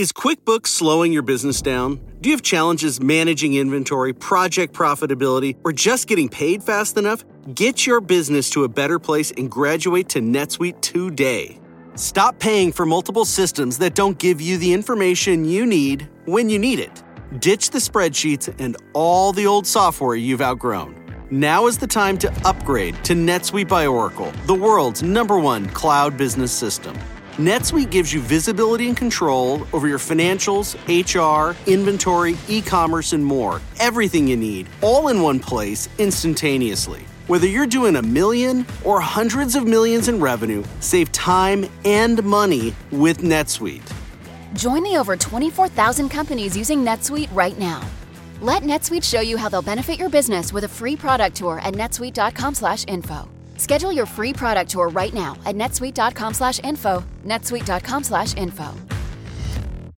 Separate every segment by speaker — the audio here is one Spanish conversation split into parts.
Speaker 1: Is QuickBooks slowing your business down? Do you have challenges managing inventory, project profitability, or just getting paid fast enough? Get your business to a better place and graduate to NetSuite today. Stop paying for multiple systems that don't give you the information you need when you need it. Ditch the spreadsheets and all the old software you've outgrown. Now is the time to upgrade to NetSuite by Oracle, the world's number one cloud business system. NetSuite gives you visibility and control over your financials, HR, inventory, e commerce, and more. Everything you need, all in one place, instantaneously. Whether you're doing a million or hundreds of millions in revenue, save time and money with NetSuite.
Speaker 2: Join the over 24,000 companies using NetSuite right now. Let NetSuite show you how they'll benefit your business with a free product tour at netsuite.com/info. Schedule your free product tour right now at netsuite.com/info. netsuite.com/info.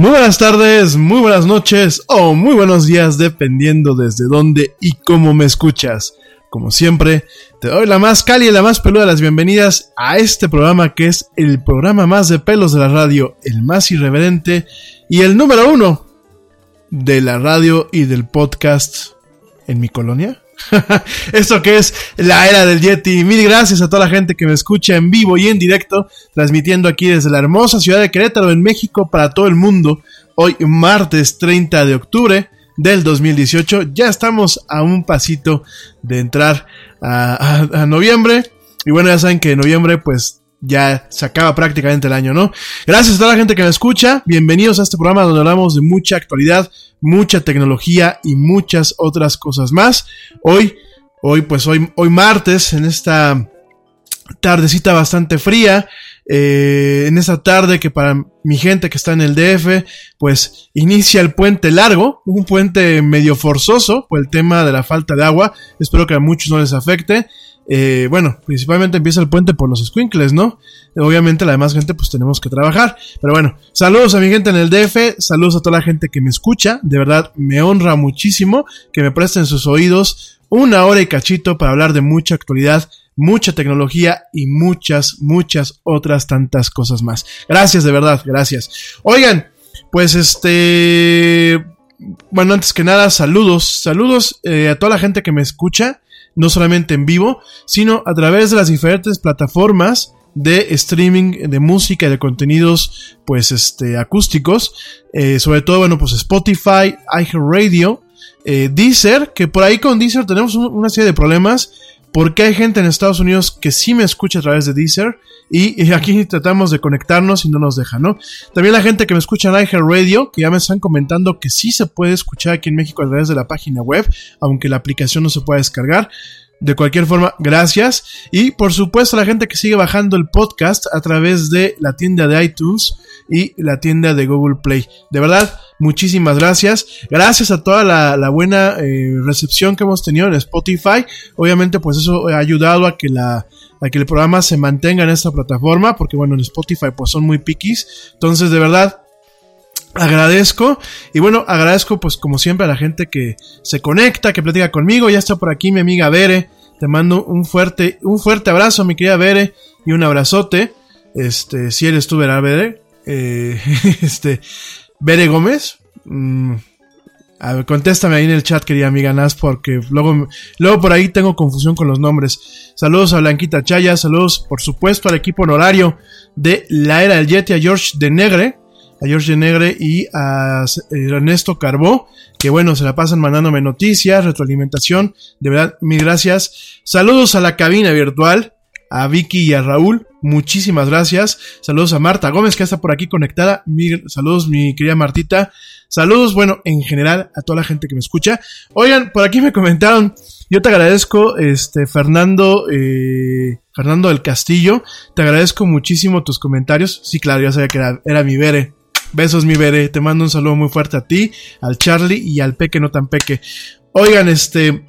Speaker 3: Muy buenas tardes, muy buenas noches o muy buenos días dependiendo desde dónde y cómo me escuchas. Como siempre, te doy la más cálida y la más peluda de las bienvenidas a este programa que es el programa más de pelos de la radio, el más irreverente y el número uno de la radio y del podcast en mi colonia. Esto que es la era del Yeti. Mil gracias a toda la gente que me escucha en vivo y en directo, transmitiendo aquí desde la hermosa ciudad de Querétaro, en México, para todo el mundo. Hoy, martes 30 de octubre del 2018. Ya estamos a un pasito de entrar a, noviembre. Y bueno, ya saben que en noviembre, pues ya se acaba prácticamente el año, ¿no? Gracias a toda la gente que me escucha. Bienvenidos a este programa donde hablamos de mucha actualidad, mucha tecnología y muchas otras cosas más. Hoy, hoy, pues hoy, hoy martes, en esta tardecita bastante fría, eh, en esa tarde que para mi gente que está en el DF, pues inicia el puente largo, un puente medio forzoso por el tema de la falta de agua. Espero que a muchos no les afecte. Eh, bueno, principalmente empieza el puente por los squinkles, ¿no? Obviamente la demás gente pues tenemos que trabajar. Pero bueno, saludos a mi gente en el DF, saludos a toda la gente que me escucha. De verdad me honra muchísimo que me presten sus oídos una hora y cachito para hablar de mucha actualidad mucha tecnología y muchas, muchas otras tantas cosas más. Gracias, de verdad, gracias. Oigan, pues este... Bueno, antes que nada, saludos, saludos eh, a toda la gente que me escucha, no solamente en vivo, sino a través de las diferentes plataformas de streaming de música y de contenidos pues este acústicos. Eh, sobre todo bueno pues Spotify iHeartRadio eh, Deezer que por ahí con Deezer tenemos una serie de problemas porque hay gente en Estados Unidos que sí me escucha a través de Deezer y, aquí tratamos de conectarnos y no nos deja, ¿no? También la gente que me escucha en Radio, que ya me están comentando que sí se puede escuchar aquí en México a través de la página web, aunque la aplicación no se pueda descargar. De cualquier forma, gracias. Y por supuesto la gente que sigue bajando el podcast a través de la tienda de iTunes y la tienda de Google Play. De verdad, muchísimas gracias. Gracias a toda la, buena eh, recepción que hemos tenido en Spotify. Obviamente, pues eso ha ayudado a que la a que el programa se mantenga en esta plataforma, porque bueno, en Spotify pues son muy piquis. Entonces, de verdad, agradezco. Y bueno agradezco pues como siempre a la gente que se conecta que platica conmigo. Ya está por aquí mi amiga Bere. Te mando un fuerte un fuerte abrazo mi querida Bere y un abrazote. Este si eres tú verá Bere eh, este Bere Gómez. Mm, contéstame ahí en el chat, querida amiga Nas, porque luego, luego por ahí tengo confusión con los nombres. Saludos a Blanquita Chaya, saludos por supuesto al equipo honorario de la era del Yeti, a George de Negre, a George de Negre y a Ernesto Carbó, que bueno, se la pasan mandándome noticias, retroalimentación, de verdad, mil gracias. Saludos a la cabina virtual, a Vicky y a Raúl, muchísimas gracias. Saludos a Marta Gómez, que está por aquí conectada. saludos, mi querida Martita. Saludos, bueno, en general a toda la gente que me escucha. Oigan, por aquí me comentaron, yo te agradezco, este, Fernando, eh, Fernando del Castillo, te agradezco muchísimo tus comentarios. Sí, claro, ya sabía que era, era mi Bere. Besos, mi Bere. Te mando un saludo muy fuerte a ti, al Charlie y al Peque no tan Peque. Oigan, este,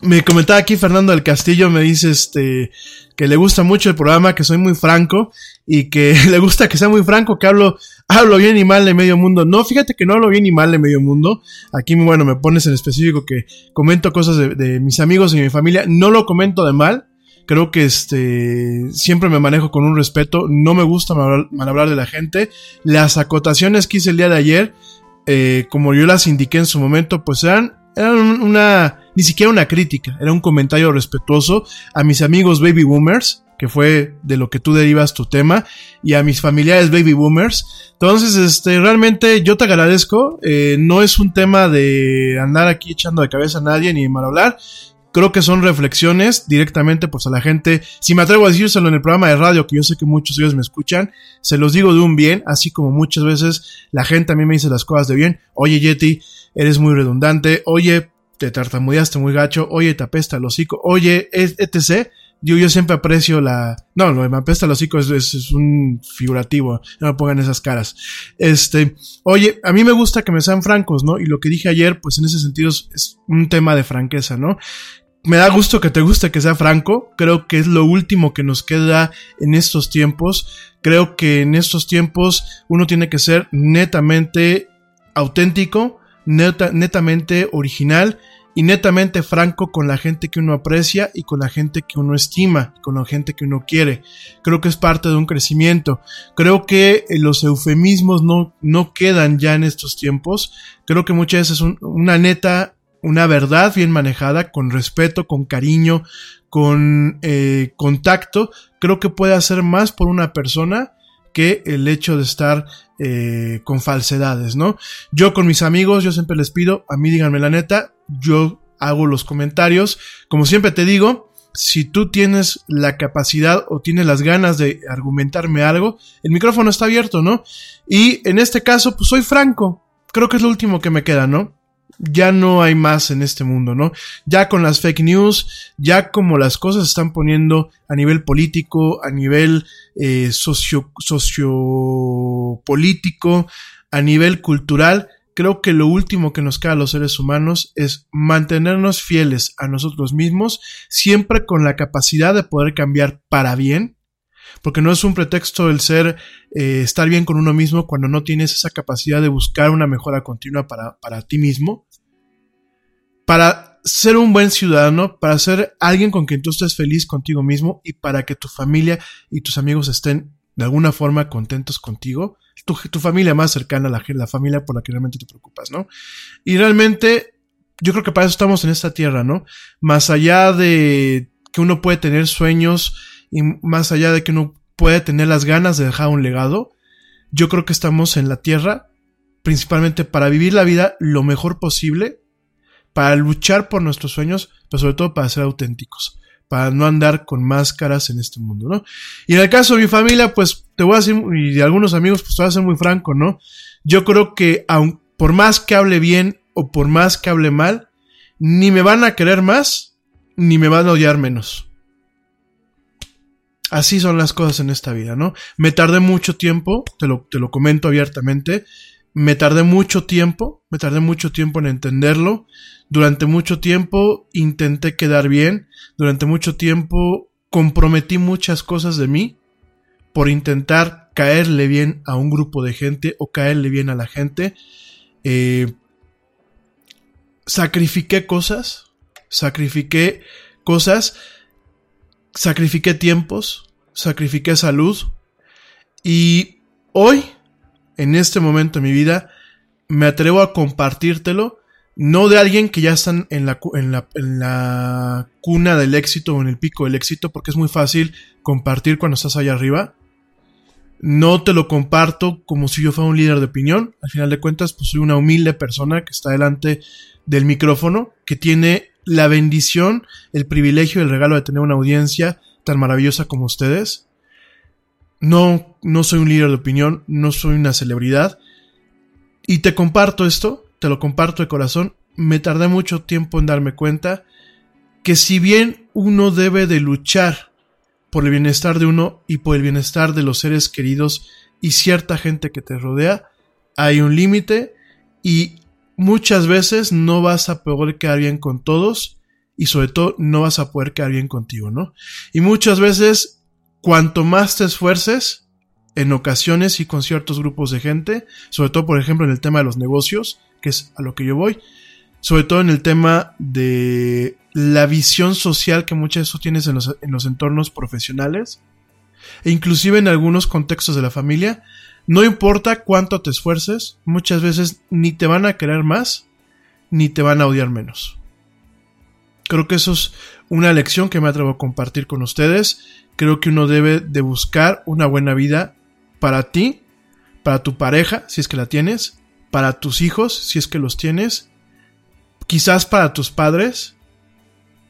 Speaker 3: me comentaba aquí Fernando del Castillo, me dice este que le gusta mucho el programa, que soy muy franco y que le gusta que sea muy franco, que hablo, hablo bien y mal de medio mundo. No, fíjate que no hablo bien y mal de medio mundo. Aquí, bueno, me pones en específico que comento cosas de, mis amigos y mi familia. No lo comento de mal. Creo que este siempre me manejo con un respeto. No me gusta mal, hablar de la gente. Las acotaciones que hice el día de ayer, eh, como yo las indiqué en su momento, pues eran, eran una ni siquiera una crítica, era un comentario respetuoso a mis amigos baby boomers, que fue de lo que tú derivas tu tema, y a mis familiares baby boomers. Entonces, este, realmente yo te agradezco, eh, no es un tema de andar aquí echando de cabeza a nadie ni mal hablar, creo que son reflexiones directamente pues a la gente. Si me atrevo a decírselo en el programa de radio, que yo sé que muchos de ellos me escuchan, se los digo de un bien, así como muchas veces la gente a mí me dice las cosas de bien. Oye, Yeti, eres muy redundante. Oye, te tartamudeaste muy gacho, oye, te apesta el hocico, oye, etc. Yo, siempre aprecio la... No, lo de me apesta el hocico es, un figurativo, no me pongan esas caras. Este, oye, a mí me gusta que me sean francos, ¿no? Y lo que dije ayer, pues en ese sentido es, un tema de franqueza, ¿no? Me da gusto que te guste que sea franco. Creo que es lo último que nos queda en estos tiempos. Creo que en estos tiempos uno tiene que ser netamente auténtico, netamente original y netamente franco con la gente que uno aprecia y con la gente que uno estima, con la gente que uno quiere. Creo que es parte de un crecimiento. Creo que eh, los eufemismos no, no quedan ya en estos tiempos. Creo que muchas veces una neta, una verdad bien manejada, con respeto, con cariño, con eh, contacto, creo que puede hacer más por una persona que el hecho de estar eh, con falsedades, ¿no? Yo con mis amigos, yo siempre les pido, a mí díganme la neta, yo hago los comentarios. Como siempre te digo, si tú tienes la capacidad o tienes las ganas de argumentarme algo, el micrófono está abierto, ¿no? Y en este caso, pues soy franco. Creo que es lo último que me queda, ¿no? Ya no hay más en este mundo, ¿no? Ya con las fake news, ya como las cosas se están poniendo a nivel político, a nivel eh, socio, sociopolítico, a nivel cultural, creo que lo último que nos queda a los seres humanos es mantenernos fieles a nosotros mismos, siempre con la capacidad de poder cambiar para bien, porque no es un pretexto el ser eh, estar bien con uno mismo cuando no tienes esa capacidad de buscar una mejora continua para, para ti mismo, para ser un buen ciudadano, para ser alguien con quien tú estés feliz contigo mismo y para que tu familia y tus amigos estén de alguna forma contentos contigo, tu, familia más cercana, la, la familia por la que realmente te preocupas, ¿no? Y realmente, yo creo que para eso estamos en esta tierra, ¿no? Más allá de que uno puede tener sueños y más allá de que uno puede tener las ganas de dejar un legado, yo creo que estamos en la tierra principalmente para vivir la vida lo mejor posible, para luchar por nuestros sueños, pero sobre todo para ser auténticos para no andar con máscaras en este mundo, ¿no? Y en el caso de mi familia, pues te voy a decir, y de algunos amigos, pues te voy a ser muy franco, ¿no? Yo creo que aun, por más que hable bien o por más que hable mal, ni me van a querer más, ni me van a odiar menos. Así son las cosas en esta vida, ¿no? Me tardé mucho tiempo, te lo, te lo comento abiertamente, me tardé mucho tiempo, me tardé mucho tiempo en entenderlo, durante mucho tiempo intenté quedar bien, durante mucho tiempo comprometí muchas cosas de mí por intentar caerle bien a un grupo de gente o caerle bien a la gente. Eh, sacrifiqué cosas, sacrifiqué cosas, sacrifiqué tiempos, sacrifiqué salud y hoy, en este momento de mi vida, me atrevo a compartírtelo no de alguien que ya están en la, en la, en la cuna del éxito o en el pico del éxito, porque es muy fácil compartir cuando estás allá arriba. No te lo comparto como si yo fuera un líder de opinión. Al final de cuentas, pues soy una humilde persona que está delante del micrófono, que tiene la bendición, el privilegio el regalo de tener una audiencia tan maravillosa como ustedes. No, no soy un líder de opinión, no soy una celebridad. Y te comparto esto te lo comparto de corazón, me tardé mucho tiempo en darme cuenta que si bien uno debe de luchar por el bienestar de uno y por el bienestar de los seres queridos y cierta gente que te rodea, hay un límite y muchas veces no vas a poder quedar bien con todos y sobre todo no vas a poder quedar bien contigo, ¿no? Y muchas veces, cuanto más te esfuerces, en ocasiones y con ciertos grupos de gente, sobre todo por ejemplo en el tema de los negocios, que es a lo que yo voy. Sobre todo en el tema de la visión social que muchas veces tienes en los, en los entornos profesionales. E inclusive en algunos contextos de la familia. No importa cuánto te esfuerces, muchas veces ni te van a querer más, ni te van a odiar menos. Creo que eso es una lección que me atrevo a compartir con ustedes. Creo que uno debe de buscar una buena vida para ti, para tu pareja, si es que la tienes, para tus hijos, si es que los tienes, quizás para tus padres,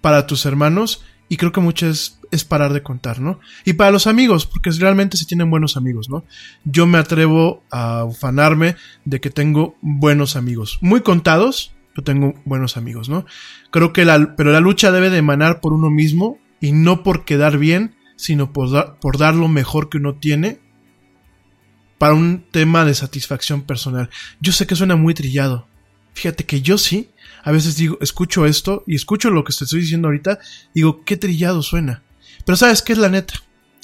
Speaker 3: para tus hermanos, y creo que mucho es, parar de contar, ¿no? Y para los amigos, porque realmente se tienen buenos amigos, ¿no? Yo me atrevo a ufanarme de que tengo buenos amigos, muy contados, pero tengo buenos amigos, ¿no? Creo que la, pero la lucha debe de emanar por uno mismo y no por quedar bien, sino por, por dar lo mejor que uno tiene para un tema de satisfacción personal. Yo sé que suena muy trillado, Fíjate que yo sí, a veces digo, escucho esto y escucho lo que te estoy diciendo ahorita, digo, qué trillado suena. Pero sabes qué es la neta,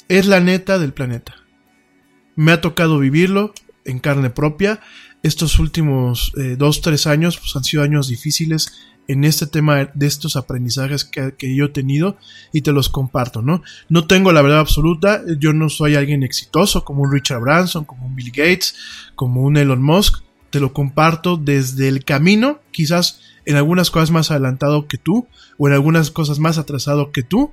Speaker 3: es la neta del planeta. Me ha tocado vivirlo en carne propia. Estos últimos eh, dos, tres años pues, han sido años difíciles en este tema de estos aprendizajes que, que, yo he tenido y te los comparto, ¿no? No tengo la verdad absoluta, yo no soy alguien exitoso como un Richard Branson, como un Bill Gates, como un Elon Musk, te lo comparto desde el camino, quizás en algunas cosas más adelantado que tú o en algunas cosas más atrasado que tú,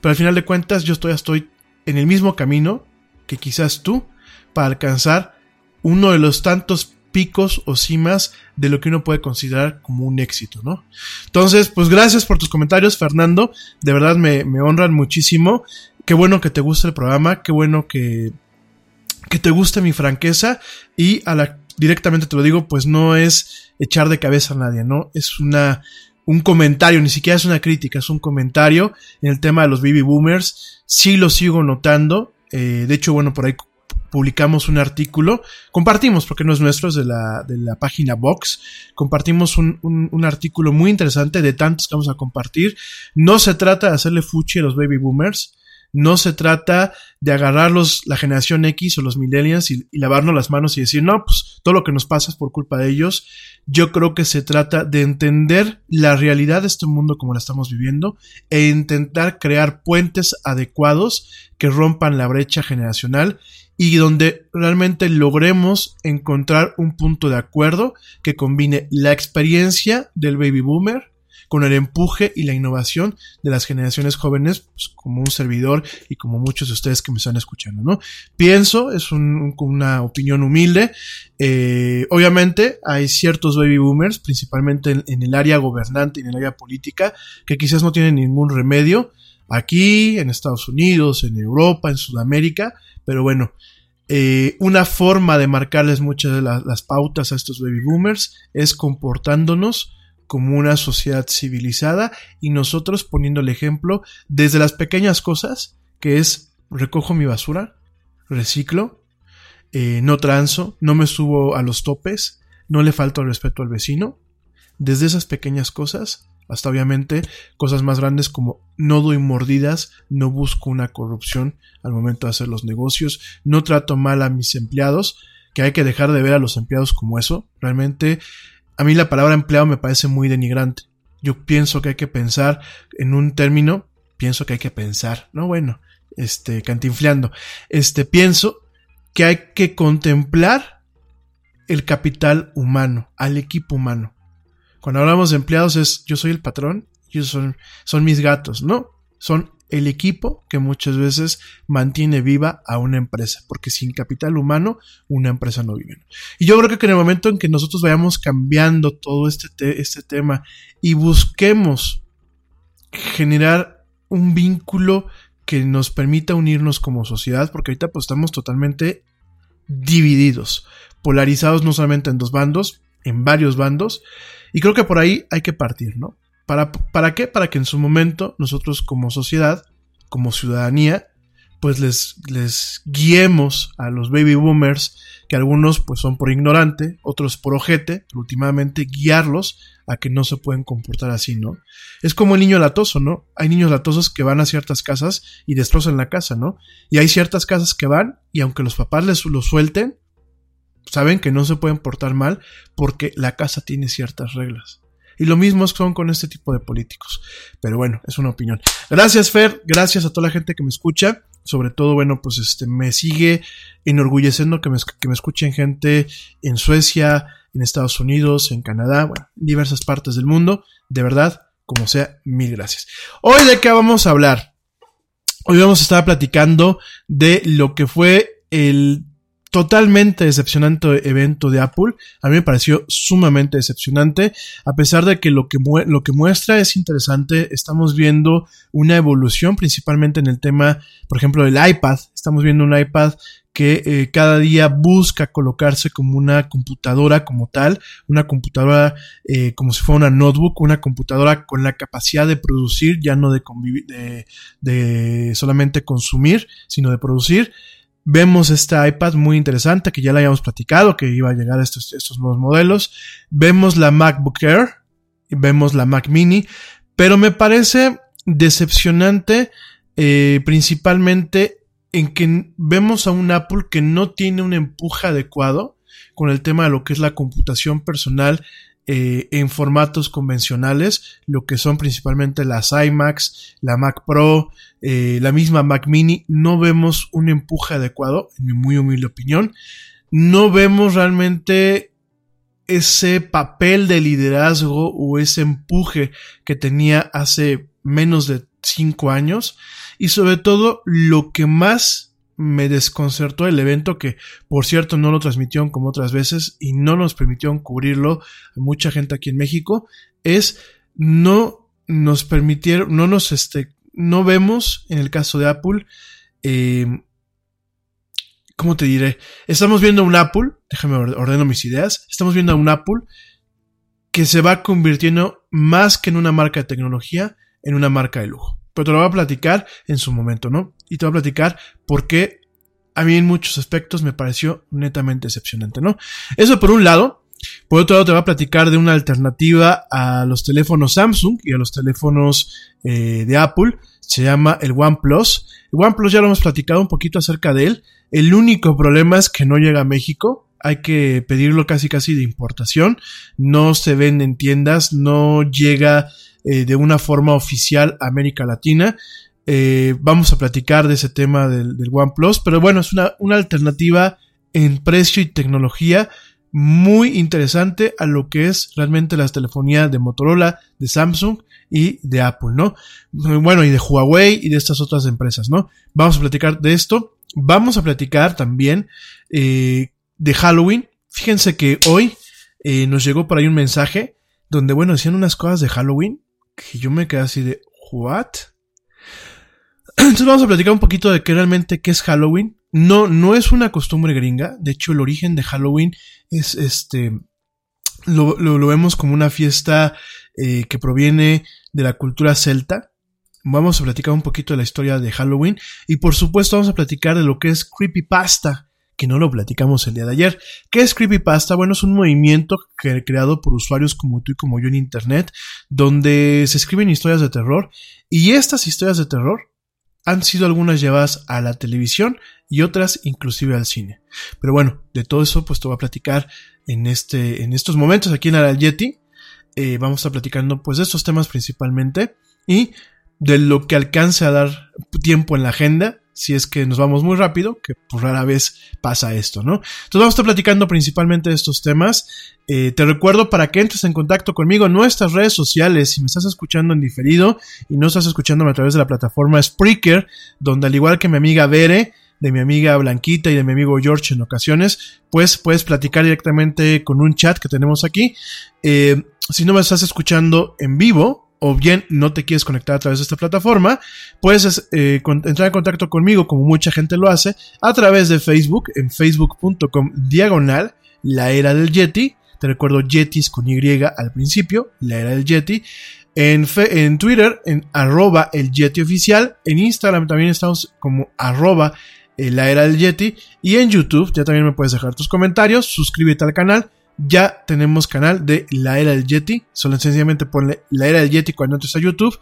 Speaker 3: pero al final de cuentas yo estoy, estoy en el mismo camino que quizás tú para alcanzar uno de los tantos picos o cimas de lo que uno puede considerar como un éxito, ¿no? Entonces, pues gracias por tus comentarios, Fernando. De verdad me, me honran muchísimo. Qué bueno que te guste el programa, qué bueno que, que te guste mi franqueza y a la directamente te lo digo, pues no es echar de cabeza a nadie, ¿no? Es una, un comentario, ni siquiera es una crítica, es un comentario en el tema de los baby boomers. Sí lo sigo notando. Eh, de hecho, bueno, por ahí publicamos un artículo, compartimos, porque no es nuestro, es de la, de la página Vox, compartimos un, un, un, artículo muy interesante de tantos que vamos a compartir. No se trata de hacerle fuchi a los baby boomers, no se trata de agarrarlos la generación X o los millennials y, y, lavarnos las manos y decir, no, pues todo lo que nos pasa es por culpa de ellos. Yo creo que se trata de entender la realidad de este mundo como la estamos viviendo e intentar crear puentes adecuados que rompan la brecha generacional y donde realmente logremos encontrar un punto de acuerdo que combine la experiencia del baby boomer con el empuje y la innovación de las generaciones jóvenes, pues, como un servidor y como muchos de ustedes que me están escuchando, ¿no? Pienso, es un, una opinión humilde, eh, obviamente hay ciertos baby boomers, principalmente en, el área gobernante y en el área política, que quizás no tienen ningún remedio, aquí, en Estados Unidos, en Europa, en Sudamérica, pero bueno, eh, una forma de marcarles muchas de la, las pautas a estos baby boomers es comportándonos como una sociedad civilizada y nosotros poniendo el ejemplo desde las pequeñas cosas, que es recojo mi basura, reciclo, eh, no transo, no me subo a los topes, no le falto el respeto al vecino, desde esas pequeñas cosas hasta obviamente cosas más grandes como no doy mordidas, no busco una corrupción al momento de hacer los negocios, no trato mal a mis empleados, que hay que dejar de ver a los empleados como eso. Realmente a mí la palabra empleado me parece muy denigrante. Yo pienso que hay que pensar en un término, pienso que hay que pensar, no bueno, este, cantinfleando, este, pienso que hay que contemplar el capital humano, al equipo humano. Cuando hablamos de empleados es yo soy el patrón, ellos son, son mis gatos, no, son el equipo que muchas veces mantiene viva a una empresa, porque sin capital humano una empresa no vive. Y yo creo que en el momento en que nosotros vayamos cambiando todo este, te este tema y busquemos generar un vínculo que nos permita unirnos como sociedad, porque ahorita pues estamos totalmente divididos, polarizados no solamente en dos bandos, en varios bandos, y creo que por ahí hay que partir, ¿no? ¿Para, ¿Para qué? Para que en su momento nosotros como sociedad, como ciudadanía, pues les, les guiemos a los baby boomers, que algunos pues son por ignorante, otros por ojete, pero últimamente guiarlos a que no se pueden comportar así, ¿no? Es como el niño latoso, ¿no? Hay niños latosos que van a ciertas casas y destrozan la casa, ¿no? Y hay ciertas casas que van y aunque los papás les lo suelten, saben que no se pueden portar mal porque la casa tiene ciertas reglas. Y lo mismo son con este tipo de políticos. Pero bueno, es una opinión. Gracias, Fer. Gracias a toda la gente que me escucha. Sobre todo, bueno, pues este me sigue enorgulleciendo que me, que me escuchen gente en Suecia, en Estados Unidos, en Canadá, bueno, en diversas partes del mundo. De verdad, como sea, mil gracias. Hoy de qué vamos a hablar. Hoy vamos a estar platicando de lo que fue el totalmente decepcionante evento de Apple. A mí me pareció sumamente decepcionante, a pesar de que lo que, lo que muestra es interesante. Estamos viendo una evolución, principalmente en el tema, por ejemplo, del iPad. Estamos viendo un iPad que eh, cada día busca colocarse como una computadora como tal, una computadora eh, como si fuera una notebook, una computadora con la capacidad de producir, ya no de, de, de solamente consumir, sino de producir Vemos este iPad muy interesante que ya le habíamos platicado que iba a llegar estos, estos nuevos modelos. Vemos la MacBook Air, vemos la Mac Mini, pero me parece decepcionante eh, principalmente en que vemos a un Apple que no tiene un empuje adecuado con el tema de lo que es la computación personal eh, en formatos convencionales, lo que son principalmente las iMacs, la Mac Pro, eh, la misma Mac Mini, no vemos un empuje adecuado, en mi muy humilde opinión. No vemos realmente ese papel de liderazgo o ese empuje que tenía hace menos de cinco años. Y sobre todo, lo que más me desconcertó el evento que, por cierto, no lo transmitieron como otras veces y no nos permitieron cubrirlo a mucha gente aquí en México, es no nos permitieron, no nos, este, no vemos en el caso de Apple, eh, ¿cómo te diré? Estamos viendo un Apple, déjame ordeno mis ideas, estamos viendo a un Apple que se va convirtiendo más que en una marca de tecnología, en una marca de lujo pero te lo voy a platicar en su momento, ¿no? Y te voy a platicar por qué a mí en muchos aspectos me pareció netamente decepcionante, ¿no? Eso por un lado. Por otro lado, te voy a platicar de una alternativa a los teléfonos Samsung y a los teléfonos eh, de Apple. Se llama el OnePlus. El OnePlus ya lo hemos platicado un poquito acerca de él. El único problema es que no llega a México. Hay que pedirlo casi casi de importación. No se vende en tiendas. No llega eh, de una forma oficial América Latina. Eh, vamos a platicar de ese tema del, OnePlus, pero bueno, es una, una alternativa en precio y tecnología muy interesante a lo que es realmente la telefonía de Motorola, de Samsung y de Apple, ¿no? Bueno, y de Huawei y de estas otras empresas, ¿no? Vamos a platicar de esto. Vamos a platicar también eh, de Halloween. Fíjense que hoy nos llegó por ahí un mensaje donde, bueno, decían unas cosas de Halloween que yo me quedé así de, ¿what? Entonces vamos a platicar un poquito de qué realmente qué es Halloween. No, no es una costumbre gringa. De hecho, el origen de Halloween es este. Lo, lo, vemos como una fiesta eh, que proviene de la cultura celta. Vamos a platicar un poquito de la historia de Halloween. Y por supuesto, vamos a platicar de lo que es creepypasta que no lo platicamos el día de ayer. ¿Qué es Creepypasta? Bueno, es un movimiento creado por usuarios como tú y como yo en Internet, donde se escriben historias de terror y estas historias de terror han sido algunas llevadas a la televisión y otras inclusive al cine. Pero bueno, de todo eso pues te voy a platicar en, este, en estos momentos aquí en Aral Yeti. Eh, vamos a estar platicando pues de estos temas principalmente y de lo que alcance a dar tiempo en la agenda si es que nos vamos muy rápido, que por rara vez pasa esto, ¿no? Entonces vamos a estar platicando principalmente de estos temas. Eh, te recuerdo para que entres en contacto conmigo en nuestras redes sociales, si me estás escuchando en diferido y no estás escuchándome a través de la plataforma Spreaker, donde al igual que mi amiga Bere, de mi amiga Blanquita y de mi amigo George en ocasiones, pues puedes platicar directamente con un chat que tenemos aquí. Eh, si no me estás escuchando en vivo, o bien no te quieres conectar a través de esta plataforma, puedes eh, entrar en contacto conmigo, como mucha gente lo hace, a través de Facebook, en facebook.com diagonal, la era del Yeti. Te recuerdo Yetis con Y al principio, la era del Yeti. En, en Twitter, en arroba el Yeti oficial. En Instagram también estamos como arroba eh, la era del Yeti. Y en YouTube ya también me puedes dejar tus comentarios, suscríbete al canal ya tenemos canal de La Era del Yeti. Solo sencillamente ponle La Era del Yeti cuando entres a YouTube.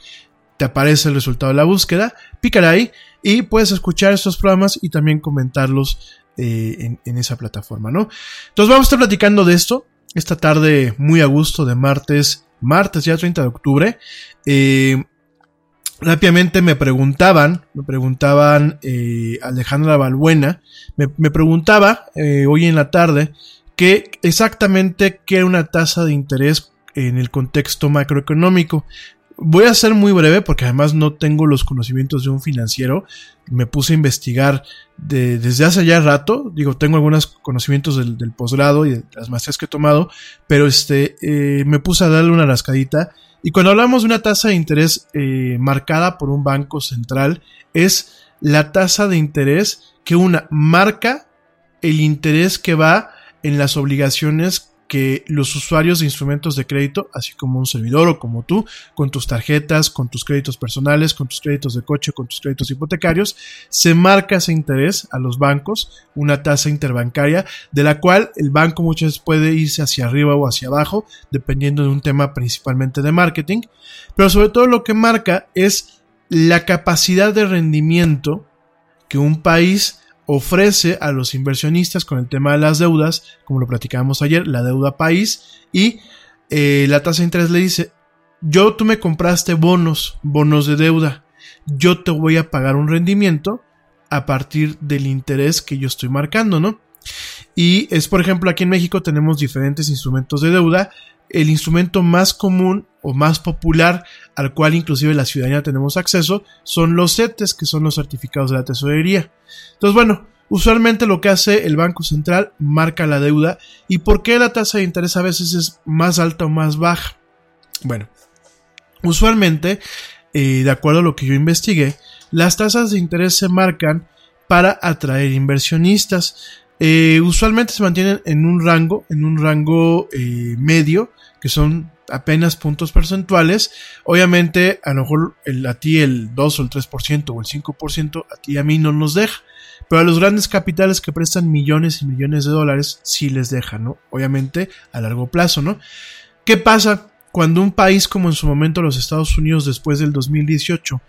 Speaker 3: Te aparece el resultado de la búsqueda. Pícala ahí y puedes escuchar estos programas y también comentarlos eh, en, esa plataforma, ¿no? Entonces vamos a estar platicando de esto esta tarde muy a gusto de martes, martes ya 30 de octubre. Eh, rápidamente me preguntaban, me preguntaban eh, Alejandra Balbuena, me, me preguntaba hoy en la tarde que exactamente qué una tasa de interés en el contexto macroeconómico. Voy a ser muy breve porque además no tengo los conocimientos de un financiero. Me puse a investigar desde hace ya rato. Digo, tengo algunos conocimientos del, posgrado y de las maestrías que he tomado, pero este, eh, me puse a darle una rascadita. Y cuando hablamos de una tasa de interés eh, marcada por un banco central, es la tasa de interés que una marca el interés que va en las obligaciones que los usuarios de instrumentos de crédito, así como un servidor o como tú, con tus tarjetas, con tus créditos personales, con tus créditos de coche, con tus créditos hipotecarios, se marca ese interés a los bancos, una tasa interbancaria, de la cual el banco muchas veces puede irse hacia arriba o hacia abajo, dependiendo de un tema principalmente de marketing, pero sobre todo lo que marca es la capacidad de rendimiento que un país ofrece a los inversionistas con el tema de las deudas, como lo platicábamos ayer, la deuda país, y eh, la tasa de interés le dice, yo tú me compraste bonos, bonos de deuda, yo te voy a pagar un rendimiento a partir del interés que yo estoy marcando, ¿no? Y es, por ejemplo, aquí en México tenemos diferentes instrumentos de deuda. El instrumento más común o más popular al cual inclusive la ciudadanía tenemos acceso son los CETES, que son los certificados de la tesorería. Entonces, bueno, usualmente lo que hace el Banco Central marca la deuda y por qué la tasa de interés a veces es más alta o más baja. Bueno, usualmente, eh, de acuerdo a lo que yo investigué, las tasas de interés se marcan para atraer inversionistas. Eh, usualmente se mantienen en un rango, en un rango eh, medio, que son apenas puntos porcentuales. Obviamente, a lo mejor el, a ti el 2 o el 3% o el 5% a ti y a mí no nos deja. Pero a los grandes capitales que prestan millones y millones de dólares sí les deja, ¿no? Obviamente a largo plazo, ¿no? ¿Qué pasa cuando un país como en su momento los Estados Unidos después del 2018 eh,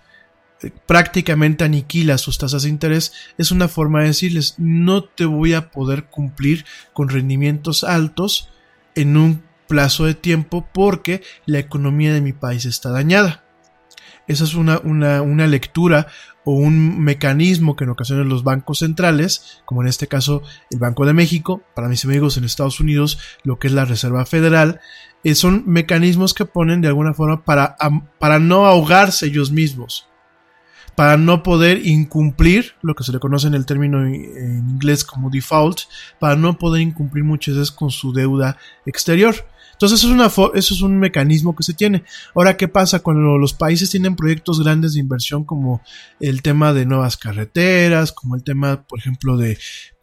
Speaker 3: prácticamente aniquila sus tasas de interés, es una forma de decirles no te voy a poder cumplir con rendimientos altos en un plazo de tiempo porque la economía de mi país está dañada. Esa es una, una, lectura o un mecanismo que en ocasiones los bancos centrales, como en este caso el Banco de México, para mis amigos en Estados Unidos, lo que es la Reserva Federal, eh, son mecanismos que ponen de alguna forma para, para no ahogarse ellos mismos para no poder incumplir lo que se le conoce en el término en inglés como default, para no poder incumplir muchas veces con su deuda exterior. Entonces eso es, una un mecanismo que se tiene. Ahora, ¿qué pasa cuando los países tienen proyectos grandes de inversión como el tema de nuevas carreteras, como el tema, por ejemplo, de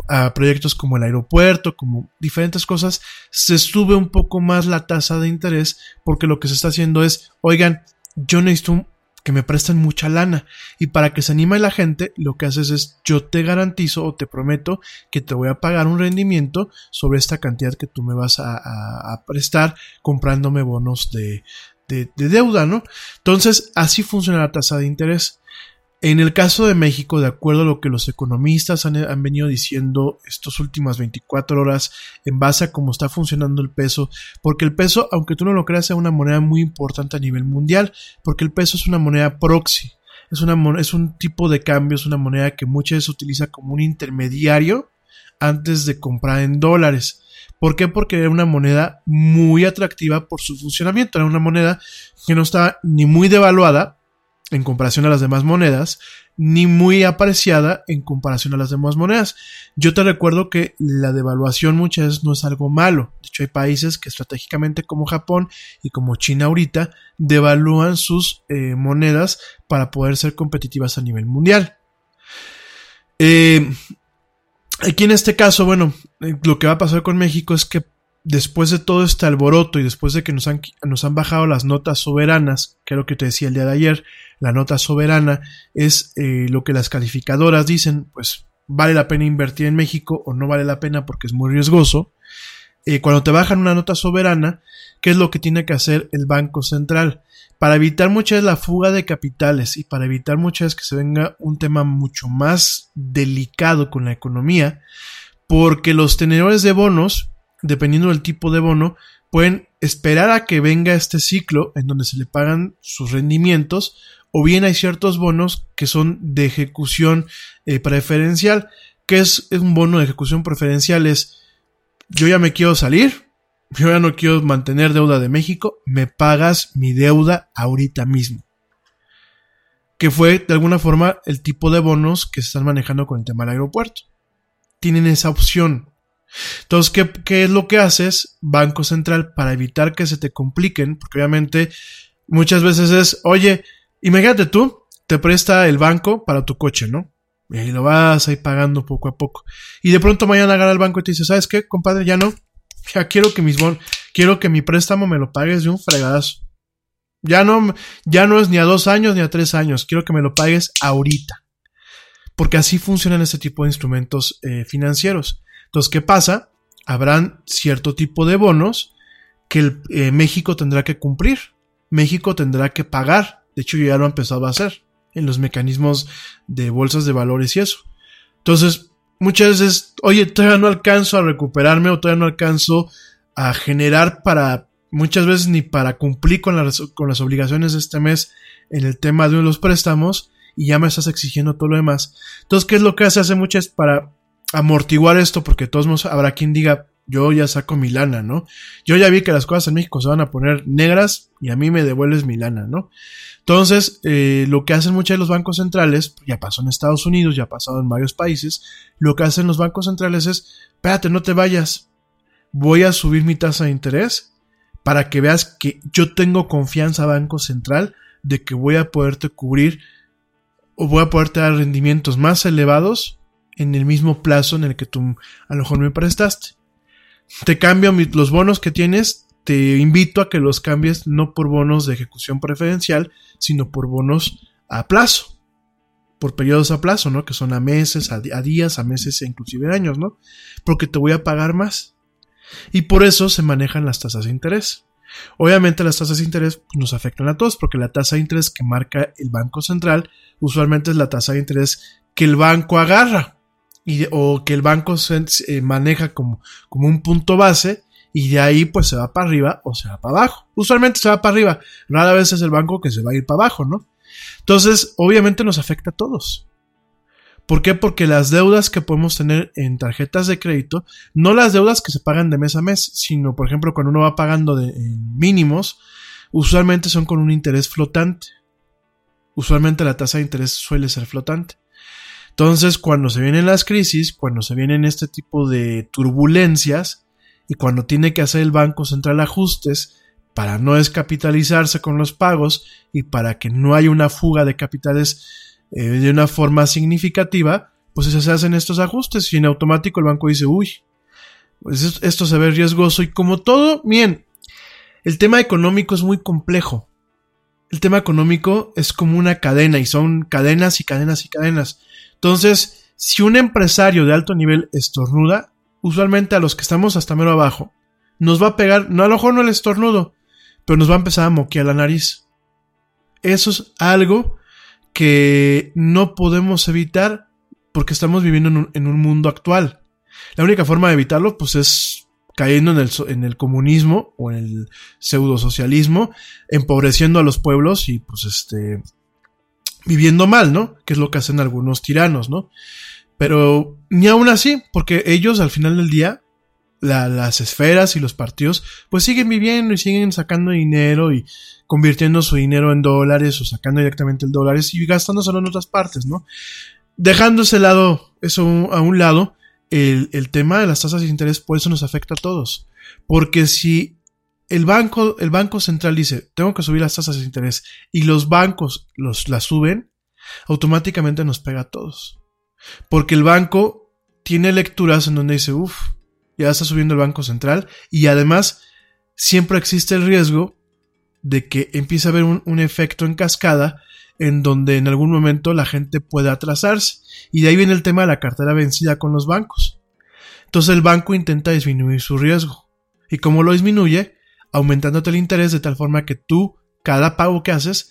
Speaker 3: ah, proyectos como el aeropuerto, como diferentes cosas, se sube un poco más la tasa de interés porque lo que se está haciendo es, oigan, yo necesito que me presten mucha lana. Y para que se anime la gente, lo que haces es yo te garantizo o te prometo que te voy a pagar un rendimiento sobre esta cantidad que tú me vas a, prestar comprándome bonos de, de, deuda, ¿no? Entonces, así funciona la tasa de interés. En el caso de México, de acuerdo a lo que los economistas han, venido diciendo estas últimas 24 horas en base a cómo está funcionando el peso, porque el peso, aunque tú no lo creas, es una moneda muy importante a nivel mundial, porque el peso es una moneda proxy, es, una, es un tipo de cambio, es una moneda que muchas veces se utiliza como un intermediario antes de comprar en dólares. ¿Por qué? Porque era una moneda muy atractiva por su funcionamiento, era una moneda que no estaba ni muy devaluada, en comparación a las demás monedas, ni muy apreciada en comparación a las demás monedas. Yo te recuerdo que la devaluación muchas veces no es algo malo. De hecho, hay países que estratégicamente como Japón y como China ahorita devalúan sus eh, monedas para poder ser competitivas a nivel mundial. Eh, aquí en este caso, bueno, eh, lo que va a pasar con México es que después de todo este alboroto y después de que nos han, nos han bajado las notas soberanas, que es lo que te decía el día de ayer, la nota soberana es eh, lo que las calificadoras dicen, pues vale la pena invertir en México o no vale la pena porque es muy riesgoso. Eh, cuando te bajan una nota soberana, ¿qué es lo que tiene que hacer el Banco Central? Para evitar muchas veces la fuga de capitales y para evitar muchas veces que se venga un tema mucho más delicado con la economía, porque los tenedores de bonos dependiendo del tipo de bono, pueden esperar a que venga este ciclo en donde se le pagan sus rendimientos, o bien hay ciertos bonos que son de ejecución eh, preferencial. ¿Qué es, es un bono de ejecución preferencial? Es yo ya me quiero salir, yo ya no quiero mantener deuda de México, me pagas mi deuda ahorita mismo. Que fue de alguna forma el tipo de bonos que se están manejando con el tema del aeropuerto. Tienen esa opción. Entonces, ¿qué, es lo que haces, Banco Central, para evitar que se te compliquen? Porque obviamente muchas veces es, oye, imagínate tú, te presta el banco para tu coche, ¿no? Y ahí lo vas ahí pagando poco a poco. Y de pronto mañana agarra el banco y te dice, ¿sabes qué, compadre? Ya no. Ya quiero que mis quiero que mi préstamo me lo pagues de un fregadazo. Ya no, ya no es ni a dos años ni a tres años. Quiero que me lo pagues ahorita. Porque así funcionan este tipo de instrumentos eh, financieros. Entonces, ¿qué pasa? Habrán cierto tipo de bonos que el, eh, México tendrá que cumplir. México tendrá que pagar. De hecho, ya lo ha empezado a hacer en los mecanismos de bolsas de valores y eso. Entonces, muchas veces, oye, todavía no alcanzo a recuperarme o todavía no alcanzo a generar para, muchas veces ni para cumplir con las, con las obligaciones de este mes en el tema de los préstamos y ya me estás exigiendo todo lo demás. Entonces, ¿qué es lo que se hace muchas para amortiguar esto? Porque todos modos habrá quien diga, yo ya saco mi lana, ¿no? Yo ya vi que las cosas en México se van a poner negras y a mí me devuelves mi lana, ¿no? Entonces, eh, lo que hacen muchos de los bancos centrales, ya pasó en Estados Unidos, ya ha pasado en varios países, lo que hacen los bancos centrales es, espérate, no te vayas, voy a subir mi tasa de interés para que veas que yo tengo confianza, Banco Central, de que voy a poderte cubrir o voy a poderte dar rendimientos más elevados en el mismo plazo en el que tú a lo mejor me prestaste. Te cambio los bonos que tienes, te invito a que los cambies no por bonos de ejecución preferencial, sino por bonos a plazo, por periodos a plazo, ¿no? Que son a meses, a, días, a meses e inclusive años, ¿no? Porque te voy a pagar más. Y por eso se manejan las tasas de interés. Obviamente las tasas de interés pues, nos afectan a todos porque la tasa de interés que marca el Banco Central usualmente es la tasa de interés que el banco agarra o que el banco eh, maneja como, como un punto base y de ahí pues se va para arriba o se va para abajo. Usualmente se va para arriba, rara vez es el banco que se va a ir para abajo, ¿no? Entonces, obviamente nos afecta a todos. ¿Por qué? Porque las deudas que podemos tener en tarjetas de crédito, no las deudas que se pagan de mes a mes, sino, por ejemplo, cuando uno va pagando de mínimos, usualmente son con un interés flotante. Usualmente la tasa de interés suele ser flotante. Entonces, cuando se vienen las crisis, cuando se vienen este tipo de turbulencias, y cuando tiene que hacer el Banco Central ajustes para no descapitalizarse con los pagos y para que no haya una fuga de capitales eh, de una forma significativa, pues se hacen estos ajustes y en automático el banco dice, uy, pues esto se ve riesgoso y como todo, bien, el tema económico es muy complejo. El tema económico es como una cadena y son cadenas y cadenas y cadenas. Entonces, si un empresario de alto nivel estornuda, usualmente a los que estamos hasta mero abajo, nos va a pegar, no a lo mejor no el estornudo, pero nos va a empezar a moquear la nariz. Eso es algo que no podemos evitar porque estamos viviendo en un, mundo actual. La única forma de evitarlo, pues, es cayendo en el, comunismo o en el pseudo socialismo, empobreciendo a los pueblos y, pues, este, viviendo mal, ¿no? Que es lo que hacen algunos tiranos, ¿no? Pero ni aún así, porque ellos al final del día, las esferas y los partidos, pues siguen viviendo y siguen sacando dinero y convirtiendo su dinero en dólares o sacando directamente el dólares y gastándoselo en otras partes, ¿no? Dejando ese lado, eso a un lado, el, el tema de las tasas de interés, por eso nos afecta a todos. Porque si el banco, el banco central dice, tengo que subir las tasas de interés y los bancos los, las suben, automáticamente nos pega a todos. Porque el banco tiene lecturas en donde dice, uff, ya está subiendo el Banco Central y además siempre existe el riesgo de que empiece a haber un, efecto en cascada en donde en algún momento la gente pueda atrasarse. Y de ahí viene el tema de la cartera vencida con los bancos. Entonces el banco intenta disminuir su riesgo. ¿Y cómo lo disminuye? Aumentándote el interés de tal forma que tú cada pago que haces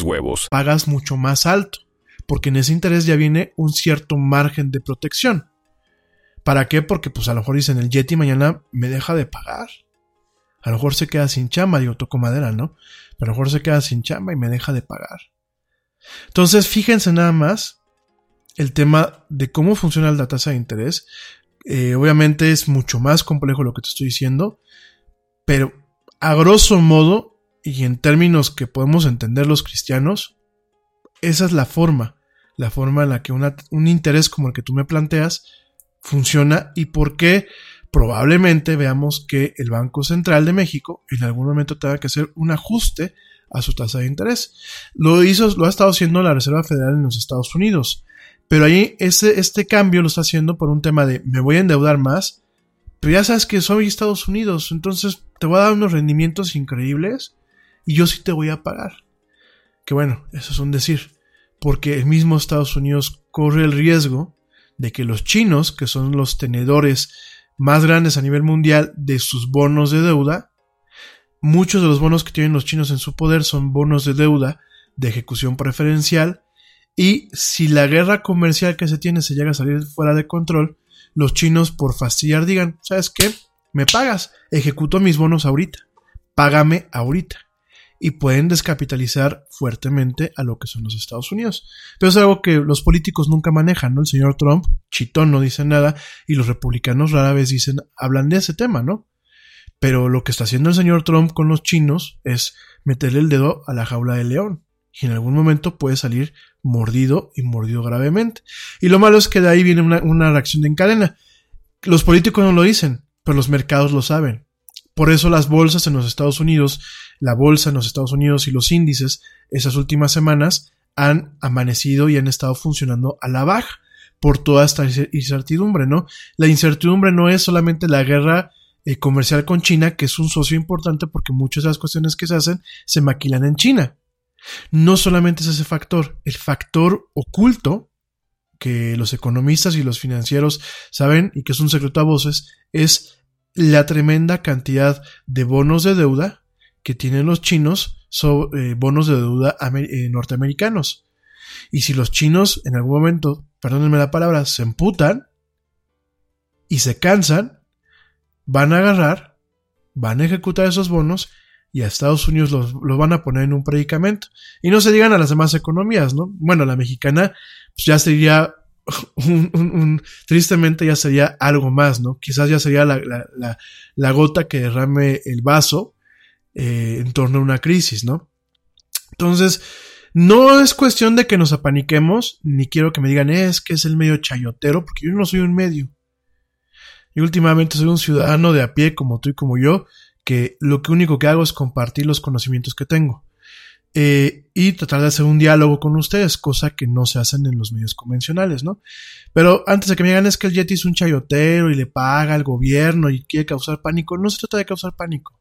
Speaker 4: huevos.
Speaker 3: Pagas mucho más alto, porque en ese interés ya viene un cierto margen de protección. ¿Para qué? Porque pues a lo mejor dicen el Yeti mañana me deja de pagar. A lo mejor se queda sin chamba, digo, toco madera, ¿no? Pero a lo mejor se queda sin chamba y me deja de pagar. Entonces, fíjense nada más el tema de cómo funciona la tasa de interés. Eh, obviamente es mucho más complejo lo que te estoy diciendo, pero a grosso modo, y en términos que podemos entender los cristianos, esa es la forma, la forma en la que un interés como el que tú me planteas funciona y por qué probablemente veamos que el Banco Central de México en algún momento tenga que hacer un ajuste a su tasa de interés. Lo hizo, lo ha estado haciendo la Reserva Federal en los Estados Unidos. Pero ahí ese, este cambio lo está haciendo por un tema de me voy a endeudar más, pero ya sabes que soy Estados Unidos, entonces te voy a dar unos rendimientos increíbles y yo sí te voy a pagar. Que bueno, eso es un decir, porque el mismo Estados Unidos corre el riesgo de que los chinos, que son los tenedores más grandes a nivel mundial de sus bonos de deuda, muchos de los bonos que tienen los chinos en su poder son bonos de deuda de ejecución preferencial y si la guerra comercial que se tiene se llega a salir fuera de control, los chinos por fastidiar digan, ¿sabes qué? Me pagas, ejecuto mis bonos ahorita, págame ahorita. Y pueden descapitalizar fuertemente a lo que son los Estados Unidos. Pero es algo que los políticos nunca manejan, ¿no? El señor Trump, chitón, no dice nada, y los republicanos rara vez dicen, hablan de ese tema, ¿no? Pero lo que está haciendo el señor Trump con los chinos es meterle el dedo a la jaula del león. Y en algún momento puede salir mordido y mordido gravemente. Y lo malo es que de ahí viene una, reacción en cadena. Los políticos no lo dicen, pero los mercados lo saben. Por eso las bolsas en los Estados Unidos, la bolsa en los Estados Unidos y los índices esas últimas semanas han amanecido y han estado funcionando a la baja por toda esta incertidumbre, ¿no? La incertidumbre no es solamente la guerra eh, comercial con China, que es un socio importante porque muchas de las cuestiones que se hacen se maquilan en China. No solamente es ese factor, el factor oculto que los economistas y los financieros saben y que es un secreto a voces es la tremenda cantidad de bonos de deuda que tienen los chinos eh, bonos de deuda eh, norteamericanos. Y si los chinos en algún momento, perdónenme la palabra, se emputan y se cansan, van a agarrar, van a ejecutar esos bonos y a Estados Unidos los, van a poner en un predicamento. Y no se digan a las demás economías, ¿no? Bueno, la mexicana pues ya sería un, tristemente ya sería algo más, ¿no? Quizás ya sería la, la, gota que derrame el vaso eh, en torno a una crisis, ¿no? Entonces, no es cuestión de que nos apaniquemos, ni quiero que me digan, es que es el medio chayotero, porque yo no soy un medio. Yo últimamente soy un ciudadano de a pie como tú y como yo, que lo que único que hago es compartir los conocimientos que tengo. Eh, y tratar de hacer un diálogo con ustedes, cosa que no se hacen en los medios convencionales, ¿no? Pero antes de que me digan es que el Yeti es un chayotero y le paga al gobierno y quiere causar pánico, no se trata de causar pánico.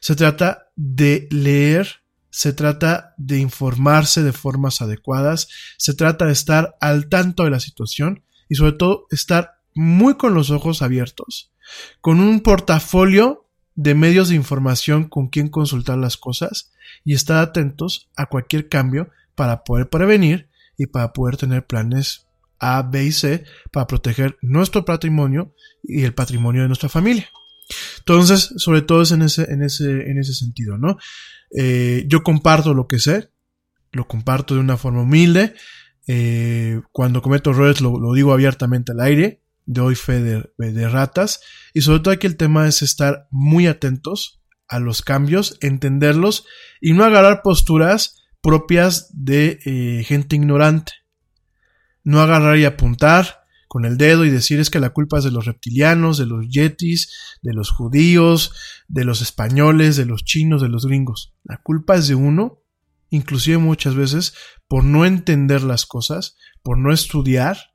Speaker 3: Se trata de leer, se trata de informarse de formas adecuadas, se trata de estar al tanto de la situación y sobre todo estar muy con los ojos abiertos, con un portafolio de medios de información con quien consultar las cosas y estar atentos a cualquier cambio para poder prevenir y para poder tener planes A, B y C para proteger nuestro patrimonio y el patrimonio de nuestra familia. Entonces, sobre todo es en ese, en ese, en ese sentido, ¿no? Eh, yo comparto lo que sé, lo comparto de una forma humilde. Eh, cuando cometo errores lo, lo digo abiertamente al aire de hoy fe de, ratas y sobre todo aquí el tema es estar muy atentos a los cambios, entenderlos y no agarrar posturas propias de eh, gente ignorante. No agarrar y apuntar con el dedo y decir es que la culpa es de los reptilianos, de los yetis, de los judíos, de los españoles, de los chinos, de los gringos. La culpa es de uno inclusive muchas veces por no entender las cosas, por no estudiar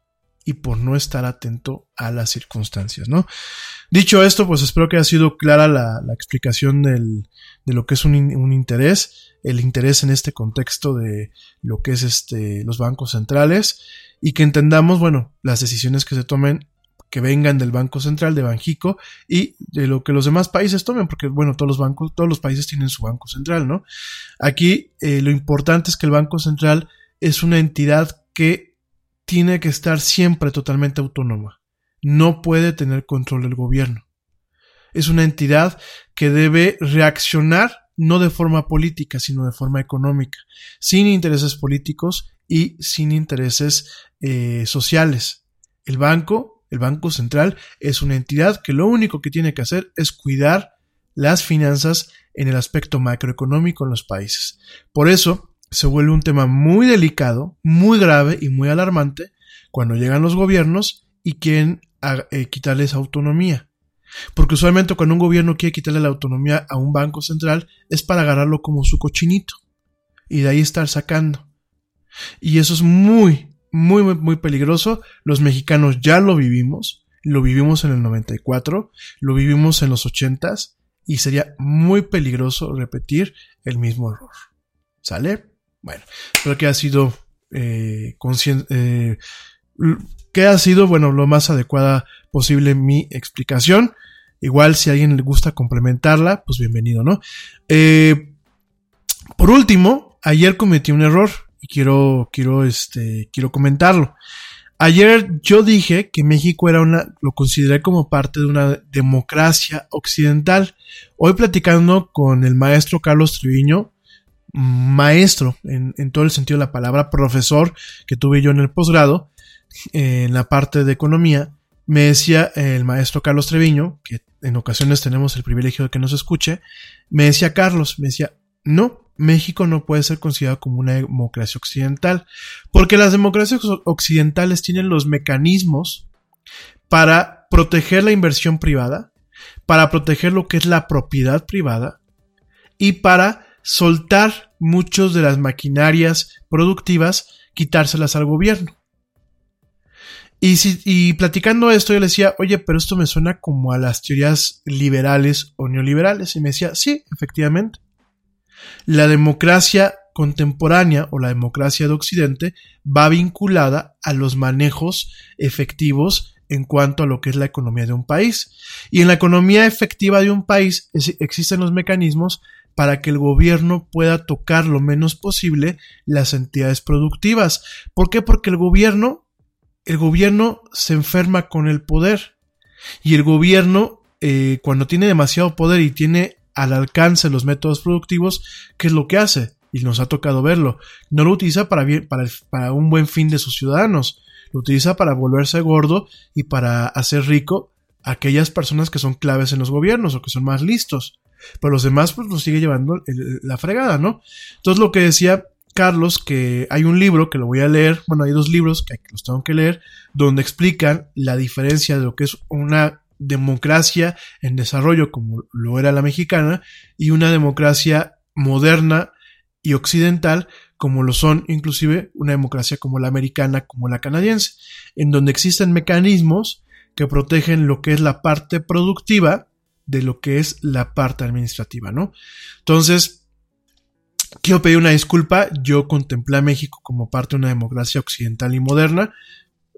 Speaker 3: y por no estar atento a las circunstancias, ¿no? Dicho esto, pues espero que haya sido clara la, explicación de lo que es un, un, interés, el interés en este contexto de lo que es este, los bancos centrales y que entendamos, bueno, las decisiones que se tomen que vengan del Banco Central, de Banjico, y de lo que los demás países tomen, porque bueno, todos los bancos, todos los países tienen su Banco Central, ¿no? Aquí eh, lo importante es que el Banco Central es una entidad que tiene que estar siempre totalmente autónoma. No puede tener control del gobierno. Es una entidad que debe reaccionar no de forma política, sino de forma económica, sin intereses políticos y sin intereses eh, sociales. El banco el Banco Central es una entidad que lo único que tiene que hacer es cuidar las finanzas en el aspecto macroeconómico en los países. Por eso se vuelve un tema muy delicado, muy grave y muy alarmante cuando llegan los gobiernos y quieren eh, quitarles autonomía. Porque usualmente cuando un gobierno quiere quitarle la autonomía a un banco central es para agarrarlo como su cochinito y de ahí estar sacando. Y eso es muy, muy, muy, muy peligroso. Los mexicanos ya lo vivimos. Lo vivimos en el 94, lo vivimos en los 80 y sería muy peligroso repetir el mismo error. ¿Sale? Bueno, espero que ha sido eh, eh, que ha sido, bueno, lo más adecuada posible mi explicación. Igual, si a alguien le gusta complementarla, pues bienvenido, ¿no? Eh, por último, ayer cometí un error y quiero, quiero, este, quiero comentarlo. Ayer yo dije que México era una, lo consideré como parte de una democracia occidental. Hoy platicando con el maestro Carlos Triviño, maestro en, en todo el sentido de la palabra, profesor que tuve yo en el posgrado, en la parte de economía, me decía el maestro Carlos Treviño, que en ocasiones tenemos el privilegio de que nos escuche, me decía Carlos, me decía, no, México no puede ser considerado como una democracia occidental, porque las democracias occidentales tienen los mecanismos para proteger la inversión privada, para proteger lo que es la propiedad privada y para soltar muchos de las maquinarias productivas, quitárselas al gobierno. Y, si, y platicando esto, yo le decía, oye, pero esto me suena como a las teorías liberales o neoliberales. Y me decía, sí, efectivamente. La democracia contemporánea o la democracia de Occidente va vinculada a los manejos efectivos en cuanto a lo que es la economía de un país. Y en la economía efectiva de un país existen los mecanismos para que el gobierno pueda tocar lo menos posible las entidades productivas. ¿Por qué? Porque el gobierno, el gobierno se enferma con el poder. Y el gobierno, eh, cuando tiene demasiado poder y tiene al alcance los métodos productivos, ¿qué es lo que hace? Y nos ha tocado verlo. No lo utiliza para, bien, para, para un buen fin de sus ciudadanos. Lo utiliza para volverse gordo y para hacer rico a aquellas personas que son claves en los gobiernos o que son más listos. Pero los demás pues los sigue llevando la fregada, ¿no? Entonces lo que decía Carlos, que hay un libro que lo voy a leer, bueno, hay dos libros que los tengo que leer, donde explican la diferencia de lo que es una democracia en desarrollo como lo era la mexicana y una democracia moderna y occidental como lo son inclusive una democracia como la americana, como la canadiense, en donde existen mecanismos que protegen lo que es la parte productiva de lo que es la parte administrativa, ¿no? Entonces, quiero pedir una disculpa, yo contemplé a México como parte de una democracia occidental y moderna,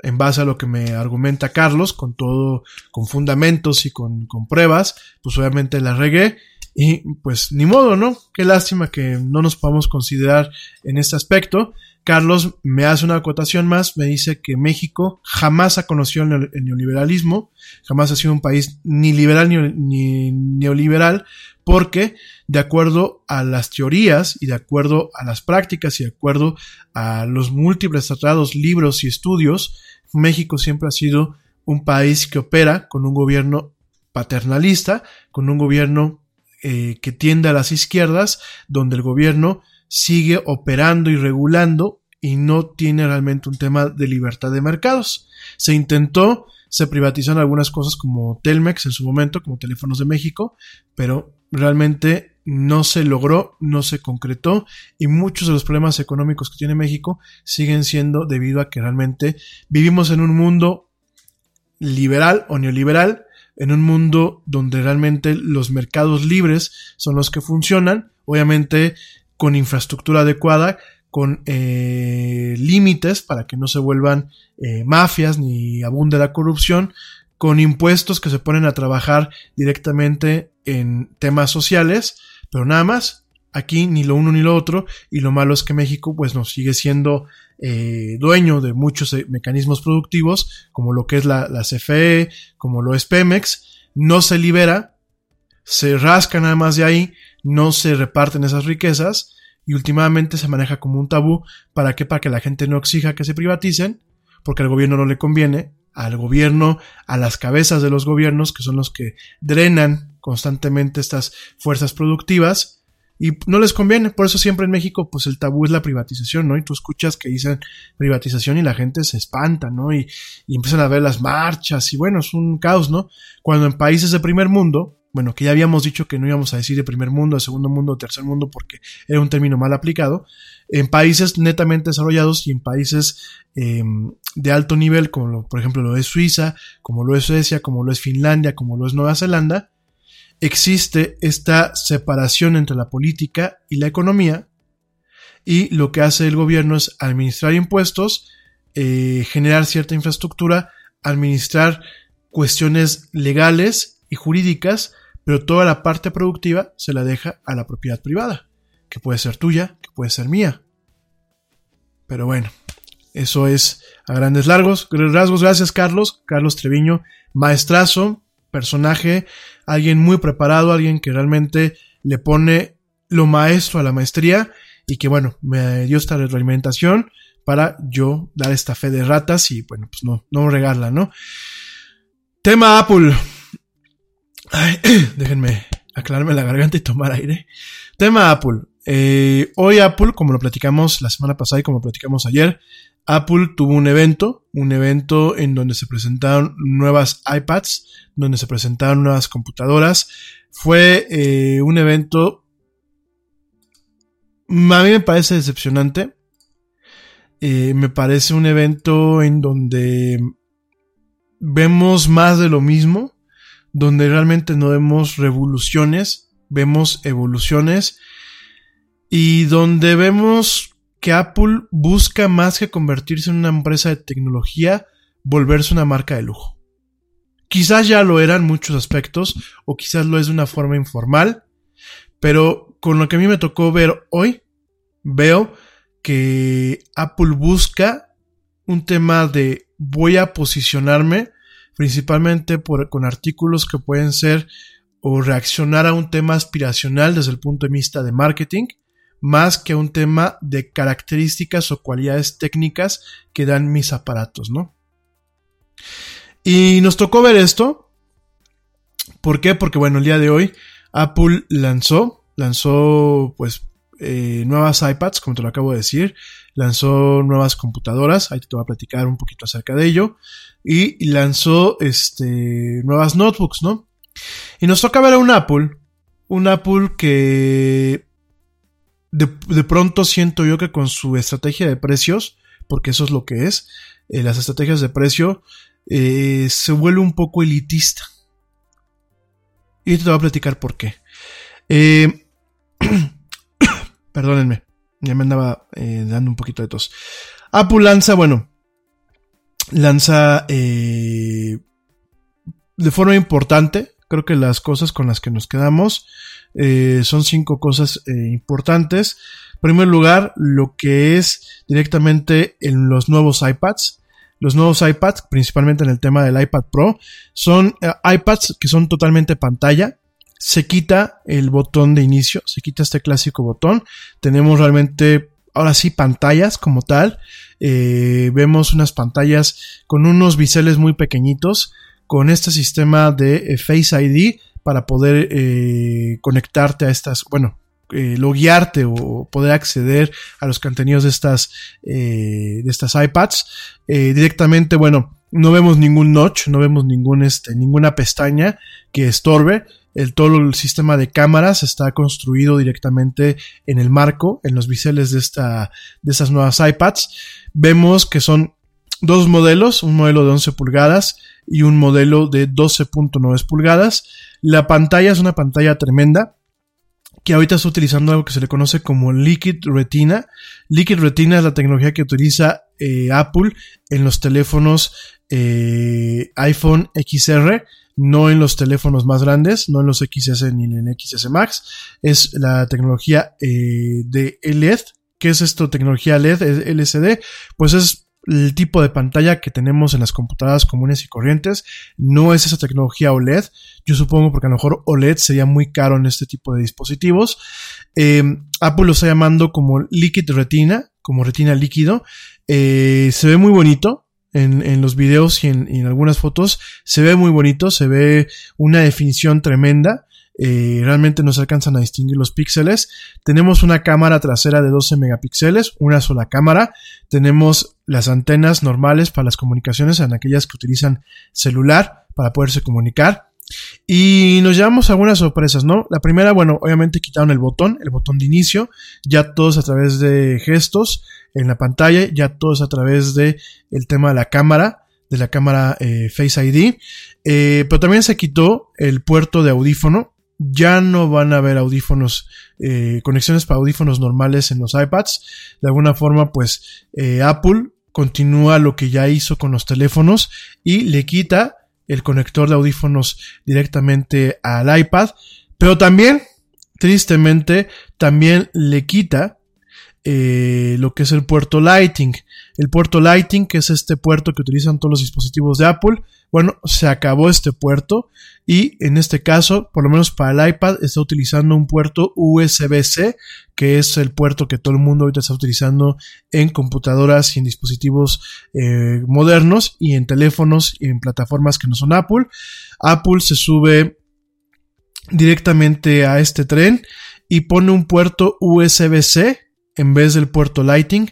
Speaker 3: en base a lo que me argumenta Carlos, con todo, con fundamentos y con, con pruebas, pues obviamente la regué. Y pues ni modo, ¿no? Qué lástima que no nos podamos considerar en este aspecto. Carlos me hace una acotación más, me dice que México jamás ha conocido el neoliberalismo, jamás ha sido un país ni liberal ni, neoliberal, porque de acuerdo a las teorías y de acuerdo a las prácticas y de acuerdo a los múltiples tratados, libros y estudios, México siempre ha sido un país que opera con un gobierno paternalista, con un gobierno eh, que tiende a las izquierdas, donde el gobierno sigue operando y regulando y no tiene realmente un tema de libertad de mercados. Se intentó, se privatizan algunas cosas como Telmex en su momento, como Teléfonos de México, pero realmente no se logró, no se concretó y muchos de los problemas económicos que tiene México siguen siendo debido a que realmente vivimos en un mundo liberal o neoliberal, en un mundo donde realmente los mercados libres son los que funcionan, obviamente con infraestructura adecuada, con eh, límites para que no se vuelvan eh, mafias ni abunde la corrupción, con impuestos que se ponen a trabajar directamente en temas sociales, pero nada más. Aquí ni lo uno ni lo otro, y lo malo es que México pues nos sigue siendo eh, dueño de muchos eh, mecanismos productivos, como lo que es la, la CFE, como lo es Pemex, no se libera, se rasca nada más de ahí, no se reparten esas riquezas, y últimamente se maneja como un tabú, ¿para qué? Para que la gente no exija que se privaticen, porque al gobierno no le conviene, al gobierno, a las cabezas de los gobiernos, que son los que drenan constantemente estas fuerzas productivas, y no les conviene, por eso siempre en México, pues el tabú es la privatización, ¿no? Y tú escuchas que dicen privatización y la gente se espanta, ¿no? Y, y empiezan a ver las marchas, y bueno, es un caos, ¿no? Cuando en países de primer mundo, bueno, que ya habíamos dicho que no íbamos a decir de primer mundo, de segundo mundo, de tercer mundo, porque era un término mal aplicado, en países netamente desarrollados y en países eh, de alto nivel, como lo, por ejemplo lo es Suiza, como lo es Suecia, como lo es Finlandia, como lo es Nueva Zelanda, existe esta separación entre la política y la economía, y lo que hace el gobierno es administrar impuestos, eh, generar cierta infraestructura, administrar cuestiones legales y jurídicas, pero toda la parte productiva se la deja a la propiedad privada, que puede ser tuya, que puede ser mía. Pero bueno, eso es a grandes largos, rasgos. Gracias, Carlos. Carlos Treviño, maestrazo, personaje, alguien muy preparado, alguien que realmente le pone lo maestro a la maestría y que bueno, me dio esta retroalimentación para yo dar esta fe de ratas y bueno, pues no, no regarla, ¿no? Tema Apple. Déjenme aclararme la garganta y tomar aire. Tema Apple. Eh, hoy Apple, como lo platicamos la semana pasada y como lo platicamos ayer, Apple tuvo un evento, un evento en donde se presentaron nuevas iPads, donde se presentaron nuevas computadoras. Fue eh, un evento, a mí me parece decepcionante. Eh, me parece un evento en donde vemos más de lo mismo, donde realmente no vemos revoluciones, vemos evoluciones y donde vemos que Apple busca más que convertirse en una empresa de tecnología, volverse una marca de lujo. Quizás ya lo era en muchos aspectos, o quizás lo es de una forma informal, pero con lo que a mí me tocó ver hoy, veo que Apple busca un tema de voy a posicionarme principalmente con artículos que pueden ser o reaccionar a un tema aspiracional desde el punto de vista de marketing más que un tema de características o cualidades técnicas que dan mis aparatos, ¿no? Y nos tocó ver esto. ¿Por qué? Porque bueno, el día de hoy Apple lanzó, lanzó pues eh, nuevas iPads, como te lo acabo de decir, lanzó nuevas computadoras, ahí te voy a platicar un poquito acerca de ello, y lanzó este, nuevas notebooks, ¿no? Y nos toca ver a un Apple, un Apple que de, pronto siento yo que con su estrategia de precios, porque eso es lo que es, eh, las estrategias de precio, eh, se vuelve un poco elitista. Y te voy a platicar por qué. Eh, perdónenme, ya me andaba dando un poquito de tos. Apple lanza, bueno, lanza de forma importante, creo que las cosas con las que nos quedamos eh, son cinco cosas eh, importantes. En primer lugar, lo que es directamente en los nuevos iPads. Los nuevos iPads, principalmente en el tema del iPad Pro, son eh, iPads que son totalmente pantalla. Se quita el botón de inicio, se quita este clásico botón. Tenemos realmente, ahora sí, pantallas como tal. vemos unas pantallas con unos biseles muy pequeñitos, con este sistema de Face ID para poder eh, conectarte a estas, bueno, eh, loguearte o poder acceder a los contenidos de estas, eh, de estas iPads. Eh, directamente, bueno, no vemos ningún notch, no vemos ningún, este, ninguna pestaña que estorbe. El, todo el sistema de cámaras está construido directamente en el marco, en los biseles de, esta, de estas nuevas iPads. Vemos que son dos modelos, un modelo de 11 pulgadas y un modelo de 12.9 pulgadas. La pantalla es una pantalla tremenda que ahorita está utilizando algo que se le conoce como Liquid Retina. Liquid Retina es la tecnología que utiliza eh, Apple en los teléfonos eh, iPhone XR, no en los teléfonos más grandes, no en los XS ni en el XS Max. Es la tecnología eh, de LED. ¿Qué es esto? Tecnología LED, LCD. Pues es el tipo de pantalla que tenemos en las computadoras comunes y corrientes. No es esa tecnología OLED. Yo supongo porque a lo mejor OLED sería muy caro en este tipo de dispositivos. Apple lo está llamando como Liquid Retina, como retina líquido. Eh, se ve muy bonito. En, en los videos y en, en, algunas fotos se ve muy bonito, se ve una definición tremenda. Eh, realmente no se alcanzan a distinguir los píxeles. Tenemos una cámara trasera de 12 megapíxeles, una sola cámara. Tenemos las antenas normales para las comunicaciones en aquellas que utilizan celular para poderse comunicar. Y nos llevamos algunas sorpresas, ¿no? La primera, bueno, obviamente quitaron el botón, el botón de inicio, ya todos a través de gestos en la pantalla, ya todos a través de el tema de la cámara, de la cámara eh, Face ID, eh, pero también se quitó el puerto de audífono, ya no van a haber audífonos, eh, conexiones para audífonos normales en los iPads, de alguna forma pues eh, Apple continúa lo que ya hizo con los teléfonos y le quita el conector de audífonos directamente al iPad, pero también, tristemente, también le quita eh, lo que es el puerto Lighting. El puerto Lighting, que es este puerto que utilizan todos los dispositivos de Apple, bueno, se acabó este puerto y en este caso, por lo menos para el iPad, está utilizando un puerto USB-C, que es el puerto que todo el mundo ahorita está utilizando en computadoras y en dispositivos eh, modernos y en teléfonos y en plataformas que no son Apple. Apple se sube directamente a este tren y pone un puerto USB-C en vez del puerto Lighting,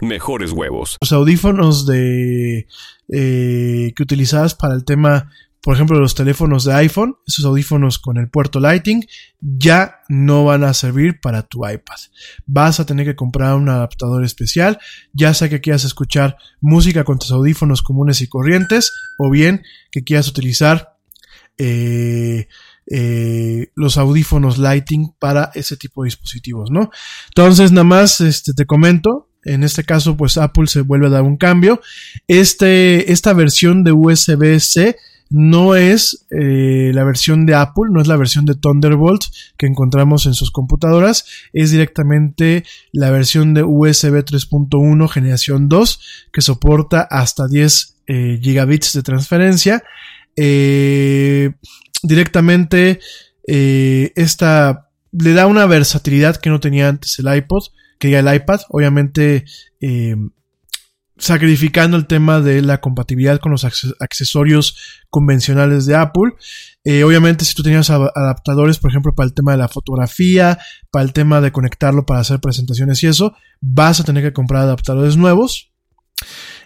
Speaker 4: mejores huevos.
Speaker 3: Los audífonos de eh, que utilizabas para el tema, por ejemplo, los teléfonos de iPhone, esos audífonos con el puerto Lighting, ya no van a servir para tu iPad. Vas a tener que comprar un adaptador especial, ya sea que quieras escuchar música con tus audífonos comunes y corrientes, o bien que quieras utilizar eh, eh, los audífonos lighting para ese tipo de dispositivos, ¿no? Entonces, nada más este, te comento, en este caso, pues Apple se vuelve a dar un cambio. Este, esta versión de USB-C no es eh, la versión de Apple, no es la versión de Thunderbolt que encontramos en sus computadoras, es directamente la versión de USB 3.1 generación 2 que soporta hasta 10 eh, gigabits de transferencia. Eh, directamente esta le da una versatilidad que no tenía antes el iPod que ya el iPad, obviamente eh, sacrificando el tema de la compatibilidad con los accesorios convencionales de Apple. Eh, obviamente si tú tenías adaptadores, por ejemplo, para el tema de la fotografía, para el tema de conectarlo para hacer presentaciones y eso, vas a tener que comprar adaptadores nuevos.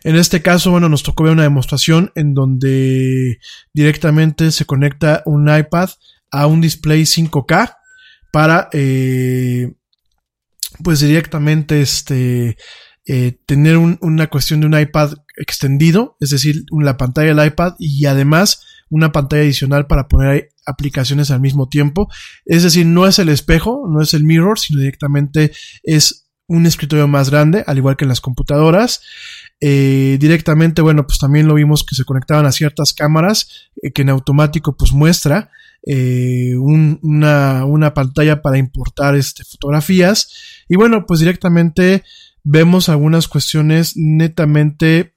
Speaker 3: En este caso, bueno, nos tocó ver una demostración en donde directamente se conecta un iPad a un display 5K para eh, pues directamente este eh, tener una cuestión de un iPad extendido, es decir, la pantalla del iPad y además una pantalla adicional para poner aplicaciones al mismo tiempo. Es decir, no es el espejo, no es el mirror, sino directamente es un escritorio más grande, al igual que en las computadoras. Eh, directamente, bueno, pues también lo vimos que se conectaban a ciertas cámaras eh, que en automático pues muestra eh, una, una, pantalla para importar este, fotografías. Y bueno, pues directamente vemos algunas cuestiones netamente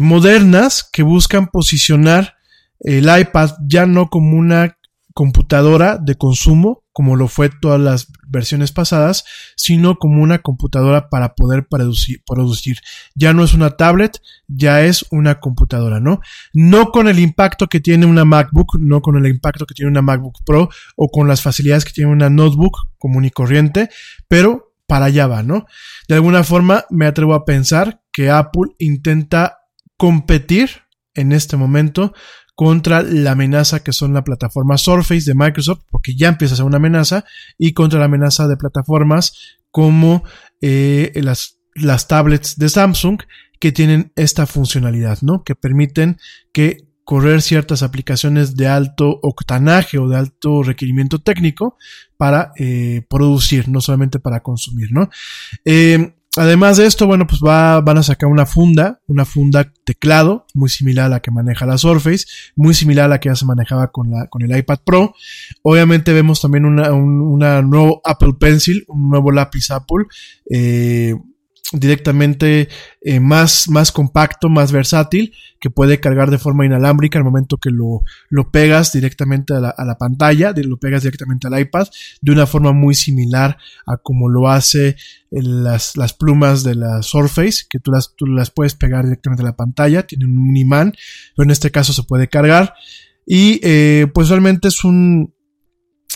Speaker 3: modernas que buscan posicionar el iPad ya no como una computadora de consumo, como lo fue todas las versiones pasadas, sino como una computadora para poder producir, producir. Ya no es una tablet, ya es una computadora, ¿no? No con el impacto que tiene una MacBook, no con el impacto que tiene una MacBook Pro o con las facilidades que tiene una notebook común y corriente, pero para allá va, ¿no? De alguna forma me atrevo a pensar que Apple intenta competir en este momento contra la amenaza que son la plataforma Surface de Microsoft, porque ya empieza a ser una amenaza, y contra la amenaza de plataformas como eh, las, las tablets de Samsung que tienen esta funcionalidad, ¿no? Que permiten que correr ciertas aplicaciones de alto octanaje o de alto requerimiento técnico para eh, producir, no solamente para consumir, ¿no? Eh, Además de esto, bueno, pues va, van a sacar una funda, una funda teclado, muy similar a la que maneja la Surface, muy similar a la que ya se manejaba con, la, con el iPad Pro. Obviamente vemos también una, un una nuevo Apple Pencil, un nuevo lápiz Apple, eh, directamente eh, más, más compacto, más versátil, que puede cargar de forma inalámbrica al momento que lo, lo pegas directamente a la, a la pantalla, lo pegas directamente al iPad, de una forma muy similar a como lo hace las, las plumas de la Surface, que tú las, tú las puedes pegar directamente a la pantalla, tienen un imán, pero en este caso se puede cargar. Y eh, pues realmente es un,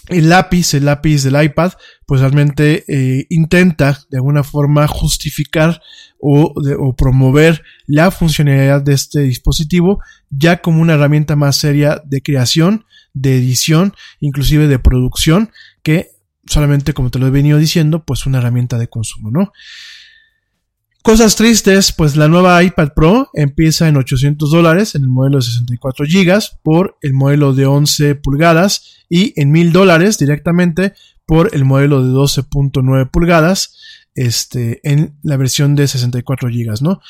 Speaker 3: el lápiz, el lápiz del iPad, pues realmente eh, intenta de alguna forma justificar o, o, promover la funcionalidad de este dispositivo ya como una herramienta más seria de creación, de edición, inclusive de producción, que solamente como te lo he venido diciendo, pues una herramienta de consumo, ¿no? Cosas tristes, pues la nueva iPad Pro empieza en 800 dólares en el modelo de 64 GB por el modelo de 11 pulgadas y en 1000 dólares directamente por el modelo de 12.9 pulgadas este, en la versión de 64 GB, ¿no?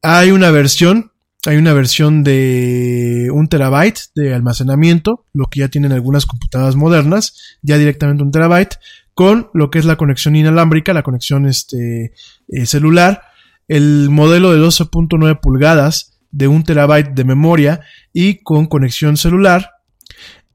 Speaker 3: Hay una versión, hay una versión de un terabyte de almacenamiento, lo que ya tienen algunas computadoras modernas, ya directamente un terabyte, con lo que es la conexión inalámbrica, la conexión este, eh, celular, el modelo de 12.9 pulgadas de un terabyte de memoria y con conexión celular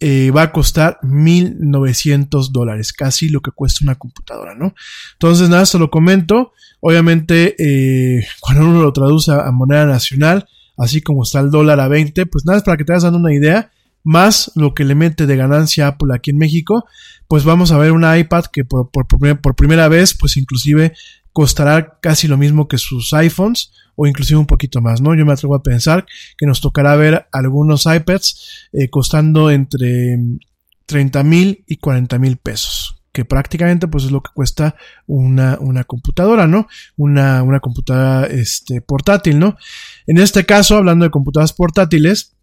Speaker 3: eh, va a costar 1900 dólares, casi lo que cuesta una computadora, ¿no? Entonces, nada, se lo comento. Obviamente, eh, cuando uno lo traduce a moneda nacional, así como está el dólar a 20, pues nada, es para que te hagas dando una idea, más lo que le mete de ganancia Apple aquí en México, pues vamos a ver una iPad que por, por, por primera vez, pues inclusive costará casi lo mismo que sus iPhones o inclusive un poquito más, ¿no? Yo me atrevo a pensar que nos tocará ver algunos iPads eh, costando entre 30 mil y 40 mil pesos que prácticamente pues es lo que cuesta una, una computadora, ¿no? Una, una computadora este, portátil, ¿no? En este caso, hablando de computadoras portátiles,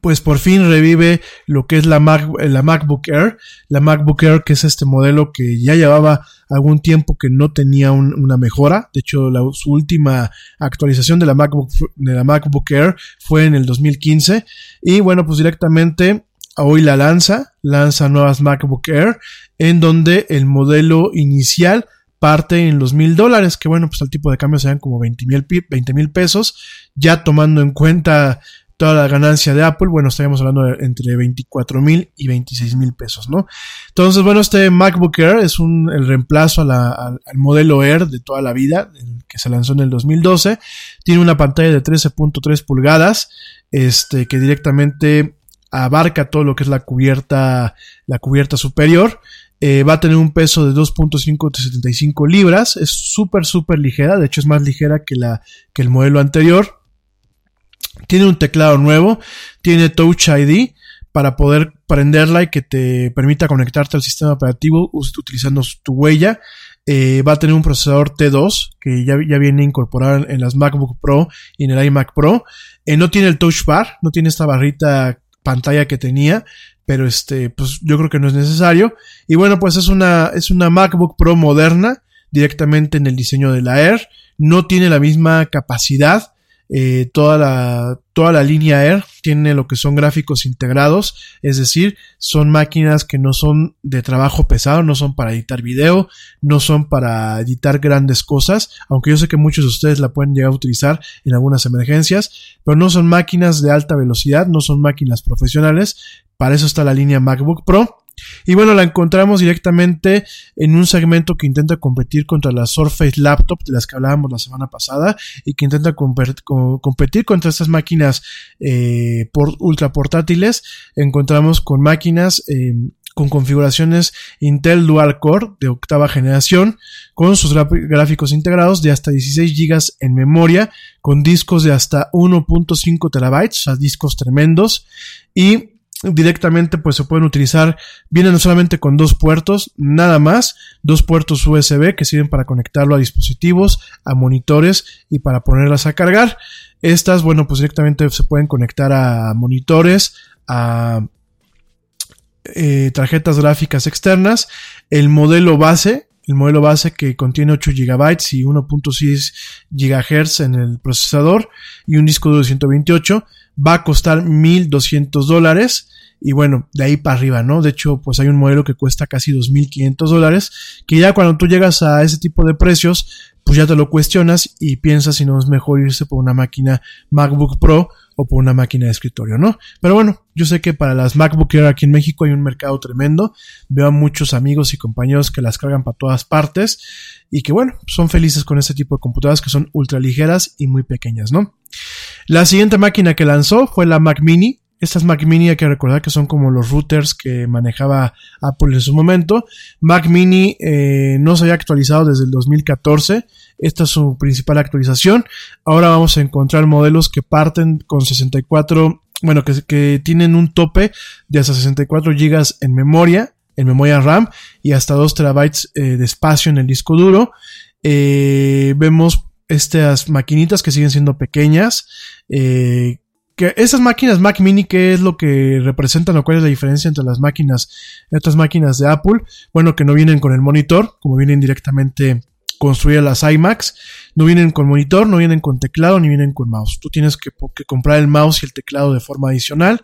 Speaker 3: pues por fin revive lo que es la, Mac, la MacBook Air. La MacBook Air, que es este modelo que ya llevaba algún tiempo que no tenía una mejora. De hecho, la, su última actualización de la, MacBook, de la MacBook Air fue en el 2015. Y bueno, pues directamente hoy la lanza, lanza nuevas MacBook Air, en donde el modelo inicial parte en los mil dólares, que bueno, pues al tipo de cambio sean como 20 mil pesos, ya tomando en cuenta toda la ganancia de Apple, bueno, estaríamos hablando entre 24 mil y 26 mil pesos, ¿no? Entonces, bueno, este MacBook Air es un, el reemplazo al, modelo Air de toda la vida, el que se lanzó en el 2012. Tiene una pantalla de 13.3 pulgadas, este, que directamente abarca todo lo que es la cubierta, la cubierta superior. Eh, va a tener un peso de 2.575 libras. Es súper, súper ligera. De hecho, es más ligera que, la, que el modelo anterior. Tiene un teclado nuevo, tiene Touch ID para poder prenderla y que te permita conectarte al sistema operativo utilizando tu huella. eh, va a tener un procesador T2 que ya, viene incorporado en, las MacBook Pro y en el iMac Pro. Eh, no tiene el Touch Bar, no tiene esta barrita pantalla que tenía, pero este, pues yo creo que no es necesario. Y bueno, pues es una, es una MacBook Pro moderna, directamente en el diseño de la Air. No tiene la misma capacidad eh, toda, la, toda la línea Air tiene lo que son gráficos integrados, es decir, son máquinas que no son de trabajo pesado, no son para editar video, no son para editar grandes cosas, aunque yo sé que muchos de ustedes la pueden llegar a utilizar en algunas emergencias, pero no son máquinas de alta velocidad, no son máquinas profesionales, para eso está la línea MacBook Pro. Y bueno, la encontramos directamente en un segmento que intenta competir contra las Surface Laptop de las que hablábamos la semana pasada y que intenta competir contra estas máquinas eh, por, ultra portátiles. Encontramos con máquinas eh, con configuraciones Intel Dual Core de octava generación, con sus gráficos integrados de hasta 16 GB en memoria, con discos de hasta 1.5 terabytes, o sea, discos tremendos, y directamente pues se pueden utilizar, vienen solamente con dos puertos, nada más, dos puertos USB que sirven para conectarlo a dispositivos, a monitores y para ponerlas a cargar. Estas, bueno, pues directamente se pueden conectar a monitores, a eh, tarjetas gráficas externas. El modelo base, el modelo base que contiene 8 GB y 1.6 GHz en el procesador y un disco de 128 va a costar 1200 dólares. Y bueno, de ahí para arriba, ¿no? De hecho, pues hay un modelo que cuesta casi 2.500 dólares, que ya cuando tú llegas a ese tipo de precios, pues ya te lo cuestionas y piensas si no es mejor irse por una máquina MacBook Pro o por una máquina de escritorio, ¿no? Pero bueno, yo sé que para las MacBook Air aquí en México hay un mercado tremendo. Veo a muchos amigos y compañeros que las cargan para todas partes y que bueno, son felices con este tipo de computadoras que son ultra ligeras y muy pequeñas, ¿no? La siguiente máquina que lanzó fue la Mac Mini. Estas Mac Mini hay que recordar que son como los routers que manejaba Apple en su momento. Mac Mini eh, no se había actualizado desde el 2014 esta es su principal actualización. Ahora vamos a encontrar modelos que parten con 64, bueno, que, tienen un tope de hasta 64 GB en memoria, en memoria RAM y hasta 2 terabytes eh, de espacio en el disco duro. Eh, vemos estas maquinitas que siguen siendo pequeñas. Que esas máquinas Mac Mini, ¿qué es lo que representan o cuál es la diferencia entre las máquinas, estas máquinas de Apple? Bueno, que no vienen con el monitor, como vienen directamente construir las iMacs. No vienen con monitor, no vienen con teclado, ni vienen con mouse. Tú tienes que, comprar el mouse y el teclado de forma adicional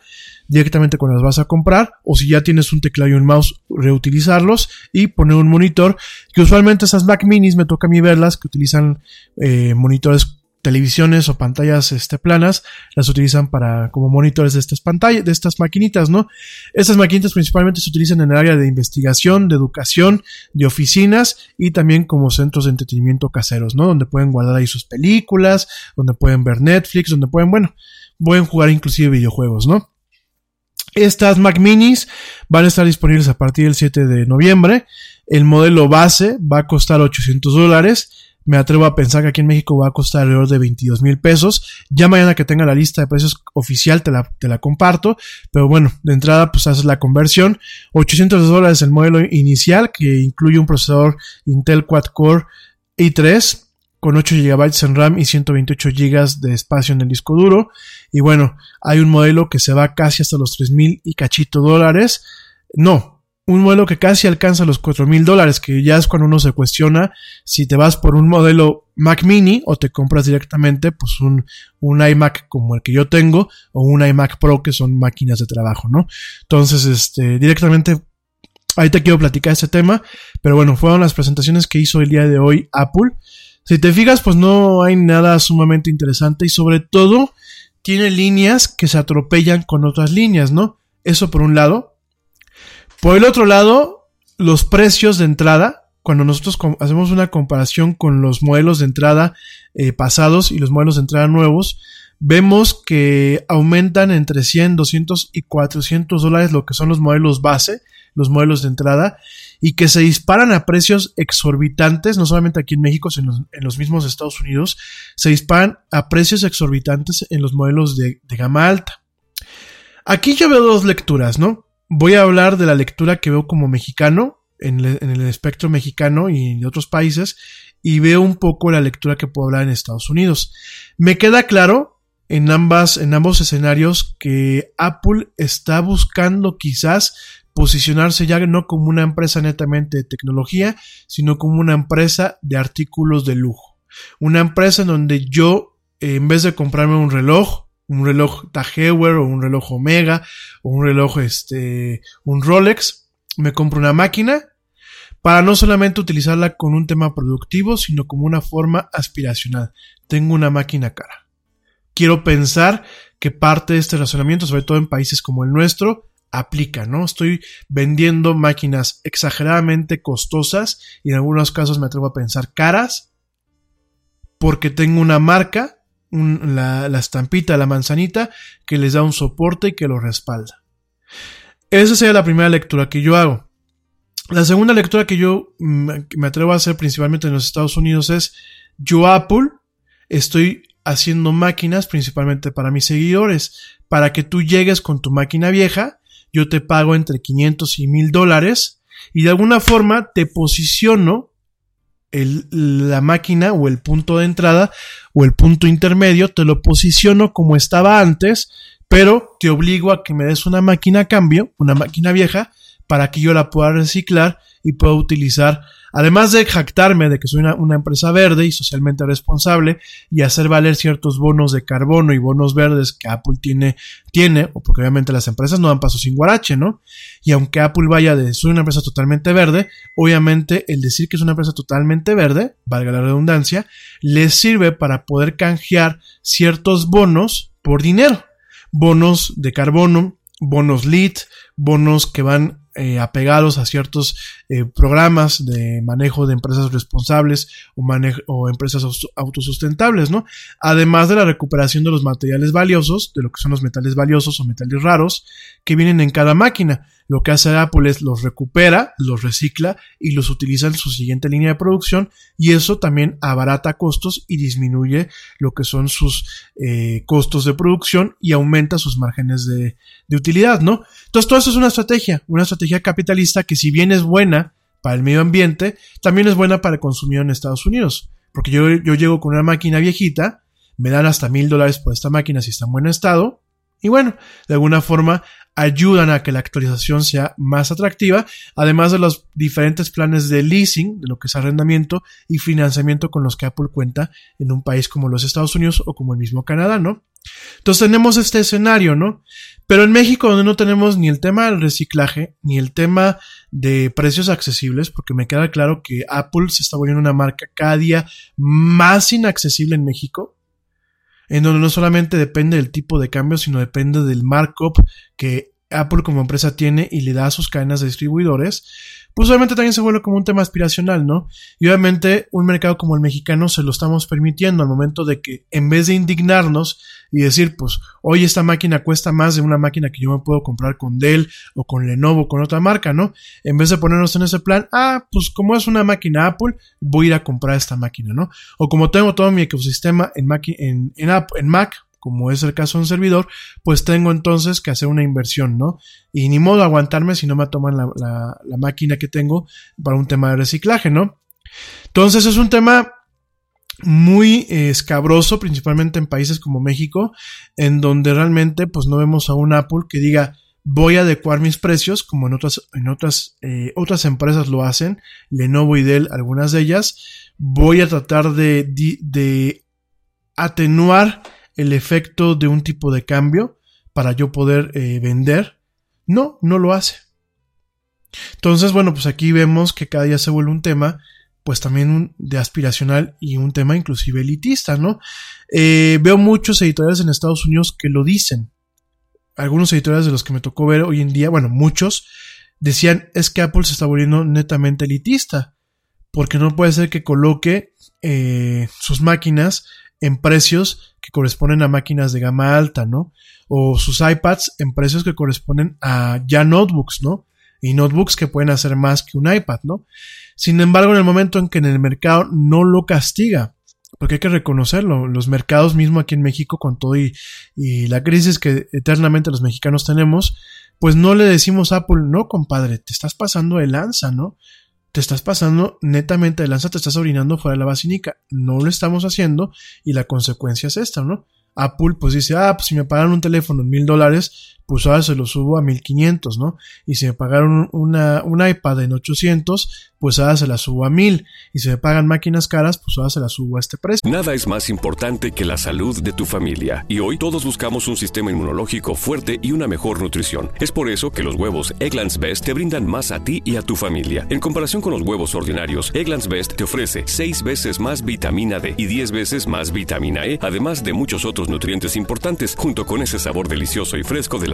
Speaker 3: directamente cuando las vas a comprar. O si ya tienes un teclado y un mouse, reutilizarlos y poner un monitor. Que usualmente esas Mac minis me toca a mí verlas que utilizan eh, monitores televisiones o pantallas este, planas las utilizan para como monitores de estas pantallas, de estas maquinitas, ¿no? Estas maquinitas principalmente se utilizan en el área de investigación, de educación, de oficinas y también como centros de entretenimiento caseros, ¿no? Donde pueden guardar ahí sus películas, donde pueden ver Netflix, donde pueden, bueno, pueden jugar inclusive videojuegos, ¿no? Estas Mac Minis van a estar disponibles a partir del 7 de noviembre. El modelo base va a costar 800 dólares me atrevo a pensar que aquí en México va a costar alrededor de 22 mil pesos. Ya mañana que tenga la lista de precios oficial te la, comparto. Pero bueno, de entrada pues haces la conversión. 800 dólares el modelo inicial que incluye un procesador Intel Quad Core i3 con 8 GB en RAM y 128 GB de espacio en el disco duro. Y bueno, hay un modelo que se va casi hasta los 3 mil y cachito dólares. No, un modelo que casi alcanza los cuatro mil dólares, que ya es cuando uno se cuestiona si te vas por un modelo Mac mini o te compras directamente pues un, un iMac como el que yo tengo o un iMac Pro que son máquinas de trabajo, ¿no? Entonces, este, directamente ahí te quiero platicar este tema, pero bueno, fueron las presentaciones que hizo el día de hoy Apple. Si te fijas, pues no hay nada sumamente interesante y sobre todo tiene líneas que se atropellan con otras líneas, ¿no? Eso por un lado. Por el otro lado, los precios de entrada, cuando nosotros hacemos una comparación con los modelos de entrada eh, pasados y los modelos de entrada nuevos, vemos que aumentan entre 100, 200 y 400 dólares lo que son los modelos base, los modelos de entrada, y que se disparan a precios exorbitantes, no solamente aquí en México, sino en los mismos Estados Unidos, se disparan a precios exorbitantes en los modelos de, de gama alta. Aquí yo veo dos lecturas, ¿no? Voy a hablar de la lectura que veo como mexicano. en, el espectro mexicano y en otros países y veo un poco la lectura que puedo hablar en Estados Unidos. Me queda claro en ambas, en ambos escenarios que Apple está buscando quizás posicionarse ya no como una empresa netamente de tecnología, sino como una empresa de artículos de lujo. Una empresa en donde yo, en vez de comprarme un reloj, un reloj Tag o un reloj Omega o un reloj este un Rolex, me compro una máquina para no solamente utilizarla con un tema productivo, sino como una forma aspiracional. Tengo una máquina cara. Quiero pensar que parte de este razonamiento, sobre todo en países como el nuestro, aplica, ¿no? Estoy vendiendo máquinas exageradamente costosas y en algunos casos me atrevo a pensar caras porque tengo una marca la, estampita, la manzanita, que les da un soporte y que lo respalda. Esa sería la primera lectura que yo hago. La segunda lectura que yo mm, me atrevo a hacer principalmente en los Estados Unidos es, yo Apple estoy haciendo máquinas principalmente para mis seguidores, para que tú llegues con tu máquina vieja, yo te pago entre 500 y 1000 dólares y de alguna forma te posiciono la máquina o el punto de entrada o el punto intermedio, te lo posiciono como estaba antes, pero te obligo a que me des una máquina a cambio, una máquina vieja, para que yo la pueda reciclar y pueda utilizar Además de jactarme de que soy una, empresa verde y socialmente responsable y hacer valer ciertos bonos de carbono y bonos verdes que Apple tiene, tiene, o porque obviamente las empresas no dan paso sin guarache, ¿no? Y aunque Apple vaya de soy una empresa totalmente verde, obviamente el decir que es una empresa totalmente verde, valga la redundancia, les sirve para poder canjear ciertos bonos por dinero. Bonos de carbono, bonos lead, bonos que van eh, apegados a ciertos eh, programas de manejo de empresas responsables o, o empresas autosustentables, ¿no? Además de la recuperación de los materiales valiosos, de lo que son los metales valiosos o metales raros que vienen en cada máquina. Lo que hace Apple es los recupera, los recicla y los utiliza en su siguiente línea de producción y eso también abarata costos y disminuye lo que son sus eh, costos de producción y aumenta sus márgenes de, de utilidad, ¿no? Entonces todo eso es una estrategia, una estrategia capitalista que si bien es buena para el medio ambiente, también es buena para el consumidor en Estados Unidos. Porque yo, yo llego con una máquina viejita, me dan hasta mil dólares por esta máquina si está en buen estado, y bueno, de alguna forma ayudan a que la actualización sea más atractiva, además de los diferentes planes de leasing, de lo que es arrendamiento y financiamiento con los que Apple cuenta en un país como los Estados Unidos o como el mismo Canadá, ¿no? Entonces tenemos este escenario, ¿no? Pero en México donde no tenemos ni el tema del reciclaje, ni el tema de precios accesibles, porque me queda claro que Apple se está volviendo una marca cada día más inaccesible en México, en donde no solamente depende del tipo de cambio, sino depende del markup que Apple como empresa tiene y le da a sus cadenas de distribuidores, pues obviamente también se vuelve como un tema aspiracional, ¿no? Y obviamente un mercado como el mexicano se lo estamos permitiendo al momento de que en vez de indignarnos y decir, pues, hoy esta máquina cuesta más de una máquina que yo me puedo comprar con Dell o con Lenovo, con otra marca, ¿no? En vez de ponernos en ese plan, ah, pues como es una máquina Apple, voy a ir a comprar esta máquina, ¿no? O como tengo todo mi ecosistema en, en, en, en Mac, como es el caso de un servidor, pues tengo entonces que hacer una inversión, ¿no? Y ni modo aguantarme si no me toman la, la, máquina que tengo para un tema de reciclaje, ¿no? Entonces es un tema muy eh, escabroso, principalmente en países como México, en donde realmente pues no vemos a un Apple que diga voy a adecuar mis precios, como en otras, en otras, eh, otras empresas lo hacen, Lenovo y Dell, algunas de ellas, voy a tratar de, de atenuar el efecto de un tipo de cambio para yo poder eh, vender. No, no lo hace. Entonces, bueno, pues aquí vemos que cada día se vuelve un tema, pues también de aspiracional y un tema inclusive elitista, ¿no? Eh, veo muchos editoriales en Estados Unidos que lo dicen. Algunos editoriales de los que me tocó ver hoy en día, bueno, muchos, decían es que Apple se está volviendo netamente elitista, porque no puede ser que coloque eh, sus máquinas en precios que corresponden a máquinas de gama alta, ¿no? O sus iPads en precios que corresponden a ya notebooks, ¿no? Y notebooks que pueden hacer más que un iPad, ¿no? Sin embargo, en el momento en que en el mercado no lo castiga, porque hay que reconocerlo, los mercados mismo aquí en México con todo y, y la crisis que eternamente los mexicanos tenemos, pues no le decimos a Apple, no compadre, te estás pasando de lanza, ¿no? Te estás pasando netamente de lanza, te estás orinando fuera de la basílica. No lo estamos haciendo y la consecuencia es esta, ¿no? Apple pues dice, ah, pues si me pagaron un teléfono en mil dólares, pues ahora se lo subo a 1500, ¿no? Y si me pagaron una, un iPad en 800, pues ahora se la subo a 1000. Y si me pagan máquinas caras, pues ahora se la subo a este precio.
Speaker 4: Nada es más importante que la salud de tu familia. Y hoy todos buscamos un sistema inmunológico fuerte y una mejor nutrición. Es por eso que los huevos Egglands Best te brindan más a ti y a tu familia. En comparación con los huevos ordinarios, Egglands Best te ofrece 6 veces más vitamina D y 10 veces más vitamina E, además de muchos otros nutrientes importantes, junto con ese sabor delicioso y fresco de la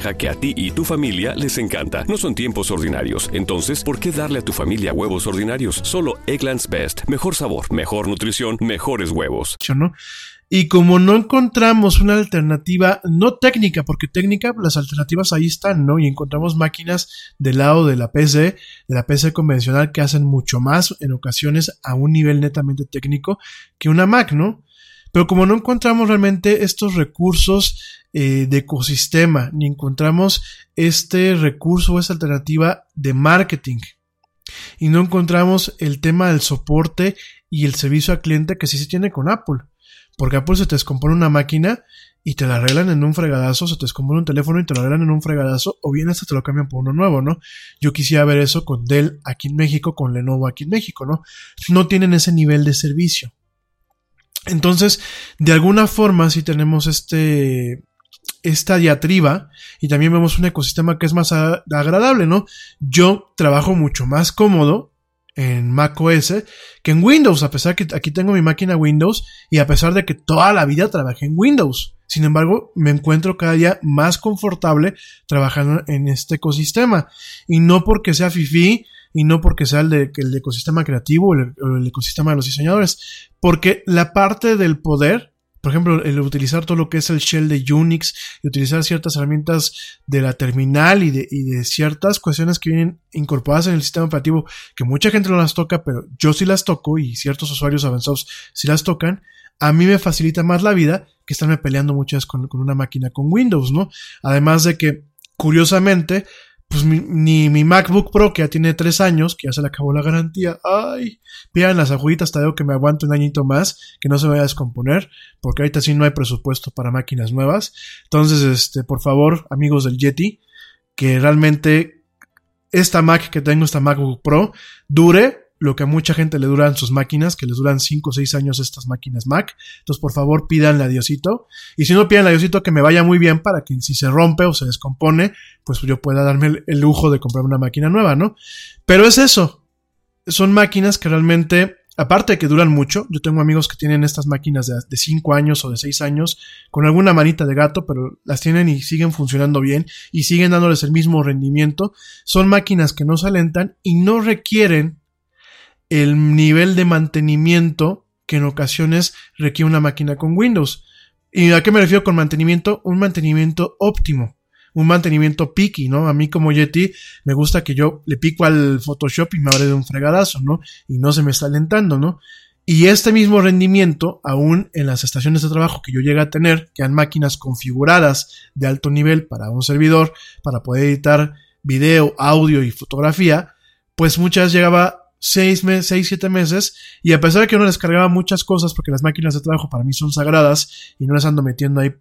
Speaker 4: que a ti y tu familia les encanta. No son tiempos ordinarios, entonces, ¿por qué darle a tu familia huevos ordinarios? Solo Egglands Best. Mejor sabor, mejor nutrición, mejores huevos.
Speaker 3: ¿no? Y como no encontramos una alternativa, no técnica, porque técnica, las alternativas ahí están, ¿no? Y encontramos máquinas del lado de la PC, de la PC convencional, que hacen mucho más en ocasiones a un nivel netamente técnico que una Mac, ¿no? Pero como no encontramos realmente estos recursos eh, de ecosistema, ni encontramos este recurso o esta alternativa de marketing, y no encontramos el tema del soporte y el servicio al cliente que sí se tiene con Apple. Porque Apple se te descompone una máquina y te la arreglan en un fregadazo, se te descompone un teléfono y te lo arreglan en un fregadazo, o bien hasta te lo cambian por uno nuevo, ¿no? Yo quisiera ver eso con Dell aquí en México, con Lenovo aquí en México, ¿no? No tienen ese nivel de servicio. Entonces, de alguna forma, si tenemos este, esta diatriba y también vemos un ecosistema que es más agradable, ¿no? Yo trabajo mucho más cómodo en Mac OS que en Windows, a pesar que aquí tengo mi máquina Windows y a pesar de que toda la vida trabajé en Windows. Sin embargo, me encuentro cada día más confortable trabajando en este ecosistema. Y no porque sea FIFI y no porque sea el, de, el ecosistema creativo o el, ecosistema de los diseñadores, porque la parte del poder, por ejemplo, el utilizar todo lo que es el shell de Unix y utilizar ciertas herramientas de la terminal y de, ciertas cuestiones que vienen incorporadas en el sistema operativo, que mucha gente no las toca, pero yo sí las toco y ciertos usuarios avanzados sí las tocan, a mí me facilita más la vida que estarme peleando muchas con, con una máquina con Windows, ¿no? Además de que, curiosamente, pues ni mi MacBook Pro, que ya tiene tres años, que ya se le acabó la garantía, ay, pidan las agujitas, te que me aguante un añito más, que no se vaya a descomponer, porque ahorita sí no hay presupuesto para máquinas nuevas. Entonces, este, por favor, amigos del Yeti, que realmente esta Mac que tengo, esta MacBook Pro, dure lo que a mucha gente le duran sus máquinas, que les duran 5 o 6 años estas máquinas Mac. Entonces, por favor, pídanle a Diosito. Y si no, pídanle a Diosito que me vaya muy bien para que si se rompe o se descompone, pues yo pueda darme el, lujo de comprar una máquina nueva, ¿no? Pero es eso. Son máquinas que realmente, aparte de que duran mucho, yo tengo amigos que tienen estas máquinas de 5 años o de 6 años con alguna manita de gato, pero las tienen y siguen funcionando bien y siguen dándoles el mismo rendimiento. Son máquinas que no se alentan y no requieren el nivel de mantenimiento que en ocasiones requiere una máquina con Windows. ¿Y a qué me refiero con mantenimiento? Un mantenimiento óptimo, un mantenimiento picky, ¿no? A mí como Yeti me gusta que yo le pico al Photoshop y me abre de un fregadazo, ¿no? Y no se me está alentando, ¿no? Y este mismo rendimiento, aún en las estaciones de trabajo que yo llegue a tener, que han máquinas configuradas de alto nivel para un servidor, para poder editar video, audio y fotografía, pues muchas llegaba seis, meses, seis, siete meses, y a pesar de que uno descargaba muchas cosas, porque las máquinas de trabajo para mí son sagradas, y no les ando metiendo ahí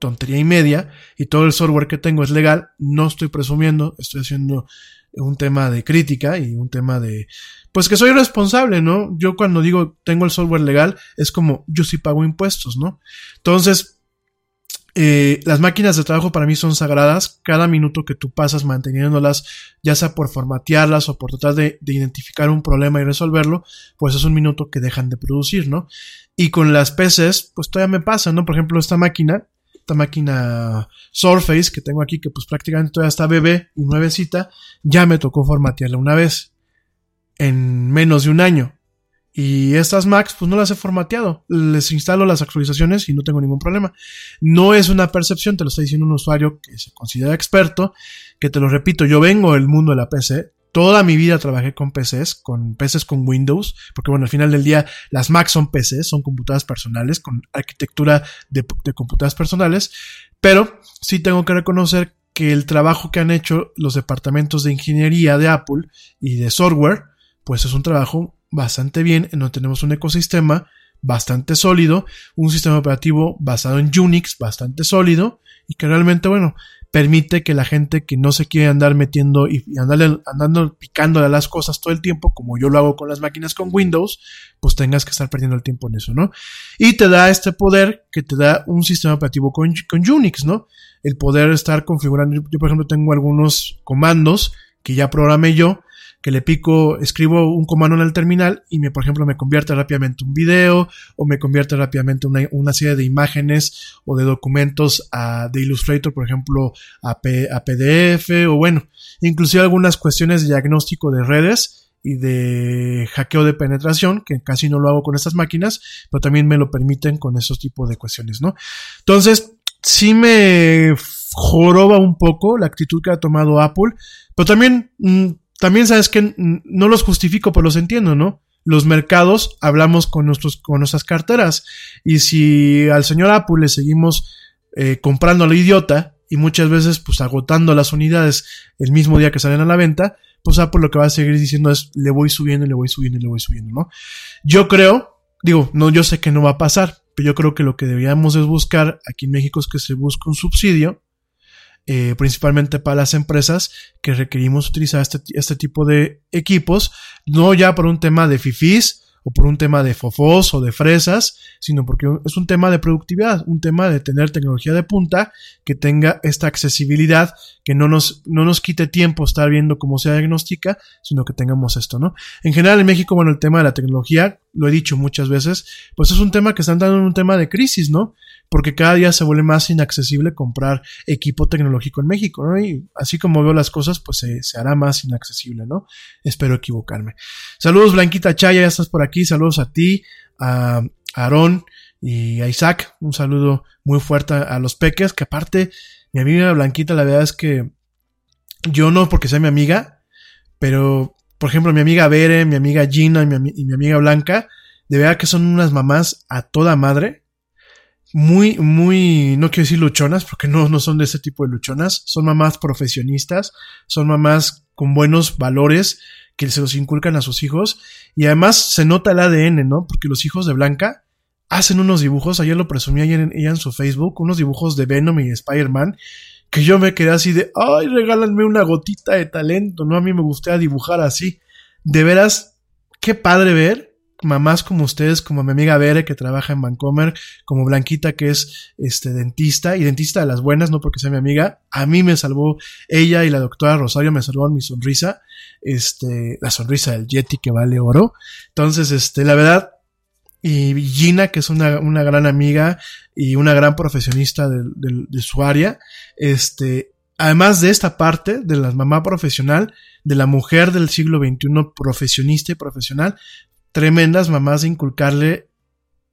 Speaker 3: tontería y media, y todo el software que tengo es legal, no estoy presumiendo, estoy haciendo un tema de crítica y un tema de, pues que soy responsable, ¿no? Yo cuando digo tengo el software legal, es como yo sí pago impuestos, ¿no? Entonces, Eh, las máquinas de trabajo para mí son sagradas. Cada minuto que tú pasas manteniéndolas, ya sea por formatearlas o por tratar de, de, identificar un problema y resolverlo, pues es un minuto que dejan de producir, ¿no? Y con las PCs, pues todavía me pasa, ¿no? Por ejemplo, esta máquina, esta máquina Surface que tengo aquí, que pues prácticamente todavía está bebé y nuevecita, ya me tocó formatearla una vez. En menos de un año. Y estas Macs, pues no las he formateado. Les instalo las actualizaciones y no tengo ningún problema. No es una percepción, te lo está diciendo un usuario que se considera experto, que te lo repito, yo vengo del mundo de la PC. Toda mi vida trabajé con PCs, con PCs con Windows, porque bueno, al final del día las Macs son PCs, son computadoras personales, con arquitectura de, de computadoras personales, pero sí tengo que reconocer que el trabajo que han hecho los departamentos de ingeniería de Apple y de software, pues es un trabajo bastante bien, en donde tenemos un ecosistema bastante sólido, un sistema operativo basado en Unix bastante sólido y que realmente, bueno, permite que la gente que no se quiere andar metiendo y, andarle, andando picándole a las cosas todo el tiempo, como yo lo hago con las máquinas con Windows, pues tengas que estar perdiendo el tiempo en eso, ¿no? Y te da este poder que te da un sistema operativo con, con Unix, ¿no? El poder estar configurando, yo por ejemplo tengo algunos comandos que ya programé yo, que le pico, escribo un comando en el terminal y me, por ejemplo, me convierte rápidamente un video o me convierte rápidamente una, una serie de imágenes o de documentos a, de Illustrator, por ejemplo, a, P, a PDF o bueno, inclusive algunas cuestiones de diagnóstico de redes y de hackeo de penetración, que casi no lo hago con estas máquinas, pero también me lo permiten con esos tipos de cuestiones, ¿no? Entonces, sí me joroba un poco la actitud que ha tomado Apple, pero también también sabes que no los justifico, pero los entiendo, ¿no? Los mercados hablamos con, nuestros, con nuestras carteras. Y si al señor Apple le seguimos eh, comprando a la idiota y muchas veces pues agotando las unidades el mismo día que salen a la venta, pues Apple lo que va a seguir diciendo es le voy subiendo le voy subiendo le voy subiendo, ¿no? Yo creo, digo, no, yo sé que no va a pasar, pero yo creo que lo que deberíamos es buscar aquí en México es que se busque un subsidio eh, principalmente para las empresas que requerimos utilizar este, este tipo de equipos, no ya por un tema de fifís o por un tema de fofos o de fresas, sino porque es un tema de productividad, un tema de tener tecnología de punta que tenga esta accesibilidad, que no nos, no nos quite tiempo estar viendo cómo se diagnostica, sino que tengamos esto, ¿no? En general en México, bueno, el tema de la tecnología, lo he dicho muchas veces, pues es un tema que está entrando en un tema de crisis, ¿no? porque cada día se vuelve más inaccesible comprar equipo tecnológico en México, ¿no? Y así como veo las cosas, pues se, hará más inaccesible, ¿no? Espero equivocarme. Saludos, Blanquita Chaya, ya estás por aquí. Saludos a ti, a Aarón y a Isaac. Un saludo muy fuerte a los peques, que aparte, mi amiga Blanquita, la verdad es que yo no porque sea mi amiga, pero, por ejemplo, mi amiga Bere, mi amiga Gina y mi, amiga Blanca, de verdad que son unas mamás a toda madre. Muy, muy, no quiero decir luchonas, porque no, no son de ese tipo de luchonas, son mamás profesionistas, son mamás con buenos valores que se los inculcan a sus hijos. Y además se nota el ADN, ¿no? Porque los hijos de Blanca hacen unos dibujos, ayer lo presumí ayer en, ella en su Facebook, unos dibujos de Venom y Spider-Man, que yo me quedé así de, ay, regálanme una gotita de talento, ¿no? A mí me gustaría dibujar así. De veras, qué padre ver mamás como ustedes, como mi amiga Bere que trabaja en Vancomer, como Blanquita que es este dentista y dentista de las buenas, no porque sea mi amiga, a mí me salvó ella y la doctora Rosario me salvó mi sonrisa, este, la sonrisa del Yeti que vale oro. Entonces, este, la verdad, y Gina, que es una, una gran amiga y una gran profesionista de, de, de su área, este, además de esta parte de la mamá profesional, de la mujer del siglo XXI profesionista y profesional, tremendas mamás de inculcarle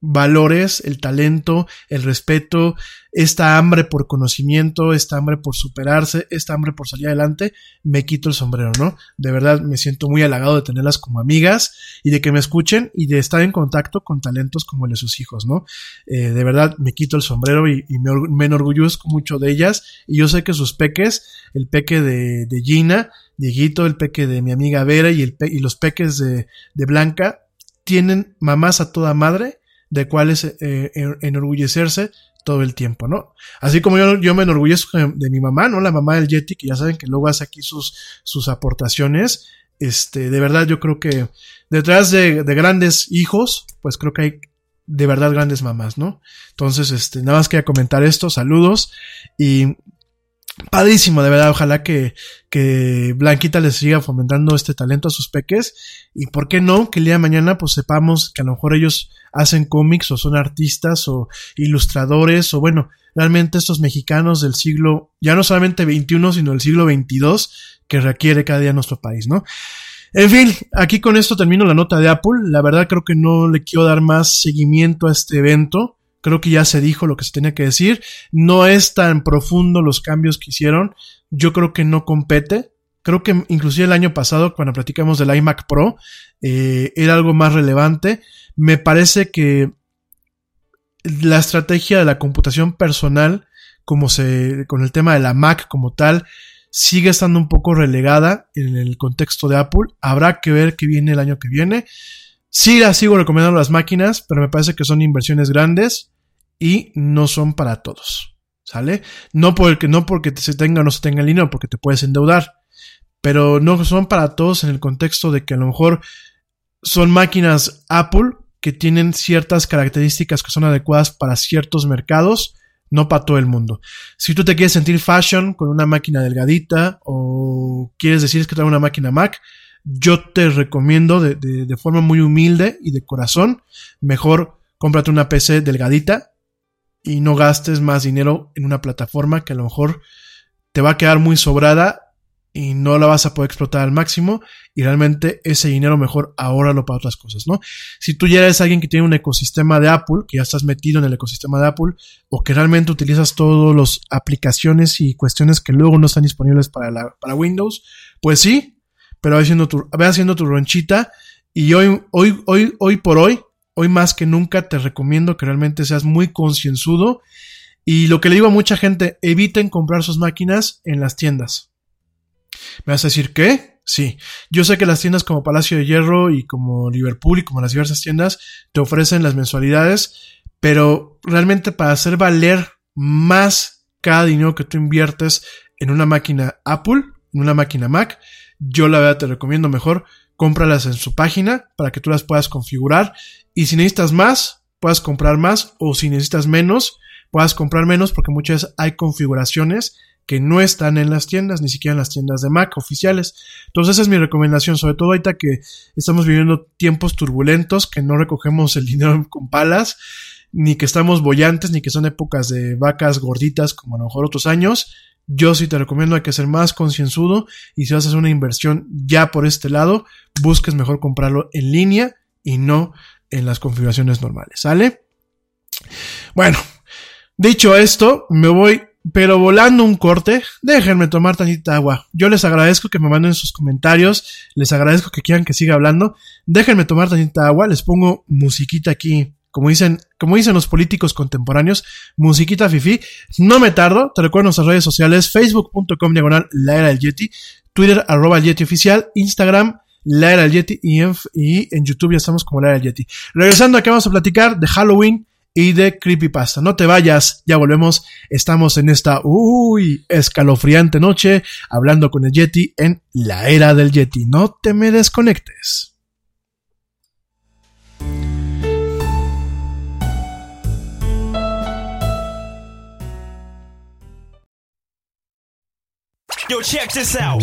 Speaker 3: valores, el talento, el respeto, esta hambre por conocimiento, esta hambre por superarse, esta hambre por salir adelante, me quito el sombrero, ¿no? De verdad me siento muy halagado de tenerlas como amigas y de que me escuchen y de estar en contacto con talentos como el de sus hijos, ¿no? Eh, de verdad me quito el sombrero y, me, me, enorgullezco mucho de ellas y yo sé que sus peques, el peque de, de Gina, Dieguito, el peque de mi amiga Vera y, el y los peques de, de Blanca, tienen mamás a toda madre de cuales eh, enorgullecerse todo el tiempo, ¿no? Así como yo, yo me enorgullezco de, mi mamá, ¿no? La mamá del Yeti, que ya saben que luego hace aquí sus, sus aportaciones. Este, de verdad yo creo que detrás de, de grandes hijos, pues creo que hay de verdad grandes mamás, ¿no? Entonces, este, nada más quería comentar esto, saludos y padrísimo, de verdad, ojalá que, que Blanquita les siga fomentando este talento a sus peques y por qué no, que el día de mañana pues sepamos que a lo mejor ellos hacen cómics o son artistas o ilustradores o bueno, realmente estos mexicanos del siglo, ya no solamente 21, sino del siglo 22 que requiere cada día nuestro país, ¿no? En fin, aquí con esto termino la nota de Apple. La verdad creo que no le quiero dar más seguimiento a este evento. Creo que ya se dijo lo que se tenía que decir. No es tan profundo los cambios que hicieron. Yo creo que no compete. Creo que inclusive el año pasado, cuando platicamos del iMac Pro, eh, era algo más relevante. Me parece que la estrategia de la computación personal, como se, con el tema de la Mac como tal, sigue estando un poco relegada en el contexto de Apple. Habrá que ver qué viene el año que viene. Sí las sigo recomendando las máquinas, pero me parece que son inversiones grandes y no son para todos. ¿Sale? No porque, no porque se tenga o no se tenga el dinero, porque te puedes endeudar. Pero no son para todos en el contexto de que a lo mejor son máquinas Apple que tienen ciertas características que son adecuadas para ciertos mercados no para todo el mundo. Si tú te quieres sentir fashion con una máquina delgadita o quieres decir que trae una máquina Mac, yo te recomiendo de, de, forma muy humilde y de corazón, mejor cómprate una PC delgadita y no gastes más dinero en una plataforma que a lo mejor te va a quedar muy sobrada y no la vas a poder explotar al máximo y realmente ese dinero mejor ahórralo para otras cosas, ¿no? Si tú ya eres alguien que tiene un ecosistema de Apple, que ya estás metido en el ecosistema de Apple o que realmente utilizas todas las aplicaciones y cuestiones que luego no están disponibles para, la, para Windows, pues sí, pero ve haciendo tu, ve haciendo tu ronchita y hoy, hoy, hoy, hoy por hoy, hoy más que nunca te recomiendo que realmente seas muy concienzudo y lo que le digo a mucha gente, eviten comprar sus máquinas en las tiendas ¿Me vas a decir qué? Sí. Yo sé que las tiendas como Palacio de Hierro y como Liverpool y como las diversas tiendas te ofrecen las mensualidades, pero realmente para hacer valer más cada dinero que tú inviertes en una máquina Apple, en una máquina Mac, yo la verdad te recomiendo mejor cómpralas en su página para que tú las puedas configurar y si necesitas más, puedas comprar más o si necesitas menos, puedas comprar menos porque muchas veces hay configuraciones que no están en las tiendas, ni siquiera en las tiendas de Mac oficiales. Entonces esa es mi recomendación, sobre todo ahorita que estamos viviendo tiempos turbulentos, que no recogemos el dinero con palas, ni que estamos bollantes, ni que son épocas de vacas gorditas como a lo mejor otros años. Yo sí te recomiendo hay que ser más concienzudo y si vas a hacer una inversión ya por este lado, busques mejor comprarlo en línea y no en las configuraciones normales, ¿sale? Bueno, dicho esto, me voy pero volando un corte, déjenme tomar tantita agua. Yo les agradezco que me manden sus comentarios, les agradezco que quieran que siga hablando. Déjenme tomar tantita agua, les pongo musiquita aquí, como dicen, como dicen los políticos contemporáneos, musiquita fifi. No me tardo, te recuerdo nuestras redes sociales, facebook.com diagonal la era del Yeti, Twitter arroba el Yeti oficial, Instagram la era del Yeti y en, y en YouTube ya estamos como la era del Yeti. Regresando acá vamos a platicar de Halloween y de Creepypasta. No te vayas, ya volvemos. Estamos en esta, uy, escalofriante noche hablando con el Yeti en la era del Yeti. No te me desconectes.
Speaker 5: Yo, check this out.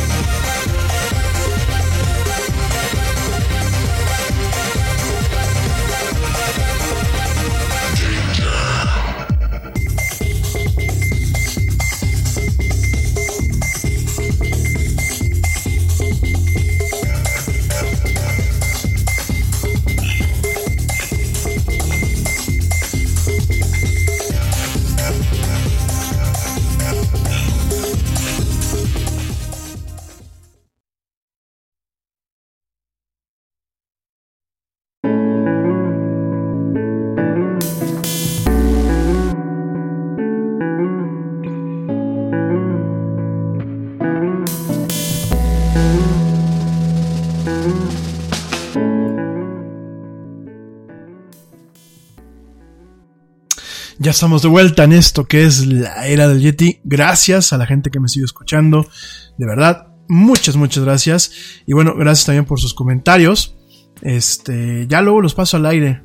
Speaker 3: Estamos de vuelta en esto que es la era del Yeti. Gracias a la gente que me sigue escuchando. De verdad, muchas, muchas gracias. Y bueno, gracias también por sus comentarios. Este, ya luego los paso al aire.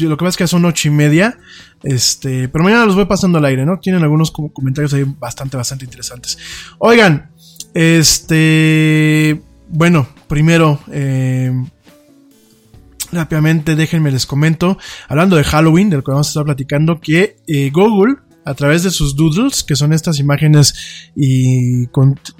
Speaker 3: Lo que pasa es que son ocho y media. Este, pero mañana los voy pasando al aire, ¿no? Tienen algunos comentarios ahí bastante, bastante interesantes. Oigan, este, bueno, primero, eh, rápidamente déjenme les comento, hablando de Halloween, del que vamos a estar platicando, que eh, Google, a través de sus doodles, que son estas imágenes y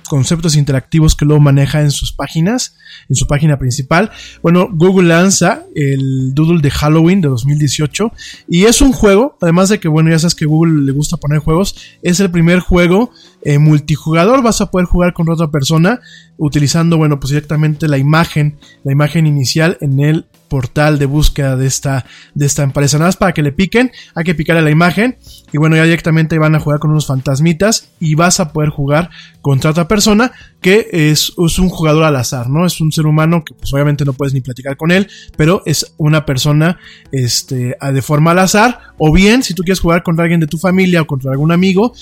Speaker 3: conceptos interactivos que luego maneja en sus páginas, en su página principal, bueno, Google lanza el doodle de Halloween de 2018 y es un juego, además de que, bueno, ya sabes que Google le gusta poner juegos, es el primer juego eh, multijugador, vas a poder jugar con otra persona utilizando, bueno, pues directamente la imagen, la imagen inicial en el portal de búsqueda de esta, de esta empresa. Nada más para que le piquen, hay que picarle la imagen y bueno, ya directamente van a jugar con unos fantasmitas y vas a poder jugar contra otra persona que es, es un jugador al azar, ¿no? Es un ser humano que pues obviamente no puedes ni platicar con él, pero es una persona este, de forma al azar o bien si tú quieres jugar contra alguien de tu familia o contra algún amigo,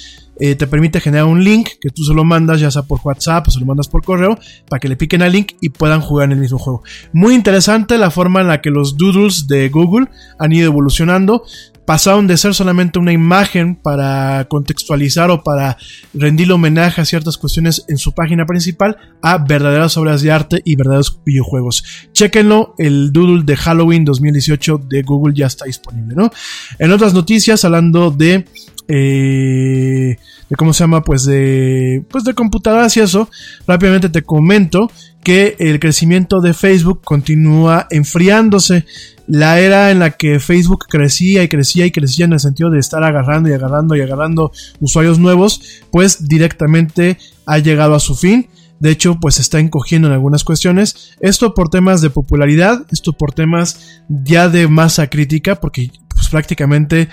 Speaker 3: eh, te permite generar un link que tú se lo mandas ya sea por WhatsApp o se lo mandas por correo para que le piquen al link y puedan jugar en el mismo juego. Muy interesante la forma en la que los doodles de Google han ido evolucionando. Pasaron de ser solamente una imagen para contextualizar o para rendir homenaje a ciertas cuestiones en su página principal a verdaderas obras de arte y verdaderos videojuegos. Chequenlo, el doodle de Halloween 2018 de Google ya está disponible, ¿no? En otras noticias, hablando de eh, de cómo se llama, pues de, pues de computadoras y eso, rápidamente te comento que el crecimiento de Facebook continúa enfriándose. La era en la que Facebook crecía y crecía y crecía en el sentido de estar agarrando y agarrando y agarrando usuarios nuevos, pues directamente ha llegado a su fin. De hecho, pues está encogiendo en algunas cuestiones. Esto por temas de popularidad, esto por temas ya de masa crítica, porque pues, prácticamente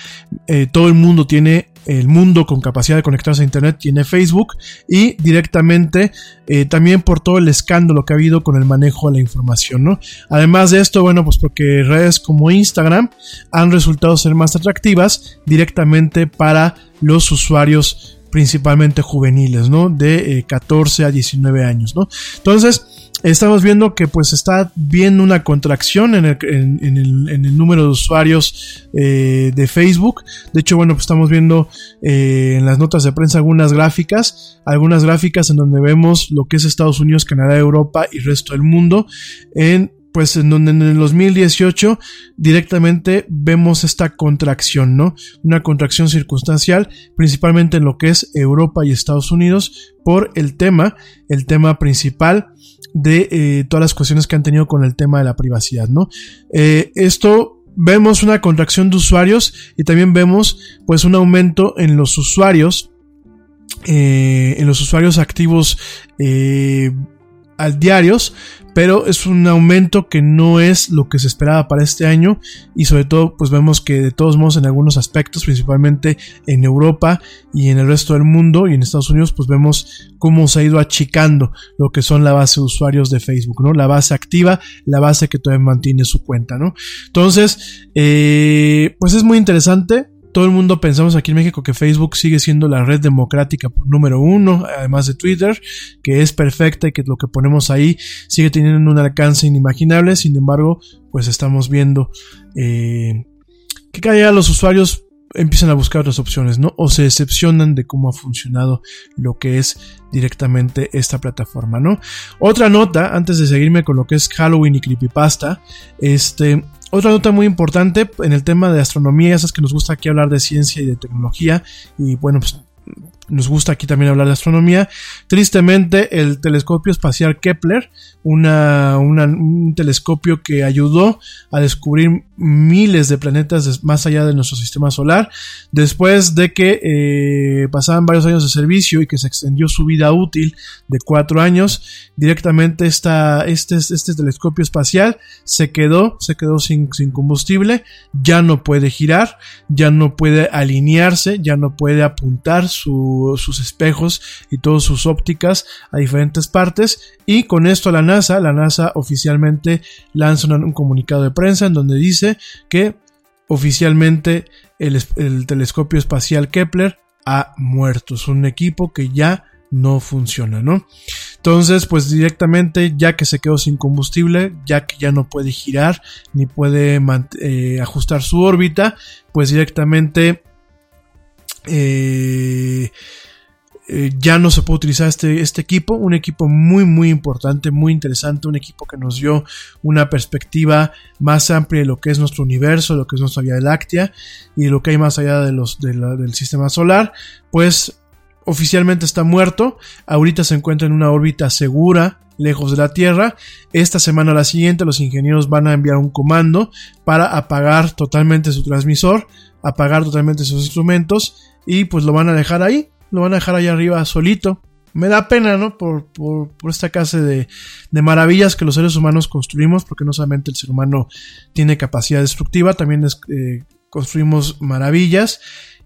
Speaker 3: eh, todo el mundo tiene, el mundo con capacidad de conectarse a Internet tiene Facebook y directamente eh, también por todo el escándalo que ha habido con el manejo de la información, ¿no? Además de esto, bueno, pues porque redes como Instagram han resultado ser más atractivas directamente para los usuarios principalmente juveniles, ¿no? De eh, 14 a 19 años, ¿no? Entonces, estamos viendo que pues está viendo una contracción en el, en, el número de usuarios eh, de Facebook. De hecho, bueno, pues estamos viendo eh, en las notas de prensa algunas gráficas, algunas gráficas en donde vemos lo que es Estados Unidos, Canadá, Europa y resto del mundo en pues en donde en el 2018 directamente vemos esta contracción, ¿no? Una contracción circunstancial, principalmente en lo que es Europa y Estados Unidos, por el tema, el tema principal de eh, todas las cuestiones que han tenido con el tema de la privacidad, ¿no? Eh, esto vemos una contracción de usuarios y también vemos pues un aumento en los usuarios, eh, en los usuarios activos al diarios, pero es un aumento que no es lo que se esperaba para este año y sobre todo pues vemos que de todos modos en algunos aspectos, principalmente en Europa y en el resto del mundo y en Estados Unidos pues vemos cómo se ha ido achicando lo que son la base de usuarios de Facebook, ¿no? La base activa, la base que todavía mantiene su cuenta, ¿no? Entonces, eh, pues es muy interesante todo el mundo pensamos aquí en México que Facebook sigue siendo la red democrática número uno, además de Twitter, que es perfecta y que lo que ponemos ahí sigue teniendo un alcance inimaginable. Sin embargo, pues estamos viendo eh, que cada día los usuarios empiezan a buscar otras opciones, ¿no? O se decepcionan de cómo ha funcionado lo que es directamente esta plataforma, ¿no? Otra nota, antes de seguirme con lo que es Halloween y Creepypasta, este, otra nota muy importante en el tema de astronomía, esas que nos gusta aquí hablar de ciencia y de tecnología, y bueno, pues nos gusta aquí también hablar de astronomía. Tristemente, el telescopio espacial Kepler, un telescopio que ayudó a descubrir miles de planetas más allá de nuestro sistema solar, después de que eh, pasaban varios años de servicio y que se extendió su vida útil de cuatro años, directamente esta, este, este telescopio espacial se quedó, se quedó sin, combustible, ya no puede girar, ya no puede alinearse, ya no puede apuntar su, sus espejos y todas sus ópticas a diferentes partes y con esto la NASA, la NASA oficialmente lanza un, un comunicado de prensa en donde dice que oficialmente el, el, telescopio espacial Kepler ha muerto. Es un equipo que ya no funciona, ¿no? Entonces, pues directamente, ya que se quedó sin combustible, ya que ya no puede girar ni puede eh, ajustar su órbita, pues directamente eh, eh, ya no se puede utilizar este, este equipo, un equipo muy muy importante, muy interesante, un equipo que nos dio una perspectiva más amplia de lo que es nuestro universo, de lo que es nuestra Vía Láctea y de lo que hay más allá de los, del sistema solar, pues oficialmente está muerto, ahorita se encuentra en una órbita segura, lejos de la Tierra. Esta semana o la siguiente los ingenieros van a enviar un comando para apagar totalmente su transmisor, apagar totalmente sus instrumentos y pues lo van a dejar ahí, lo van a dejar ahí arriba solito. Me da pena, ¿no? Por, por, por esta clase de, de maravillas que los seres humanos construimos, porque no solamente el ser humano tiene capacidad destructiva, también es, eh, construimos maravillas.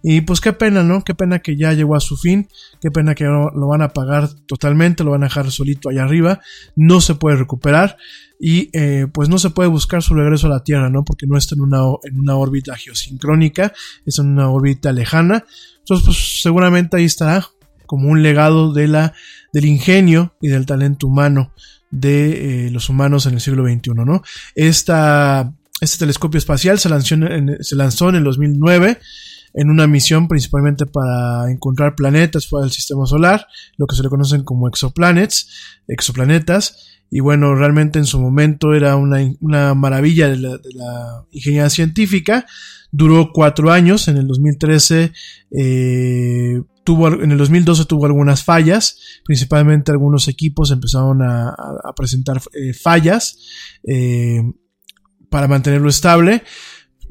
Speaker 3: Y pues qué pena, ¿no? Qué pena que ya llegó a su fin, qué pena que lo, lo van a apagar totalmente, lo van a dejar solito allá arriba, no se puede recuperar y eh, pues no se puede buscar su regreso a la Tierra, ¿no? Porque no está en una, en una órbita geosincrónica, está en una órbita lejana. Entonces pues seguramente ahí estará como un legado de la, del ingenio y del talento humano de eh, los humanos en el siglo XXI, ¿no? Esta, este telescopio espacial se lanzó en- se lanzó en el 2009 en una misión principalmente para encontrar planetas fuera del sistema solar, lo que se le conocen como exoplanets, exoplanetas, y bueno, realmente en su momento era una, una maravilla de la, ingeniería científica, duró cuatro años, en el 2013 eh, tuvo, en el 2012 tuvo algunas fallas, principalmente algunos equipos empezaron a presentar eh, fallas eh, para mantenerlo estable.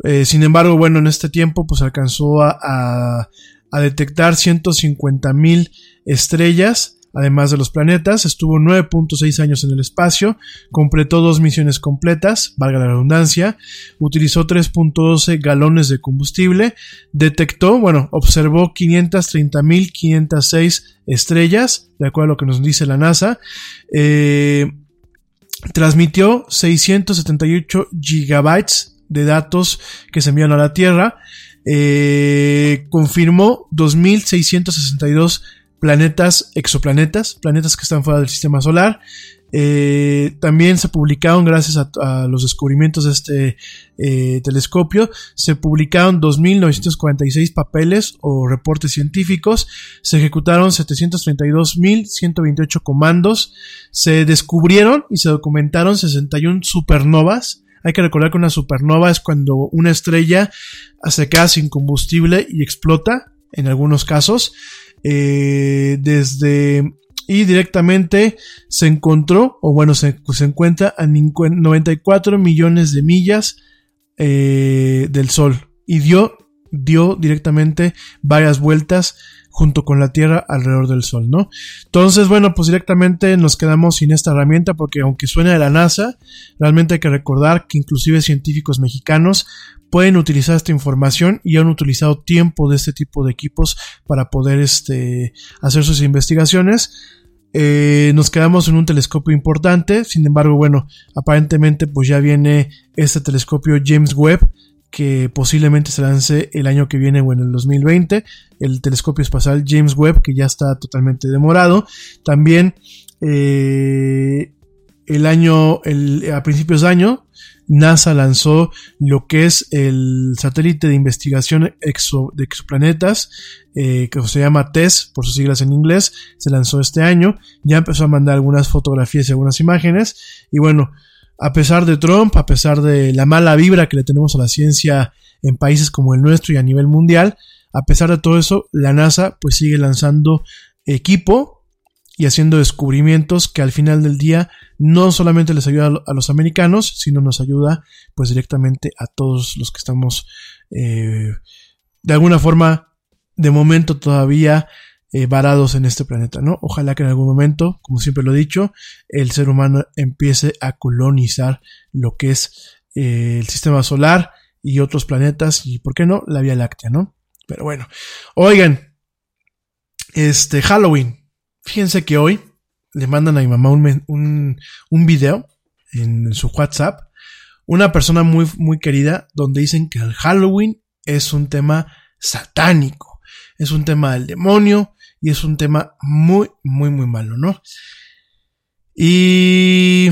Speaker 3: Eh, sin embargo, bueno, en este tiempo pues alcanzó a, a, a detectar 150 mil estrellas, además de los planetas. Estuvo 9.6 años en el espacio, completó dos misiones completas, valga la redundancia, utilizó 3.12 galones de combustible, detectó, bueno, observó 530.506 estrellas, de acuerdo a lo que nos dice la NASA. Eh, transmitió 678 gigabytes de datos que se envían a la Tierra. Eh, confirmó 2662 planetas, exoplanetas, planetas que están fuera del sistema solar. Eh, también se publicaron, gracias a, los descubrimientos de este eh, telescopio, se publicaron 2.946 papeles o reportes científicos, se ejecutaron 732.128 comandos, se descubrieron y se documentaron 61 supernovas. Hay que recordar que una supernova es cuando una estrella se queda sin combustible y explota, en algunos casos. Eh, desde y directamente se encontró, o bueno, se, se encuentra a 94 millones de millas eh, del Sol y dio, dio directamente varias vueltas junto con la Tierra alrededor del Sol, ¿no? Entonces, bueno, pues directamente nos quedamos sin esta herramienta porque aunque suena de la NASA, realmente hay que recordar que inclusive científicos mexicanos pueden utilizar esta información y han utilizado tiempo de este tipo de equipos para poder este, hacer sus investigaciones. Eh, nos quedamos en un telescopio importante, sin embargo, bueno, aparentemente pues ya viene este telescopio James Webb que posiblemente se lance el año que viene o en el 2020, el telescopio espacial James Webb que ya está totalmente demorado. También eh, el año, el, a principios de año, NASA lanzó lo que es el satélite de investigación de exoplanetas, eh, que se llama TESS, por sus siglas en inglés, se lanzó este año, ya empezó a mandar algunas fotografías y algunas imágenes, y bueno, a pesar de Trump, a pesar de la mala vibra que le tenemos a la ciencia en países como el nuestro y a nivel mundial, a pesar de todo eso, la NASA pues sigue lanzando equipo y haciendo descubrimientos que al final del día no solamente les ayuda a los americanos, sino nos ayuda pues directamente a todos los que estamos eh, de alguna forma de momento todavía eh, varados en este planeta, ¿no? Ojalá que en algún momento, como siempre lo he dicho, el ser humano empiece a colonizar lo que es eh, el sistema solar y otros planetas y, ¿por qué no?, la Vía Láctea, ¿no? Pero bueno, oigan, este Halloween, Fíjense que hoy le mandan a mi mamá un, un, un video en su WhatsApp, una persona muy, muy querida, donde dicen que el Halloween es un tema satánico, es un tema del demonio y es un tema muy, muy, muy malo, ¿no? Y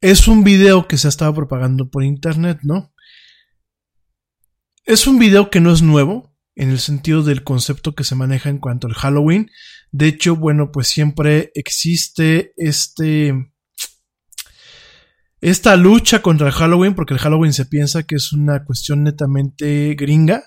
Speaker 3: es un video que se ha estado propagando por internet, ¿no? Es un video que no es nuevo, en el sentido del concepto que se maneja en cuanto al Halloween. De hecho, bueno, pues siempre existe este esta lucha contra el Halloween, porque el Halloween se piensa que es una cuestión netamente gringa.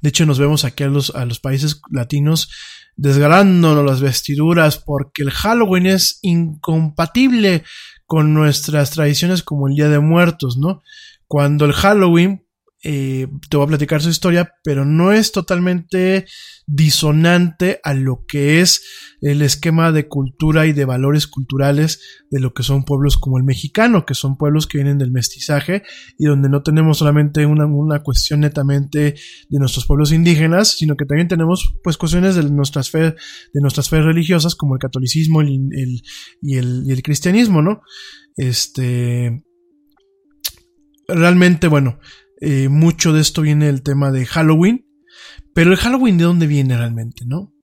Speaker 3: De hecho, nos vemos aquí a los, a los países latinos desgarrándonos las vestiduras porque el Halloween es incompatible con nuestras tradiciones como el Día de Muertos, ¿no? Cuando el Halloween eh, te voy a platicar su historia, pero no es totalmente disonante a lo que es el esquema de cultura y de valores culturales de lo que son pueblos como el mexicano, que son pueblos que vienen del mestizaje y donde no tenemos solamente una, una cuestión netamente de nuestros pueblos indígenas, sino que también tenemos pues cuestiones de nuestras fe, de nuestras fe religiosas como el catolicismo el, el, y, el, y el cristianismo, ¿no? Este realmente, bueno, eh, mucho de esto viene del tema de Halloween. Pero el Halloween de dónde viene realmente, ¿no?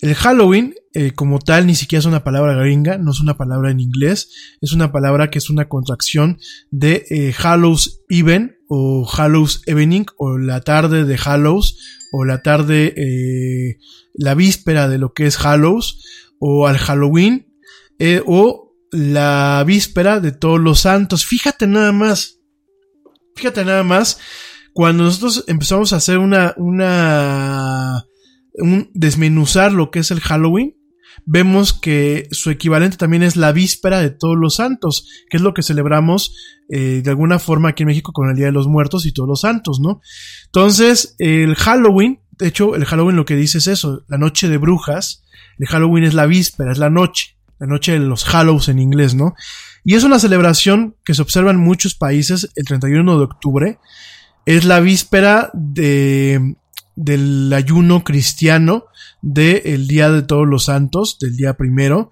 Speaker 3: El Halloween, eh, como tal, ni siquiera es una palabra gringa, no es una palabra en inglés, es una palabra que es una contracción de eh, Hallows Even o Hallows Evening o la tarde de Hallows o la tarde, la víspera de lo que es Hallows o al Halloween o la víspera de todos los santos. Fíjate nada más, Fíjate nada más, cuando nosotros empezamos a hacer una, una, un desmenuzar lo que es el Halloween, vemos que su equivalente también es la víspera de todos los santos, que es lo que celebramos eh, de alguna forma aquí en México con el Día de los Muertos y todos los santos, ¿no? Entonces, el Halloween, de hecho, el Halloween lo que dice es eso, la noche de brujas, el Halloween es la víspera, es la noche, la noche de los Hallows en inglés, ¿no? Y es una celebración que se observa en muchos países el 31 de octubre. Es la víspera de, del ayuno cristiano del Día de Todos los Santos, del día primero.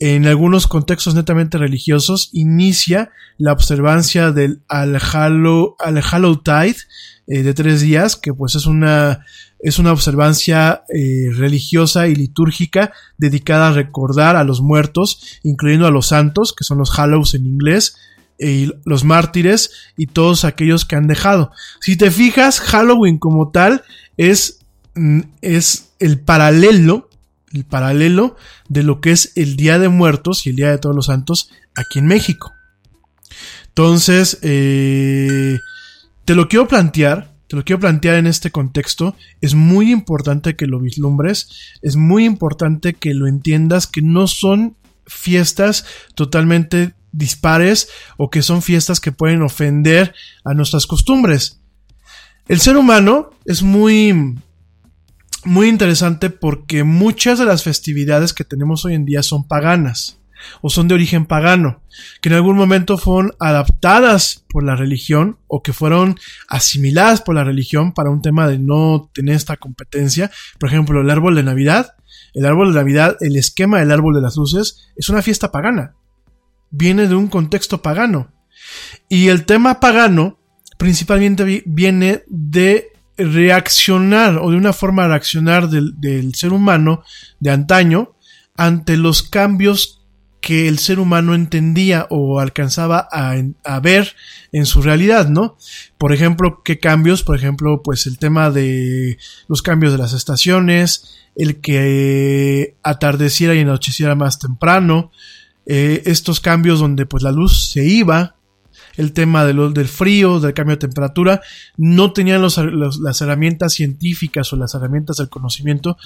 Speaker 3: En algunos contextos netamente religiosos inicia la observancia del al, al Hallowtide eh, de tres días, que pues es una es una observancia eh, religiosa y litúrgica dedicada a recordar a los muertos, incluyendo a los santos, que son los Hallows en inglés, y los mártires y todos aquellos que han dejado. Si te fijas, Halloween como tal es, mm, es el paralelo, el paralelo de lo que es el Día de Muertos y el Día de Todos los Santos aquí en México. Entonces, eh, te lo quiero plantear te lo quiero plantear en este contexto. Es muy importante que lo vislumbres, es muy importante que lo entiendas, que no son fiestas totalmente dispares o que son fiestas que pueden ofender a nuestras costumbres. El ser humano es muy muy interesante porque muchas de las festividades que tenemos hoy en día son paganas o son de origen pagano, que en algún momento fueron adaptadas por la religión o que fueron asimiladas por la religión para un tema de no tener esta competencia. Por ejemplo, el árbol de Navidad. El árbol de Navidad, el esquema del árbol de las luces, es una fiesta pagana. Viene de un contexto pagano. Y el tema pagano principalmente viene de reaccionar o de una forma de reaccionar del, del ser humano de antaño ante los cambios que el ser humano entendía o alcanzaba a, ver en su realidad, ¿no? Por ejemplo, ¿qué cambios? Por ejemplo, pues el tema de los cambios de las estaciones, el que atardeciera y anocheciera más temprano, eh, estos cambios donde pues la luz se iba, el tema de lo, del frío, del cambio de temperatura, no tenían los, las herramientas científicas o las herramientas del conocimiento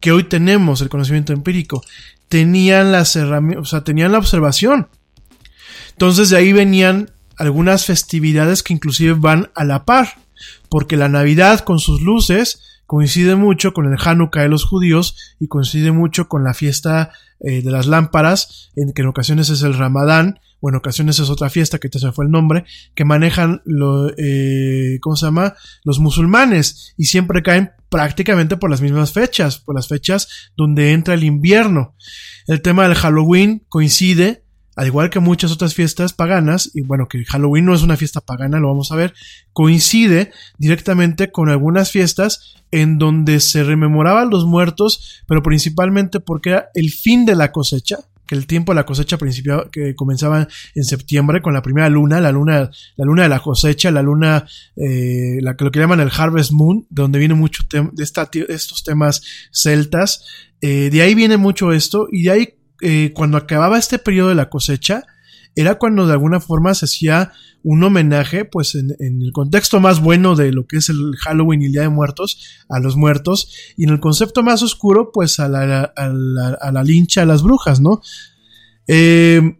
Speaker 3: que hoy tenemos, el conocimiento empírico tenían las herramientas, o sea, tenían la observación. Entonces de ahí venían algunas festividades que inclusive van a la par, porque la Navidad con sus luces coincide mucho con el Hanukkah de los judíos y coincide mucho con la fiesta eh, de las lámparas, en que en ocasiones es el Ramadán, o en ocasiones es otra fiesta que te se fue el nombre, que manejan lo, eh, ¿cómo se llama? Los musulmanes y siempre caen prácticamente por las mismas fechas, por las fechas donde entra el invierno. El tema del Halloween coincide, al igual que muchas otras fiestas paganas, y bueno, que Halloween no es una fiesta pagana, lo vamos a ver, coincide directamente con algunas fiestas en donde se rememoraban los muertos, pero principalmente porque era el fin de la cosecha, que el tiempo de la cosecha que comenzaba en septiembre con la primera luna, la luna, la luna de la cosecha, la luna, eh, lo que llaman el Harvest Moon, de donde viene mucho de estos temas celtas. Eh, de ahí viene mucho esto y de ahí eh, cuando acababa este periodo de la cosecha era cuando de alguna forma se hacía un homenaje, pues en, en, el contexto más bueno de lo que es el Halloween y el Día de Muertos, a los muertos, y en el concepto más oscuro, pues a la, a la, a la lincha, a las brujas, ¿no? Eh,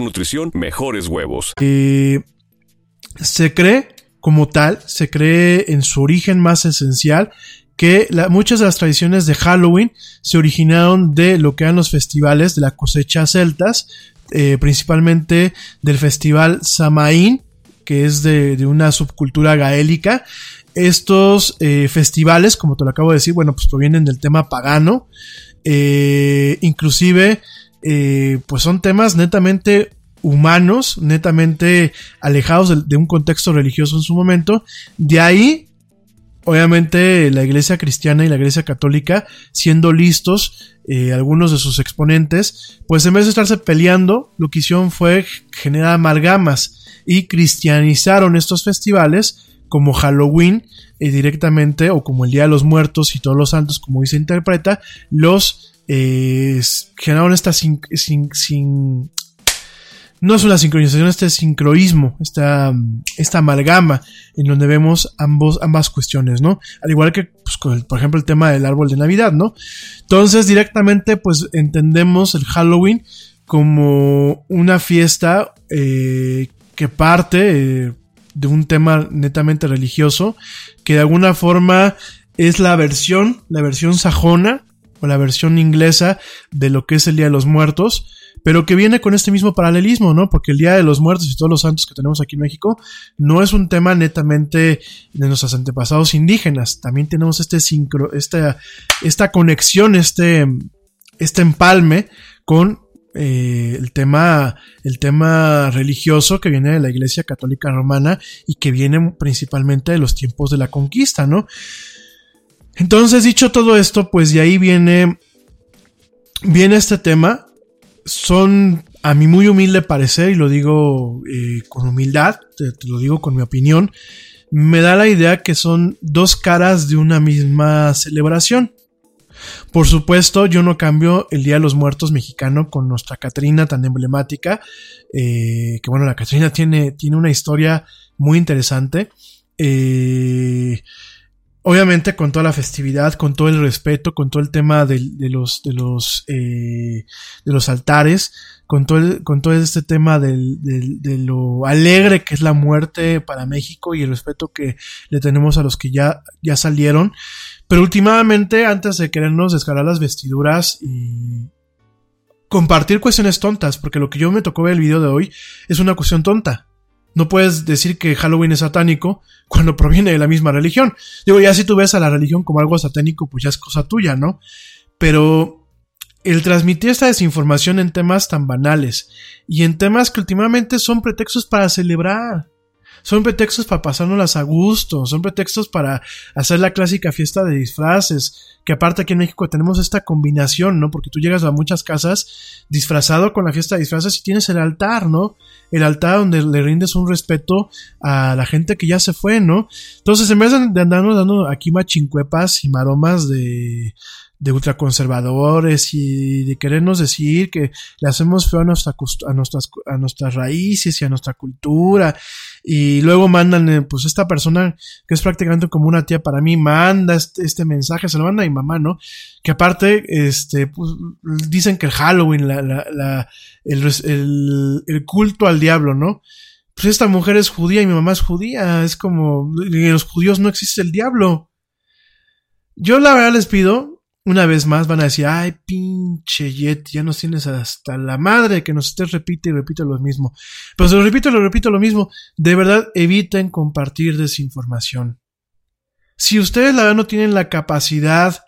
Speaker 4: nutrición, mejores huevos.
Speaker 3: Se cree como tal, se cree en su origen más esencial que muchas de las tradiciones de Halloween se originaron de lo que eran los festivales de la cosecha celtas, eh, principalmente del festival Samaín, que es de, de una subcultura gaélica. Estos eh, festivales, como te lo acabo de decir, bueno, pues provienen del tema pagano, eh, inclusive, pues son temas netamente humanos, netamente alejados de, de, un contexto religioso en su momento. De ahí, obviamente, la iglesia cristiana y la iglesia católica, siendo listos, eh, algunos de sus exponentes, pues en vez de estarse peleando, lo que hicieron fue generar amalgamas y cristianizaron estos festivales como Halloween eh, directamente o como el Día de los Muertos y todos los santos, como hoy se interpreta, los eh, generaron esta sin, sin, sin no es una sincronización, este sincroísmo, esta, esta amalgama en donde vemos ambos, ambas cuestiones, ¿no? Al igual que, pues, por ejemplo, el tema del árbol de Navidad, ¿no? Entonces, directamente, pues, entendemos el Halloween como una fiesta eh, que parte eh, de un tema netamente religioso, que de alguna forma es la versión, la versión sajona o la versión inglesa de lo que es el Día de los Muertos, pero que viene con este mismo paralelismo, ¿no? Porque el Día de los Muertos y todos los santos que tenemos aquí en México no es un tema netamente de nuestros antepasados indígenas. También tenemos este sincro, esta, esta conexión, este, este empalme con eh, el tema, el tema religioso que viene de la Iglesia Católica Romana y que viene principalmente de los tiempos de la conquista, ¿no? Entonces, dicho todo esto, pues de ahí viene, viene este tema son, a mi muy humilde parecer, y lo digo eh, con humildad, te, lo digo con mi opinión, me da la idea que son dos caras de una misma celebración. Por supuesto, yo no cambio el Día de los Muertos mexicano con nuestra Catrina tan emblemática, eh, que bueno, la Catrina tiene, tiene una historia muy interesante. Eh, obviamente con toda la festividad, con todo el respeto, con todo el tema de, los, de los, eh, de los altares, con todo, el, con todo este tema del, del, de lo alegre que es la muerte para México y el respeto que le tenemos a los que ya, ya salieron. Pero últimamente, antes de querernos descargar las vestiduras y compartir cuestiones tontas, porque lo que yo me tocó ver el video de hoy es una cuestión tonta. No puedes decir que Halloween es satánico cuando proviene de la misma religión. Digo, ya si tú ves a la religión como algo satánico, pues ya es cosa tuya, ¿no? Pero el transmitir esta desinformación en temas tan banales y en temas que últimamente son pretextos para celebrar. Son pretextos para pasárnoslas a gusto, son pretextos para hacer la clásica fiesta de disfraces, que aparte aquí en México tenemos esta combinación, ¿no? Porque tú llegas a muchas casas disfrazado con la fiesta de disfraces y tienes el altar, ¿no? El altar donde le rindes un respeto a la gente que ya se fue, ¿no? Entonces, en vez de andarnos dando aquí machincuepas y maromas de, de ultraconservadores y de querernos decir que le hacemos feo a, nuestra, a, nuestras, a nuestras raíces y a nuestra cultura. Y luego mandan, eh, pues esta persona que es prácticamente como una tía para mí, manda este, este mensaje, se lo manda a mi mamá, ¿no? Que aparte, este, pues dicen que el Halloween, la, la, la el, el, el culto al diablo, ¿no? Pues esta mujer es judía y mi mamá es judía, es como, en los judíos no existe el diablo. Yo la verdad les pido, una vez más van a decir, ay, pinche Jet, ya nos tienes hasta la madre que nos estés repite y repite lo mismo. Pero se lo repito y lo repito lo mismo. De verdad, eviten compartir desinformación. Si ustedes la verdad no tienen la capacidad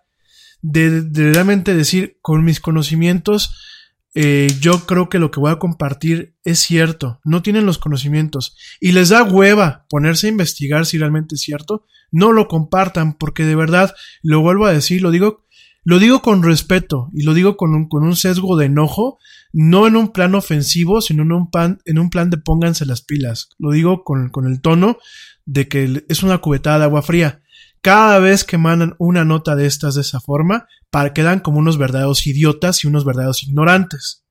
Speaker 3: de, realmente decir con mis conocimientos, eh, yo creo que lo que voy a compartir es cierto, no tienen los conocimientos y les da hueva ponerse a investigar si realmente es cierto, no lo compartan porque de verdad, lo vuelvo a decir, lo digo lo digo con respeto y lo digo con un, con un sesgo de enojo, no en un plan ofensivo, sino en un, plan, en un plan de pónganse las pilas. Lo digo con, con el tono de que es una cubetada de agua fría. Cada vez que mandan una nota de estas de esa forma, para, quedan como unos verdaderos idiotas y unos verdaderos ignorantes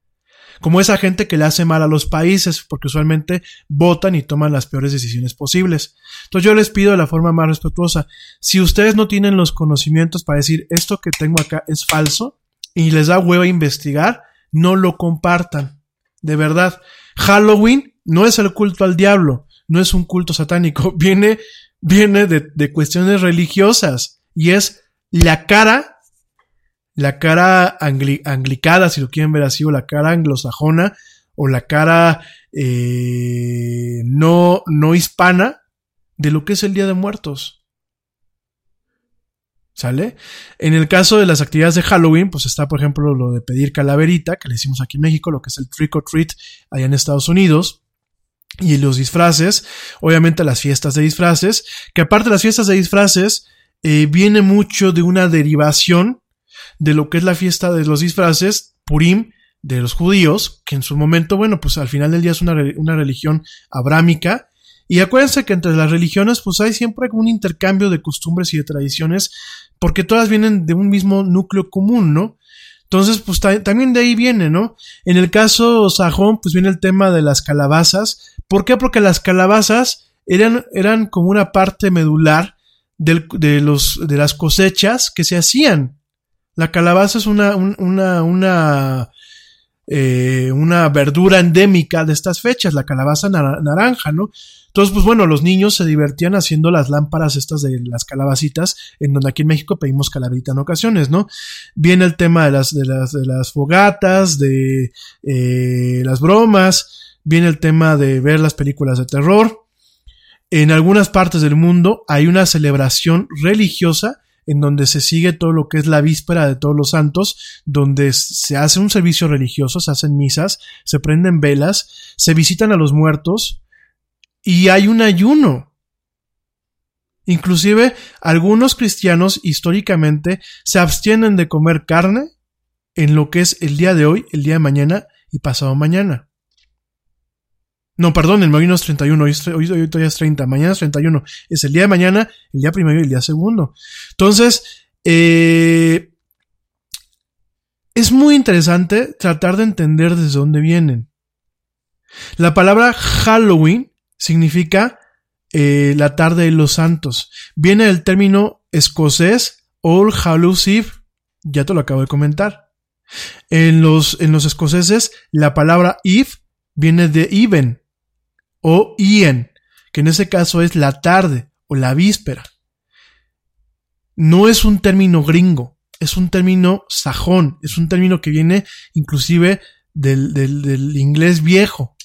Speaker 3: como esa gente que le hace mal a los países, porque usualmente votan y toman las peores decisiones posibles. Entonces yo les pido de la forma más respetuosa, si ustedes no tienen los conocimientos para decir esto que tengo acá es falso y les da huevo a investigar, no lo compartan. De verdad, Halloween no es el culto al diablo, no es un culto satánico, viene, viene de, de cuestiones religiosas y es la cara la cara anglicada, si lo quieren ver así, o la cara anglosajona, o la cara eh, no, no hispana de lo que es el Día de Muertos. ¿Sale? En el caso de las actividades de Halloween, pues está, por ejemplo, lo de pedir calaverita, que le decimos aquí en México, lo que es el trick or treat allá en Estados Unidos. Y los disfraces, obviamente las fiestas de disfraces, que aparte de las fiestas de disfraces, eh, viene mucho de una derivación de lo que es la fiesta de los disfraces, Purim, de los judíos, que en su momento, bueno, pues al final del día es una, una religión abrámica. Y acuérdense que entre las religiones, pues hay siempre un intercambio de costumbres y de tradiciones, porque todas vienen de un mismo núcleo común, ¿no? Entonces, pues también de ahí viene, ¿no? En el caso sajón, pues viene el tema de las calabazas. ¿Por qué? Porque las calabazas eran, eran como una parte medular del, de, los, de las cosechas que se hacían. La calabaza es una, una, eh, una verdura endémica de estas fechas, la calabaza naranja, ¿no? Entonces, pues bueno, los niños se divertían haciendo las lámparas estas de las calabacitas, en donde aquí en México pedimos calaverita en ocasiones, ¿no? Viene el tema de las, de las, de las fogatas, de eh, las bromas, viene el tema de ver las películas de terror. En algunas partes del mundo hay una celebración religiosa en donde se sigue todo lo que es la víspera de todos los santos, donde se hace un servicio religioso, se hacen misas, se prenden velas, se visitan a los muertos y hay un ayuno. Inclusive algunos cristianos históricamente se abstienen de comer carne en lo que es el día de hoy, el día de mañana y pasado mañana. No, perdón, el hoy no es 31, hoy, hoy, hoy, todavía es 30, mañana es 31. Es el día de mañana, el día primero y el día segundo. Entonces, eh, es muy interesante tratar de entender desde dónde vienen. La palabra Halloween significa eh, la tarde de los santos. Viene del término escocés All Hallows Eve. Ya te lo acabo de comentar. En los, en los escoceses, la palabra Eve viene de even, o Ian, que en ese caso es la tarde o la víspera. No es un término gringo, es un término sajón, es un término que viene inclusive del, del, inglés viejo.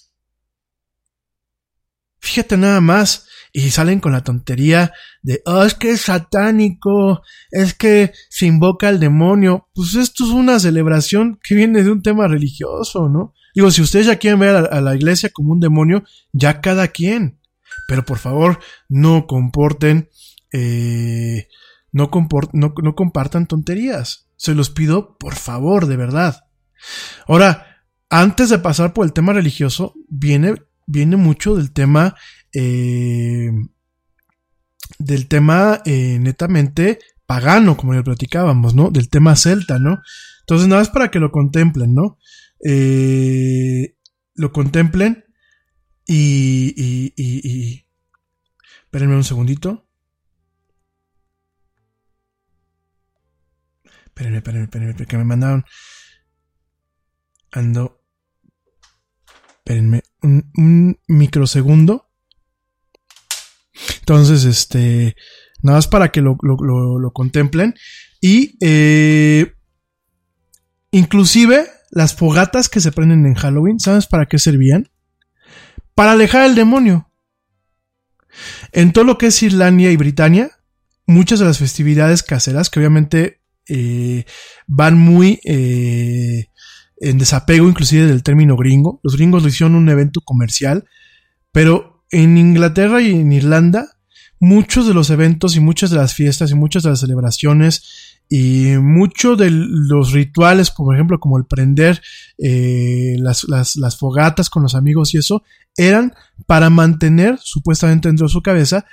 Speaker 3: Fíjate nada más, y salen con la tontería de, oh, es que es satánico, es que se invoca al demonio. Pues esto es una celebración que viene de un tema religioso, ¿no? Digo, si ustedes ya quieren ver a, la iglesia como un demonio, ya cada quien. Pero por favor, no comporten, eh, no, comport- no, no compartan tonterías. Se los pido, por favor, de verdad. Ahora, antes de pasar por el tema religioso, viene, viene mucho del tema, eh, del tema eh, netamente pagano, como ya platicábamos, ¿no? Del tema celta, ¿no? Entonces, nada más para que lo contemplen, ¿no? Eh, lo contemplen y, y, y, y- Espérenme un segundito. Espérenme, espérenme, espérenme, porque me mandaron. Ando. Espérenme, un, un microsegundo. Entonces, este. Nada más para que lo, lo, lo- lo contemplen. Y. eh, inclusive, las fogatas que se prenden en Halloween, ¿sabes para qué servían? Para alejar al demonio. En todo lo que es Irlanda y Britania, muchas de las festividades caseras, que obviamente eh, van muy eh, en desapego inclusive del término gringo. Los gringos lo hicieron un evento comercial, pero en Inglaterra y en Irlanda, muchos de los eventos y muchas de las fiestas y muchas de las celebraciones y muchos de los rituales, por ejemplo, como el prender eh, las, las, las fogatas con los amigos y eso, eran para mantener supuestamente dentro de su cabeza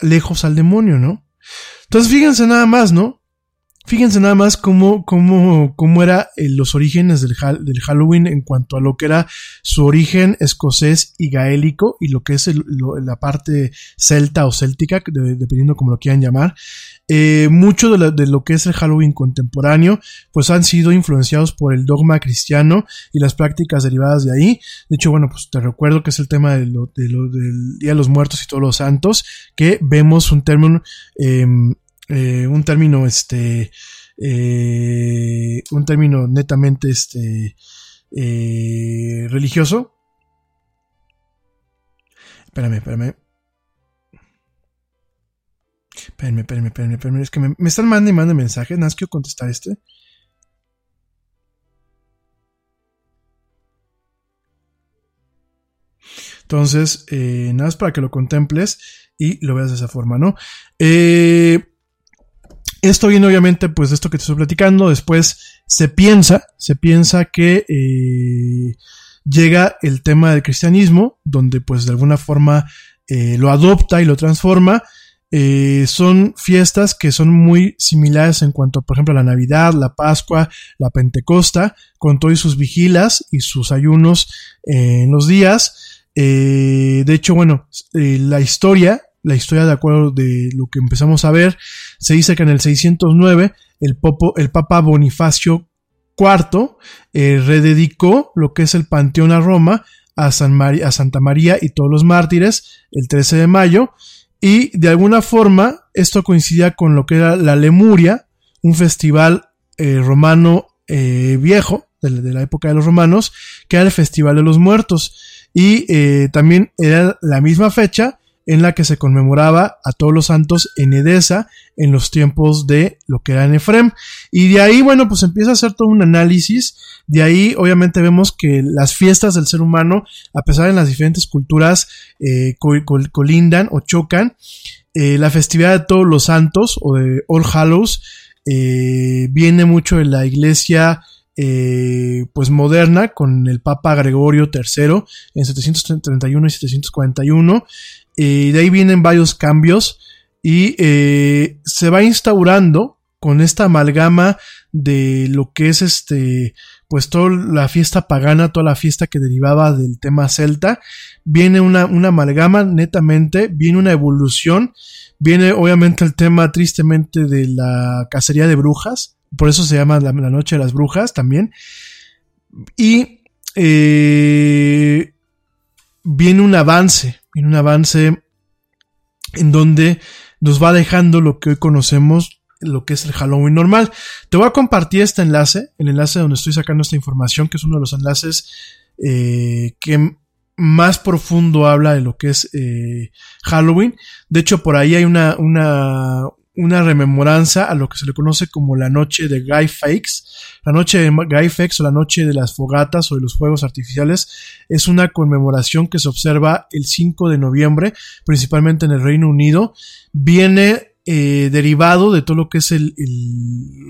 Speaker 3: lejos al demonio, ¿no? Entonces fíjense nada más, ¿no? Fíjense nada más cómo, cómo, cómo era eh, los orígenes del, del Halloween en cuanto a lo que era su origen escocés y gaélico y lo que es lo- la parte celta o céltica, de- dependiendo como lo quieran llamar. Eh, mucho de, lo que es el Halloween contemporáneo, pues han sido influenciados por el dogma cristiano y las prácticas derivadas de ahí. De hecho, bueno, pues te recuerdo que es el tema del Día de los Muertos y todos los santos, que vemos un término, eh, eh, un término, este, eh, un término netamente, este, eh, religioso. Espérame, espérame. Espérame, espérame, espérame, espérame. Es que me, me están mandando y mandando mensajes. Nada más quiero contestar este. Entonces, eh, nada más para que lo contemples y lo veas de esa forma, ¿no? Eh, esto viene obviamente pues de esto que te estoy platicando. Después se piensa, se piensa que eh, llega el tema del cristianismo, donde pues de alguna forma eh, lo adopta y lo transforma. Eh, son fiestas que son muy similares en cuanto, por ejemplo, a la Navidad, la Pascua, la Pentecosta, con todos sus vigilas y sus ayunos en los días. Eh, de hecho, bueno, eh, la historia, la historia de acuerdo de lo que empezamos a ver, se dice que en el 609 el, popo, el Papa Bonifacio IV eh, rededicó lo que es el Panteón a Roma a, a Santa María y todos los mártires el 13 de mayo y de alguna forma esto coincidía con lo que era la Lemuria, un festival eh, romano eh, viejo de la, época de los romanos, que era el Festival de los Muertos. Y eh, también era la misma fecha en la que se conmemoraba a todos los santos en Edesa en los tiempos de lo que era en Efrem. Y de ahí, bueno, pues empieza a hacer todo un análisis. De ahí, obviamente, vemos que las fiestas del ser humano, a pesar de las diferentes culturas, eh, col- col- colindan o chocan. Eh, la festividad de todos los santos o de All Hallows eh, viene mucho de la iglesia pues moderna con el Papa Gregorio III en 731 y 741 eh, de ahí vienen varios cambios y eh, se va instaurando con esta amalgama de lo que es este pues toda la fiesta pagana, toda la fiesta que derivaba del tema celta, viene una, una amalgama netamente, viene una evolución, viene obviamente el tema tristemente de la cacería de brujas, por eso se llama la, la noche de las brujas también, y eh, viene un avance, viene un avance en donde nos va dejando lo que hoy conocemos, lo que es el Halloween normal. Te voy a compartir este enlace, el enlace donde estoy sacando esta información, que es uno de los enlaces eh, que más profundo habla de lo que es eh, Halloween. De hecho, por ahí hay una, una, una rememoranza a lo que se le conoce como la noche de Guy Fawkes. La noche de Guy Fawkes o la noche de las fogatas o de los fuegos artificiales es una conmemoración que se observa el 5 de noviembre, principalmente en el Reino Unido. Viene eh, derivado de todo lo que es el,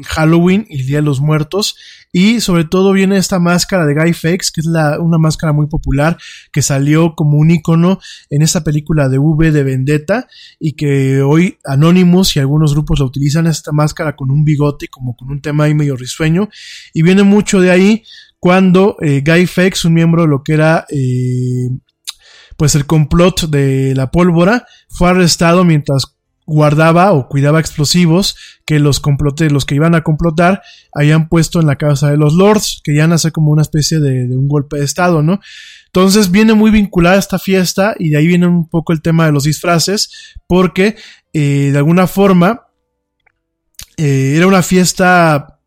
Speaker 3: Halloween y el Día de los Muertos. Y sobre todo viene esta máscara de Guy Fawkes, que es una máscara muy popular que salió como un icono en esta película de V de Vendetta y que hoy Anonymous y algunos grupos la utilizan esta máscara con un bigote, como con un tema ahí medio risueño. Y viene mucho de ahí cuando eh, Guy Fawkes, un miembro de lo que era eh, pues el complot de la pólvora, fue arrestado mientras guardaba o cuidaba explosivos que los los que iban a complotar, habían puesto en la casa de los lords, que iban a hacer como una especie de, de, un golpe de estado, ¿no? Entonces viene muy vinculada esta fiesta y de ahí viene un poco el tema de los disfraces, porque eh, de alguna forma eh, era una fiesta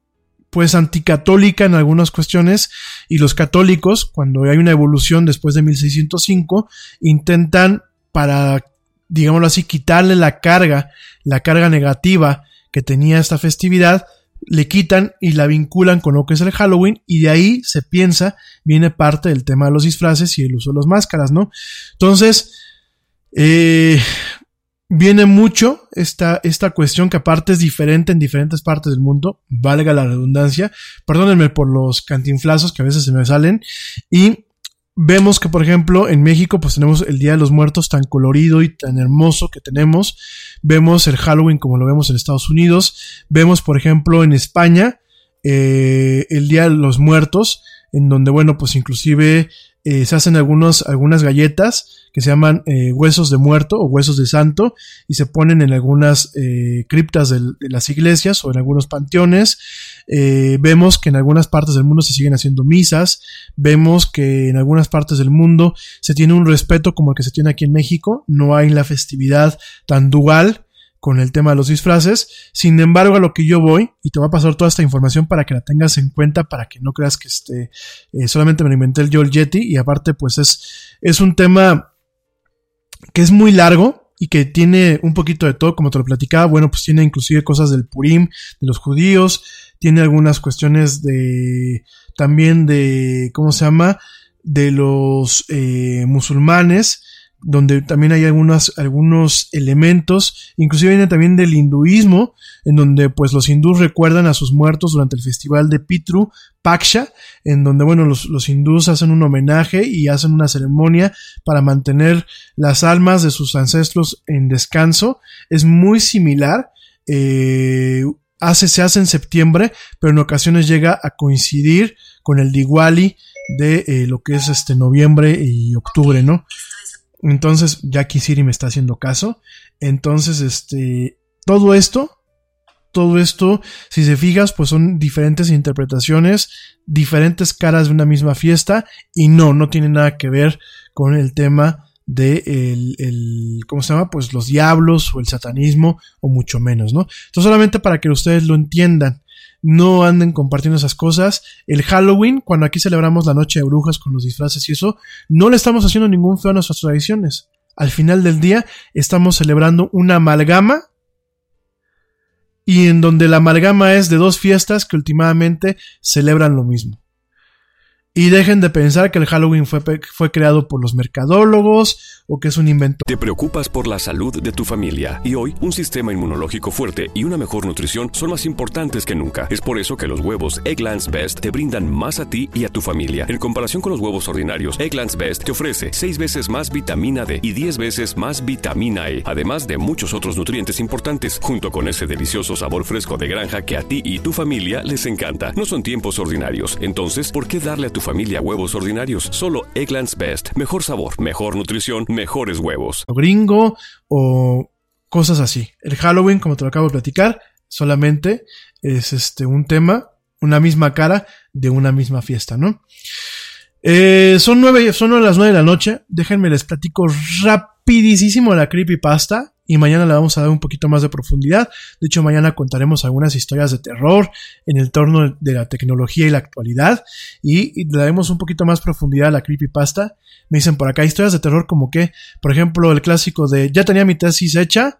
Speaker 3: pues anticatólica en algunas cuestiones y los católicos, cuando hay una evolución después de 1605, intentan para digámoslo así, quitarle la carga, la carga negativa que tenía esta festividad, le quitan y la vinculan con lo que es el Halloween y de ahí se piensa, viene parte del tema de los disfraces y el uso de las máscaras, ¿no? Entonces, eh, viene mucho esta, esta cuestión que aparte es diferente en diferentes partes del mundo, valga la redundancia, perdónenme por los cantinflazos que a veces se me salen, y vemos que, por ejemplo, en México, pues tenemos el Día de los Muertos tan colorido y tan hermoso que tenemos. Vemos el Halloween como lo vemos en Estados Unidos. Vemos, por ejemplo, en España, eh, el Día de los Muertos, en donde, bueno, pues inclusive eh, se hacen algunos, algunas galletas que se llaman eh, huesos de muerto o huesos de santo y se ponen en algunas eh, criptas de, de, las iglesias o en algunos panteones. Vemos que en algunas partes del mundo se siguen haciendo misas. Vemos que en algunas partes del mundo se tiene un respeto como el que se tiene aquí en México. No hay la festividad tan dual con el tema de los disfraces. Sin embargo, a lo que yo voy, y te voy a pasar toda esta información para que la tengas en cuenta, para que no creas que este, eh, solamente me lo inventé el Yeti, y aparte, pues es, es un tema que es muy largo y que tiene un poquito de todo, como te lo platicaba. Bueno, pues tiene inclusive cosas del Purim, de los judíos, tiene algunas cuestiones de, también de, ¿cómo se llama? De los eh, musulmanes, donde también hay algunos, algunos elementos, inclusive viene también del hinduismo, en donde pues los hindús recuerdan a sus muertos durante el festival de Pitru Paksha, en donde bueno los, los hindús hacen un homenaje y hacen una ceremonia para mantener las almas de sus ancestros en descanso. Es muy similar. Eh, hace, se hace en septiembre, pero en ocasiones llega a coincidir con el Diwali de eh, lo que es este noviembre y octubre, ¿no? Entonces, ya Siri me está haciendo caso. Entonces, este, todo esto, todo esto, si se fijas, pues son diferentes interpretaciones, diferentes caras de una misma fiesta, y no, no tiene nada que ver con el tema de el, el, ¿cómo se llama? Pues los diablos o el satanismo o mucho menos, ¿no? Entonces solamente para que ustedes lo entiendan, no anden compartiendo esas cosas. El Halloween, cuando aquí celebramos la noche de brujas con los disfraces y eso, no le estamos haciendo ningún feo a nuestras tradiciones. Al final del día estamos celebrando una amalgama y en donde la amalgama es de dos fiestas que últimamente celebran lo mismo. Y dejen de pensar que el Halloween fue, fue, creado por los mercadólogos o que es un invento.
Speaker 4: Te preocupas por la salud de tu familia y hoy un sistema inmunológico fuerte y una mejor nutrición son más importantes que nunca. Es por eso que los huevos Egglands Best te brindan más a ti y a tu familia. En comparación con los huevos ordinarios, Egglands Best te ofrece 6 veces más vitamina D y 10 veces más vitamina E, además de muchos otros nutrientes importantes, junto con ese delicioso sabor fresco de granja que a ti y tu familia les encanta. No son tiempos ordinarios, entonces, ¿por qué darle a tu familia huevos ordinarios. Solo Egglands Best. Mejor sabor, mejor nutrición, mejores huevos.
Speaker 3: Gringo o cosas así. El Halloween, como te lo acabo de platicar, solamente es este un tema, una misma cara de una misma fiesta, ¿no? Eh, son nueve, son las nueve de la noche. Déjenme les platico rápido rapidísimo la creepypasta y mañana le vamos a dar un poquito más de profundidad. De hecho, mañana contaremos algunas historias de terror en el torno de la tecnología y la actualidad y, y le daremos un poquito más profundidad a la creepypasta. Me dicen por acá historias de terror como que, por ejemplo, el clásico de ya tenía mi tesis hecha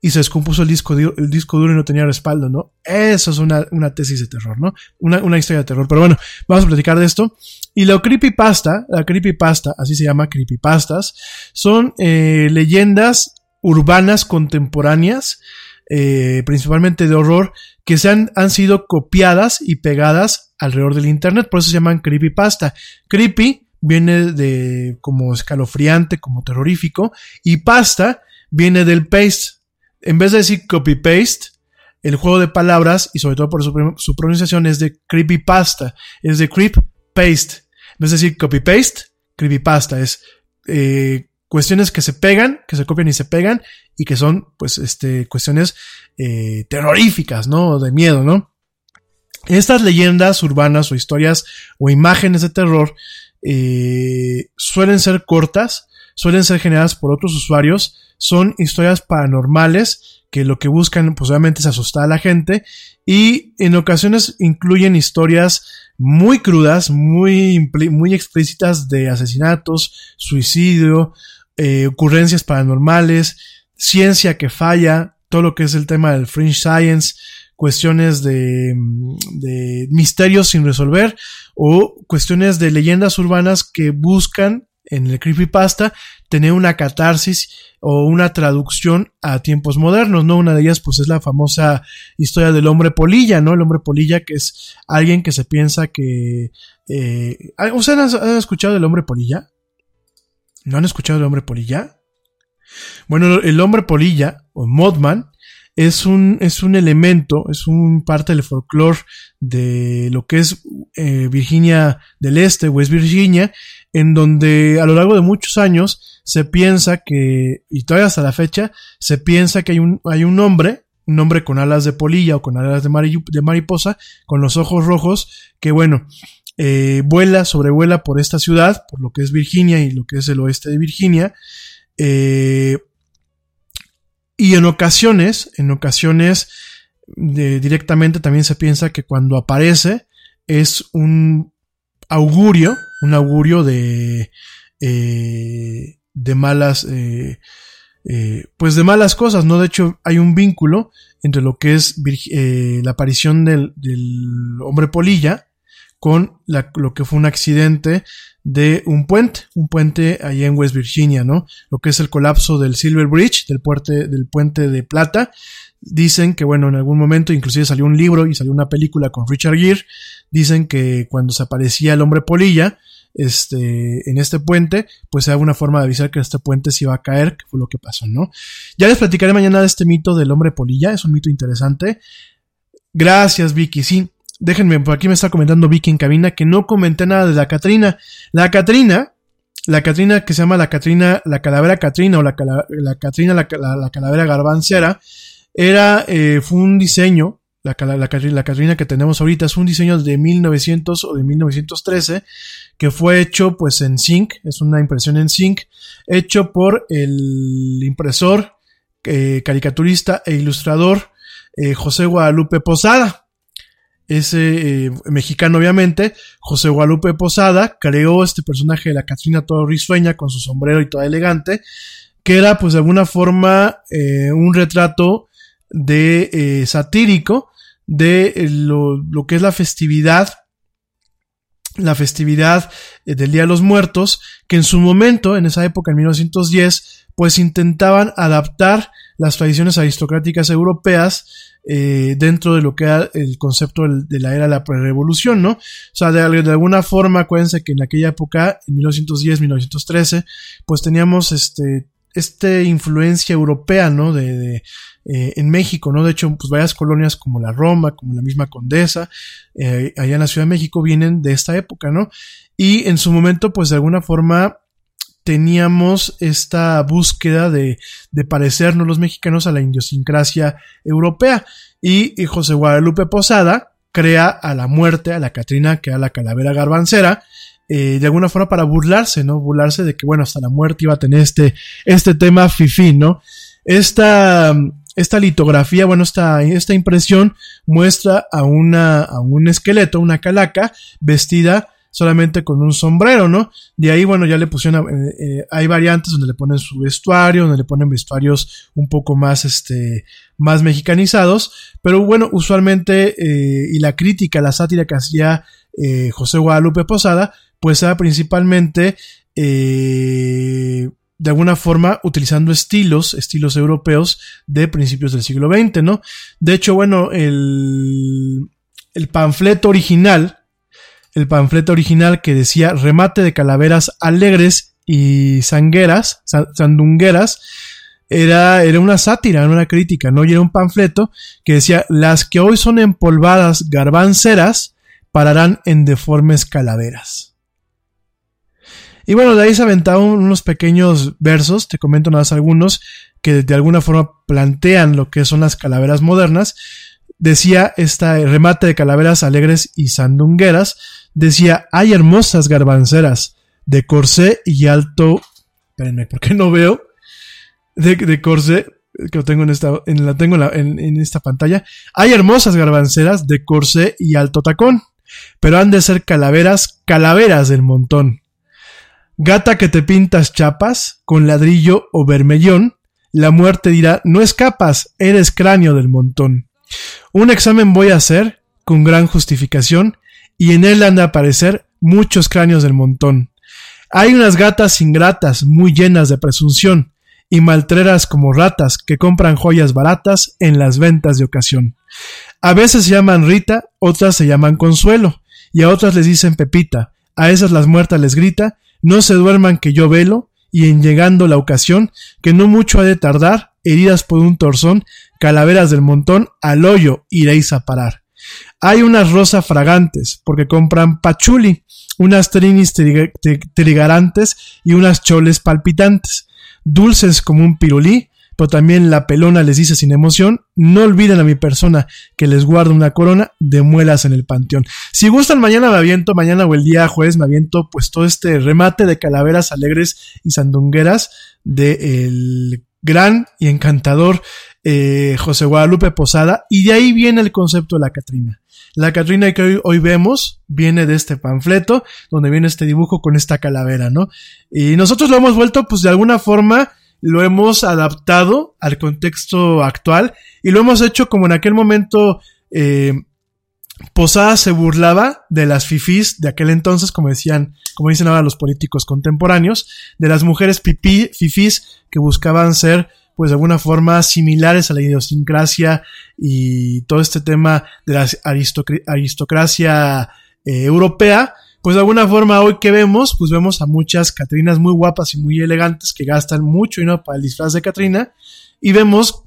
Speaker 3: y se descompuso el disco, el disco duro y no tenía respaldo, ¿no? Eso es una, una tesis de terror, ¿no? Una, una historia de terror. Pero bueno, vamos a platicar de esto. Y la creepypasta, la creepypasta, así se llama creepypastas, son eh, leyendas urbanas contemporáneas, eh, principalmente de horror, que se han, han sido copiadas y pegadas alrededor del internet, por eso se llaman creepypasta. Creepy viene de como escalofriante, como terrorífico, y pasta viene del paste. En vez de decir copy paste, el juego de palabras, y sobre todo por su, pronunciación, es de creepypasta, es de creep paste. En vez de decir copy paste, creepypasta es eh, cuestiones que se pegan, que se copian y se pegan, y que son, pues, este, cuestiones eh, terroríficas, ¿no? De miedo, ¿no? Estas leyendas urbanas o historias o imágenes de terror eh, suelen ser cortas, suelen ser generadas por otros usuarios, son historias paranormales que lo que buscan pues obviamente es asustar a la gente y en ocasiones incluyen historias muy crudas, muy, muy explícitas de asesinatos, suicidio, eh, ocurrencias paranormales, ciencia que falla, todo lo que es el tema del fringe science, cuestiones de, mm, de misterios sin resolver o cuestiones de leyendas urbanas que buscan en el creepypasta tener una catarsis o una traducción a tiempos modernos, ¿no? Una de ellas pues es la famosa historia del hombre polilla, ¿no? El hombre polilla que es alguien que se piensa que... Eh, ¿Ustedes han, escuchado del hombre polilla? ¿No han escuchado del hombre polilla? Bueno, el hombre polilla o Mothman es un, es un elemento, es un parte del folclore de lo que es eh, Virginia del Este, West Virginia, en donde a lo largo de muchos años se piensa que, y todavía hasta la fecha, se piensa que hay un, hay un hombre, un hombre con alas de polilla o con alas de, mari- de mariposa, con los ojos rojos, que bueno, eh, vuela, sobrevuela por esta ciudad, por lo que es Virginia y lo que es el oeste de Virginia, eh, y en ocasiones, en ocasiones, directamente también se piensa que cuando aparece es un augurio, un augurio de, eh, de malas, eh, eh, pues de malas cosas, ¿no? De hecho, hay un vínculo entre lo que es eh, la aparición del, del hombre polilla con la- lo que fue un accidente de un puente, un puente allá en West Virginia, ¿no? Lo que es el colapso del Silver Bridge, del puente, del puente de plata. Dicen que, bueno, en algún momento inclusive salió un libro y salió una película con Richard Gere. Dicen que cuando se aparecía el hombre polilla, este, en este puente, pues era una forma de avisar que este puente se iba a caer, que fue lo que pasó, ¿no? Ya les platicaré mañana de este mito del hombre polilla, es un mito interesante. Gracias, Vicky, sí. Déjenme, por aquí me está comentando Vicky en cabina que no comenté nada de la Catrina. La Catrina, la Catrina que se llama la Catrina, la calavera Catrina o la, cala- la la, la- la calavera garbancera, era, eh, fue un diseño, la, la, la Catrina que tenemos ahorita es un diseño de 1900 o de 1913 que fue hecho pues en zinc, es una impresión en zinc, hecho por el impresor, eh, caricaturista e ilustrador eh, José Guadalupe Posada. Ese eh, mexicano obviamente, José Guadalupe Posada, creó este personaje de la Catrina todo risueña con su sombrero y toda elegante, que era pues de alguna forma eh, un retrato de eh, satírico de eh, lo, lo que es la festividad la festividad eh, del Día de los Muertos, que en su momento, en esa época, en 1910, pues intentaban adaptar las tradiciones aristocráticas europeas dentro de lo que era el concepto de la era de la prerevolución, ¿no? O sea, de, de alguna forma, acuérdense que en aquella época, en 1910, 1913, pues teníamos este, este influencia europea, ¿no? De, de, eh, en México, ¿no? De hecho, pues varias colonias como la Roma, como la misma Condesa, eh, allá en la Ciudad de México vienen de esta época, ¿no? Y en su momento, pues de alguna forma teníamos esta búsqueda de, de parecernos los mexicanos a la idiosincrasia europea. Y, y José Guadalupe Posada crea a la muerte, a la Catrina, que era la calavera garbancera, eh, de alguna forma para burlarse, ¿no? Burlarse de que, bueno, hasta la muerte iba a tener este, este tema fifi, ¿no? Esta, esta litografía, bueno, esta, esta impresión muestra a una, a un esqueleto, una calaca, vestida solamente con un sombrero, ¿no? De ahí, bueno, ya le pusieron, eh, eh, hay variantes donde le ponen su vestuario, donde le ponen vestuarios un poco más, este, más mexicanizados, pero bueno, usualmente, y la crítica, la sátira que hacía José Guadalupe Posada, pues principalmente, eh, de alguna forma utilizando estilos, estilos europeos de principios del siglo XX, ¿no? De hecho, bueno, el, el panfleto original, el panfleto original que decía remate de calaveras alegres y sangueras, sa- sandungueras, era, era una sátira, era una crítica, ¿no? Y era un panfleto que decía, las que hoy son empolvadas garbanceras pararán en deformes calaveras. Y bueno, de ahí se aventaron unos pequeños versos, te comento nada más algunos, que de alguna forma plantean lo que son las calaveras modernas. Decía esta remate de calaveras alegres y sandungueras, decía, hay hermosas garbanceras de corsé y alto, espérenme, ¿por qué no veo? De, corsé, que lo tengo en esta, en la tengo en- en esta pantalla. Hay hermosas garbanceras de corsé y alto tacón, pero han de ser calaveras, calaveras del montón. Gata que te pintas chapas con ladrillo o bermellón, la muerte dirá, no escapas, eres cráneo del montón. Un examen voy a hacer, con gran justificación, y en él han de aparecer muchos cráneos del montón. Hay unas gatas ingratas, muy llenas de presunción, y maltreras como ratas que compran joyas baratas en las ventas de ocasión. A veces se llaman Rita, otras se llaman Consuelo, y a otras les dicen Pepita, a esas las muertas les grita, no se duerman que yo velo, y en llegando la ocasión, que no mucho ha de tardar, heridas por un torzón, calaveras del montón, al hoyo iréis a parar. Hay unas rosas fragantes, porque compran pachuli, unas trinis triga- tri- trigarantes y unas choles palpitantes, dulces como un pirulí, pero también la pelona les dice sin emoción, no olviden a mi persona que les guardo una corona de muelas en el panteón. Si gustan, mañana me aviento, mañana o el día jueves me aviento pues todo este remate de calaveras alegres y sandungueras de el gran y encantador eh, José Guadalupe Posada, y de ahí viene el concepto de la Catrina. La Catrina que hoy, hoy vemos viene de este panfleto, donde viene este dibujo con esta calavera, ¿no? Y nosotros lo hemos vuelto, pues de alguna forma, lo hemos adaptado al contexto actual y lo hemos hecho como en aquel momento eh, Posada se burlaba de las fifís de aquel entonces, como decían, como dicen ahora los políticos contemporáneos, de las mujeres pipí, fifís que buscaban ser, pues de alguna forma, similares a la idiosincrasia y todo este tema de la aristocr- aristocracia eh, europea. Pues de alguna forma hoy que vemos, pues vemos a muchas Catrinas muy guapas y muy elegantes que gastan mucho dinero para el disfraz de Catrina y vemos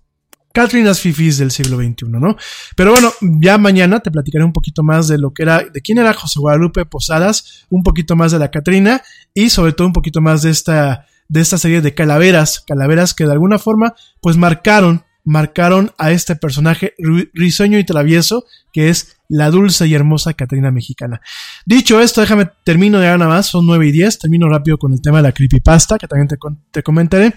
Speaker 3: Catrinas fifís del siglo XXI, ¿no? Pero bueno, ya mañana te platicaré un poquito más de lo que era, de quién era José Guadalupe Posadas, un poquito más de la Catrina y sobre todo un poquito más de esta, de esta serie de calaveras, calaveras que de alguna forma, pues marcaron, marcaron a este personaje ri- risueño y travieso que es la dulce y hermosa Catrina mexicana. Dicho esto, déjame, termino de nada más, son 9 y 10, termino rápido con el tema de la creepypasta, que también te, te comentaré.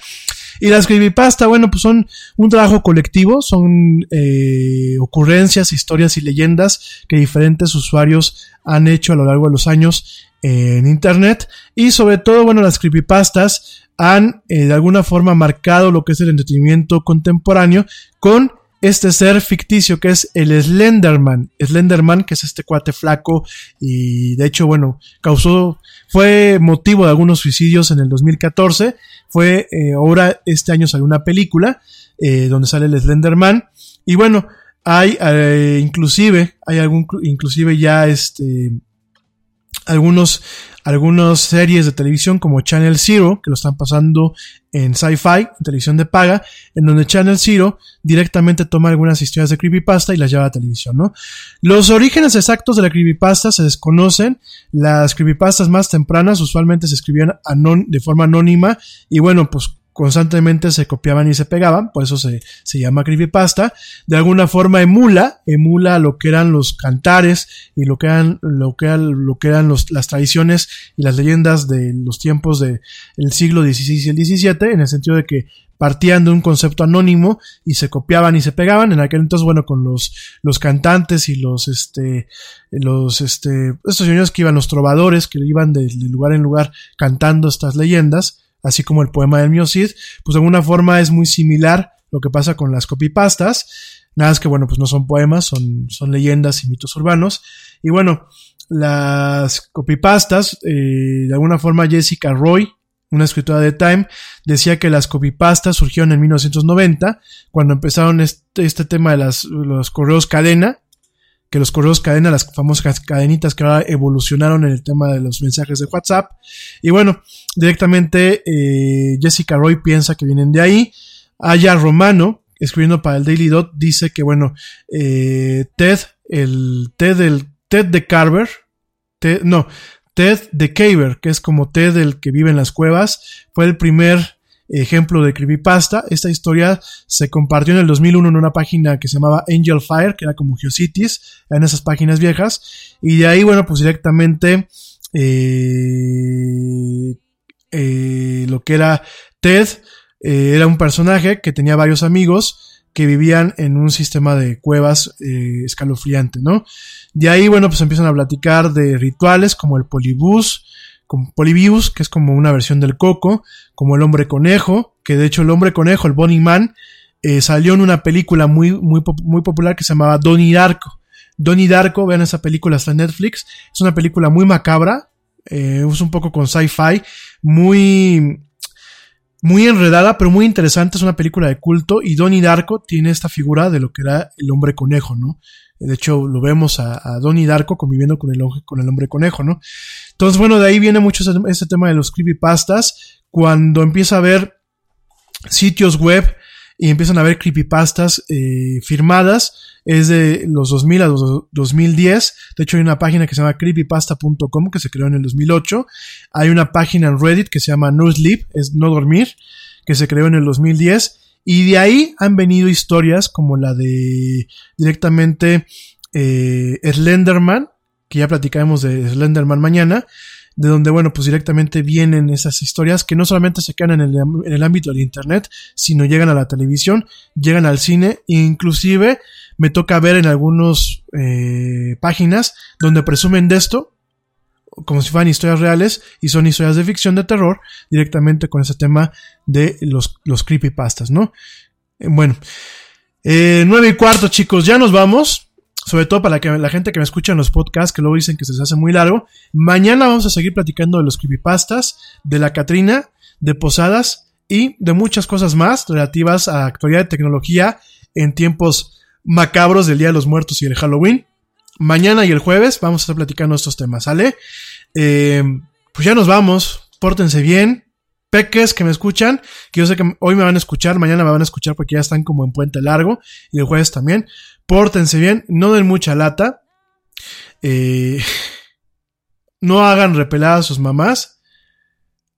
Speaker 3: Y las creepypasta, bueno, pues son un trabajo colectivo, son eh, ocurrencias, historias y leyendas que diferentes usuarios han hecho a lo largo de los años eh, en Internet. Y sobre todo, bueno, las creepypastas han eh, de alguna forma marcado lo que es el entretenimiento contemporáneo con este ser ficticio que es el Slenderman. Slenderman, que es este cuate flaco y de hecho, bueno, causó, fue motivo de algunos suicidios en el 2014. Fue, eh, ahora este año salió una película eh, donde sale el Slenderman. Y bueno, hay eh, inclusive, hay algún, inclusive ya este, algunos, algunas series de televisión como Channel Zero, que lo están pasando en Sci-Fi, televisión de paga, en donde Channel Zero directamente toma algunas historias de creepypasta y las lleva a televisión, ¿no? Los orígenes exactos de la creepypasta se desconocen. Las creepypastas más tempranas usualmente se escribían de forma anónima y bueno, pues constantemente se copiaban y se pegaban, por eso se, se llama creepypasta. De alguna forma emula, emula lo que eran los cantares y lo que eran, lo que eran, lo que eran los, las tradiciones y las leyendas de los tiempos del siglo XVI y el XVII, en el sentido de que partían de un concepto anónimo y se copiaban y se pegaban. En aquel entonces, bueno, con los, los cantantes y los, este, los, este, estos señores que iban, los trovadores, que iban de, de lugar en lugar cantando estas leyendas, así como el poema del Mio Cid, pues de alguna forma es muy similar lo que pasa con las copypastas. Nada es que, bueno, pues no son poemas, son, son leyendas y mitos urbanos. Y bueno, las copypastas, eh, de alguna forma Jessica Roy, una escritora de Time, decía que las copypastas surgieron en 1990, cuando empezaron este, este tema de las, los correos cadena, que los correos cadena, las famosas cadenitas que ahora evolucionaron en el tema de los mensajes de WhatsApp. Y bueno, directamente eh, Jessica Roy piensa que vienen de ahí. Aya Romano, escribiendo para el Daily Dot, dice que bueno, eh, Ted, el Ted, el Ted de Carver, Ted, no, Ted de Caver, que es como Ted el que vive en las cuevas, fue el primer ejemplo de creepypasta. Esta historia se compartió en el 2001 en una página que se llamaba Angel Fire, que era como Geocities, en esas páginas viejas. Y de ahí, bueno, pues directamente eh, eh, lo que era Ted eh, era un personaje que tenía varios amigos que vivían en un sistema de cuevas escalofriante, ¿no? De ahí, bueno, pues empiezan a platicar de rituales como el polibús, como Polybius, que es como una versión del coco, como el hombre conejo, que de hecho el hombre conejo, el Bonnie Man, eh, salió en una película muy, muy, muy popular que se llamaba Donnie Darko. Donnie Darko, vean esa película, está en Netflix, es una película muy macabra, eh, es un poco con sci-fi, muy, muy enredada, pero muy interesante, es una película de culto, y Donnie Darko tiene esta figura de lo que era el hombre conejo, ¿no? De hecho, lo vemos a, a Donnie Darko conviviendo con el, con el hombre conejo, ¿no? Entonces, bueno, de ahí viene mucho ese, tema de los creepypastas. Cuando empieza a ver sitios web y empiezan a ver creepypastas eh, firmadas, es de los 2000 a los 2010. De hecho, hay una página que se llama creepypasta.com que se creó en el 2008. Hay una página en Reddit que se llama No Sleep, es no dormir, que se creó en el 2010. Y de ahí han venido historias como la de directamente eh, Slenderman, que ya platicaremos de Slenderman mañana, de donde, bueno, pues directamente vienen esas historias que no solamente se quedan en el, en el ámbito del Internet, sino llegan a la televisión, llegan al cine, e inclusive me toca ver en algunas eh, páginas donde presumen de esto, como si fueran historias reales y son historias de ficción de terror, directamente con ese tema de los, los creepypastas, ¿no? Eh, bueno, eh, nueve y cuarto, chicos, ya nos vamos. Sobre todo para que la gente que me escucha en los podcasts, que luego dicen que se les hace muy largo. Mañana vamos a seguir platicando de los creepypastas, de la Catrina, de Posadas y de muchas cosas más relativas a actualidad de tecnología en tiempos macabros del Día de los Muertos y el Halloween. Mañana y el jueves vamos a estar platicando estos temas, ¿sale? Eh, pues ya nos vamos, pórtense bien, peques que me escuchan, que yo sé que hoy me van a escuchar, mañana me van a escuchar porque ya están como en puente largo y el jueves también. Pórtense bien, no den mucha lata, eh, no hagan repelar a sus mamás,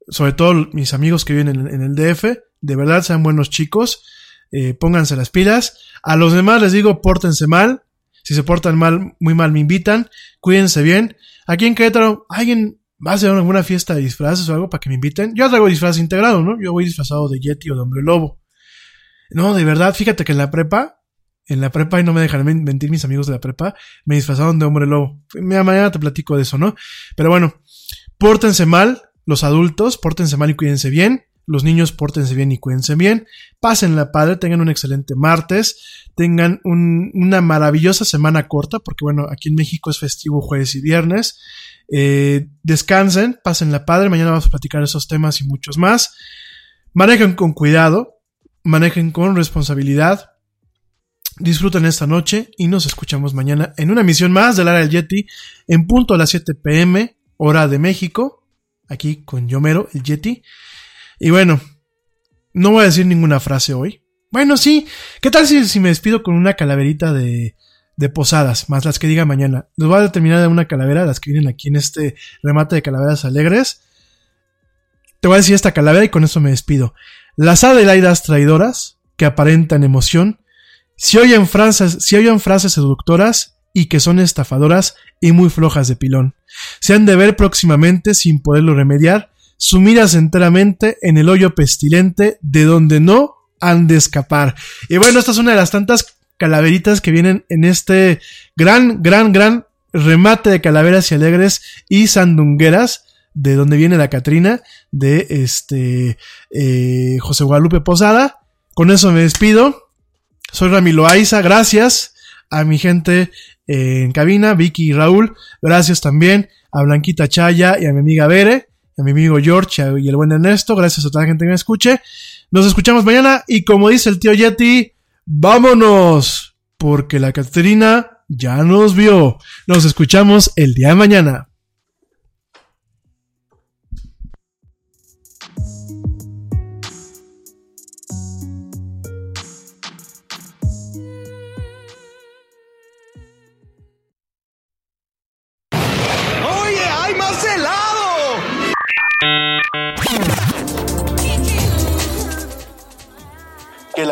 Speaker 3: sobre todo mis amigos que viven en, en el DF, de verdad sean buenos chicos, eh, pónganse las pilas. A los demás les digo, pórtense mal, si se portan mal, muy mal me invitan, cuídense bien. Aquí en Querétaro, ¿alguien va a hacer alguna fiesta de disfraces o algo para que me inviten? Yo traigo disfraz integrado, ¿no? Yo voy disfrazado de Yeti o de hombre lobo. No, de verdad, fíjate que en la prepa, en la prepa, y no me dejan mentir mis amigos de la prepa, me disfrazaron de hombre lobo. Mañana te platico de eso, ¿no? Pero bueno, pórtense mal, los adultos, pórtense mal y cuídense bien. Los niños pórtense bien y cuídense bien. Pasen la padre, tengan un excelente martes, tengan un, una maravillosa semana corta, porque bueno, aquí en México es festivo jueves y viernes. Eh, descansen, pasen la padre, mañana vamos a platicar esos temas y muchos más. Manejen con cuidado, manejen con responsabilidad. Disfruten esta noche y nos escuchamos mañana en una emisión más del área del Yeti en punto a las 7 pm, hora de México, aquí con Yomero, el Yeti. Y bueno, no voy a decir ninguna frase hoy. Bueno, sí, ¿qué tal si, si me despido con una calaverita de, de posadas, más las que diga mañana? Les voy a terminar de una calavera, las que vienen aquí en este remate de calaveras alegres. Te voy a decir esta calavera y con eso me despido. Las adelaidas traidoras, que aparentan emoción, si oyen frases, si oyen frases seductoras y que son estafadoras y muy flojas de pilón. Se han de ver próximamente sin poderlo remediar, sumidas enteramente en el hoyo pestilente de donde no han de escapar. Y bueno, esta es una de las tantas calaveritas que vienen en este gran, gran, gran remate de calaveras y alegres y sandungueras de donde viene la Catrina de este eh, José Guadalupe Posada. Con eso me despido. Soy Ramiro Aiza, gracias a mi gente en cabina, Vicky y Raúl, gracias también a Blanquita Chaya y a mi amiga Bere, a mi amigo George y el buen Ernesto, gracias a toda la gente que me escuche. Nos escuchamos mañana y como dice el tío Yeti, vámonos, porque la Catrina ya nos vio. Nos escuchamos el día de mañana.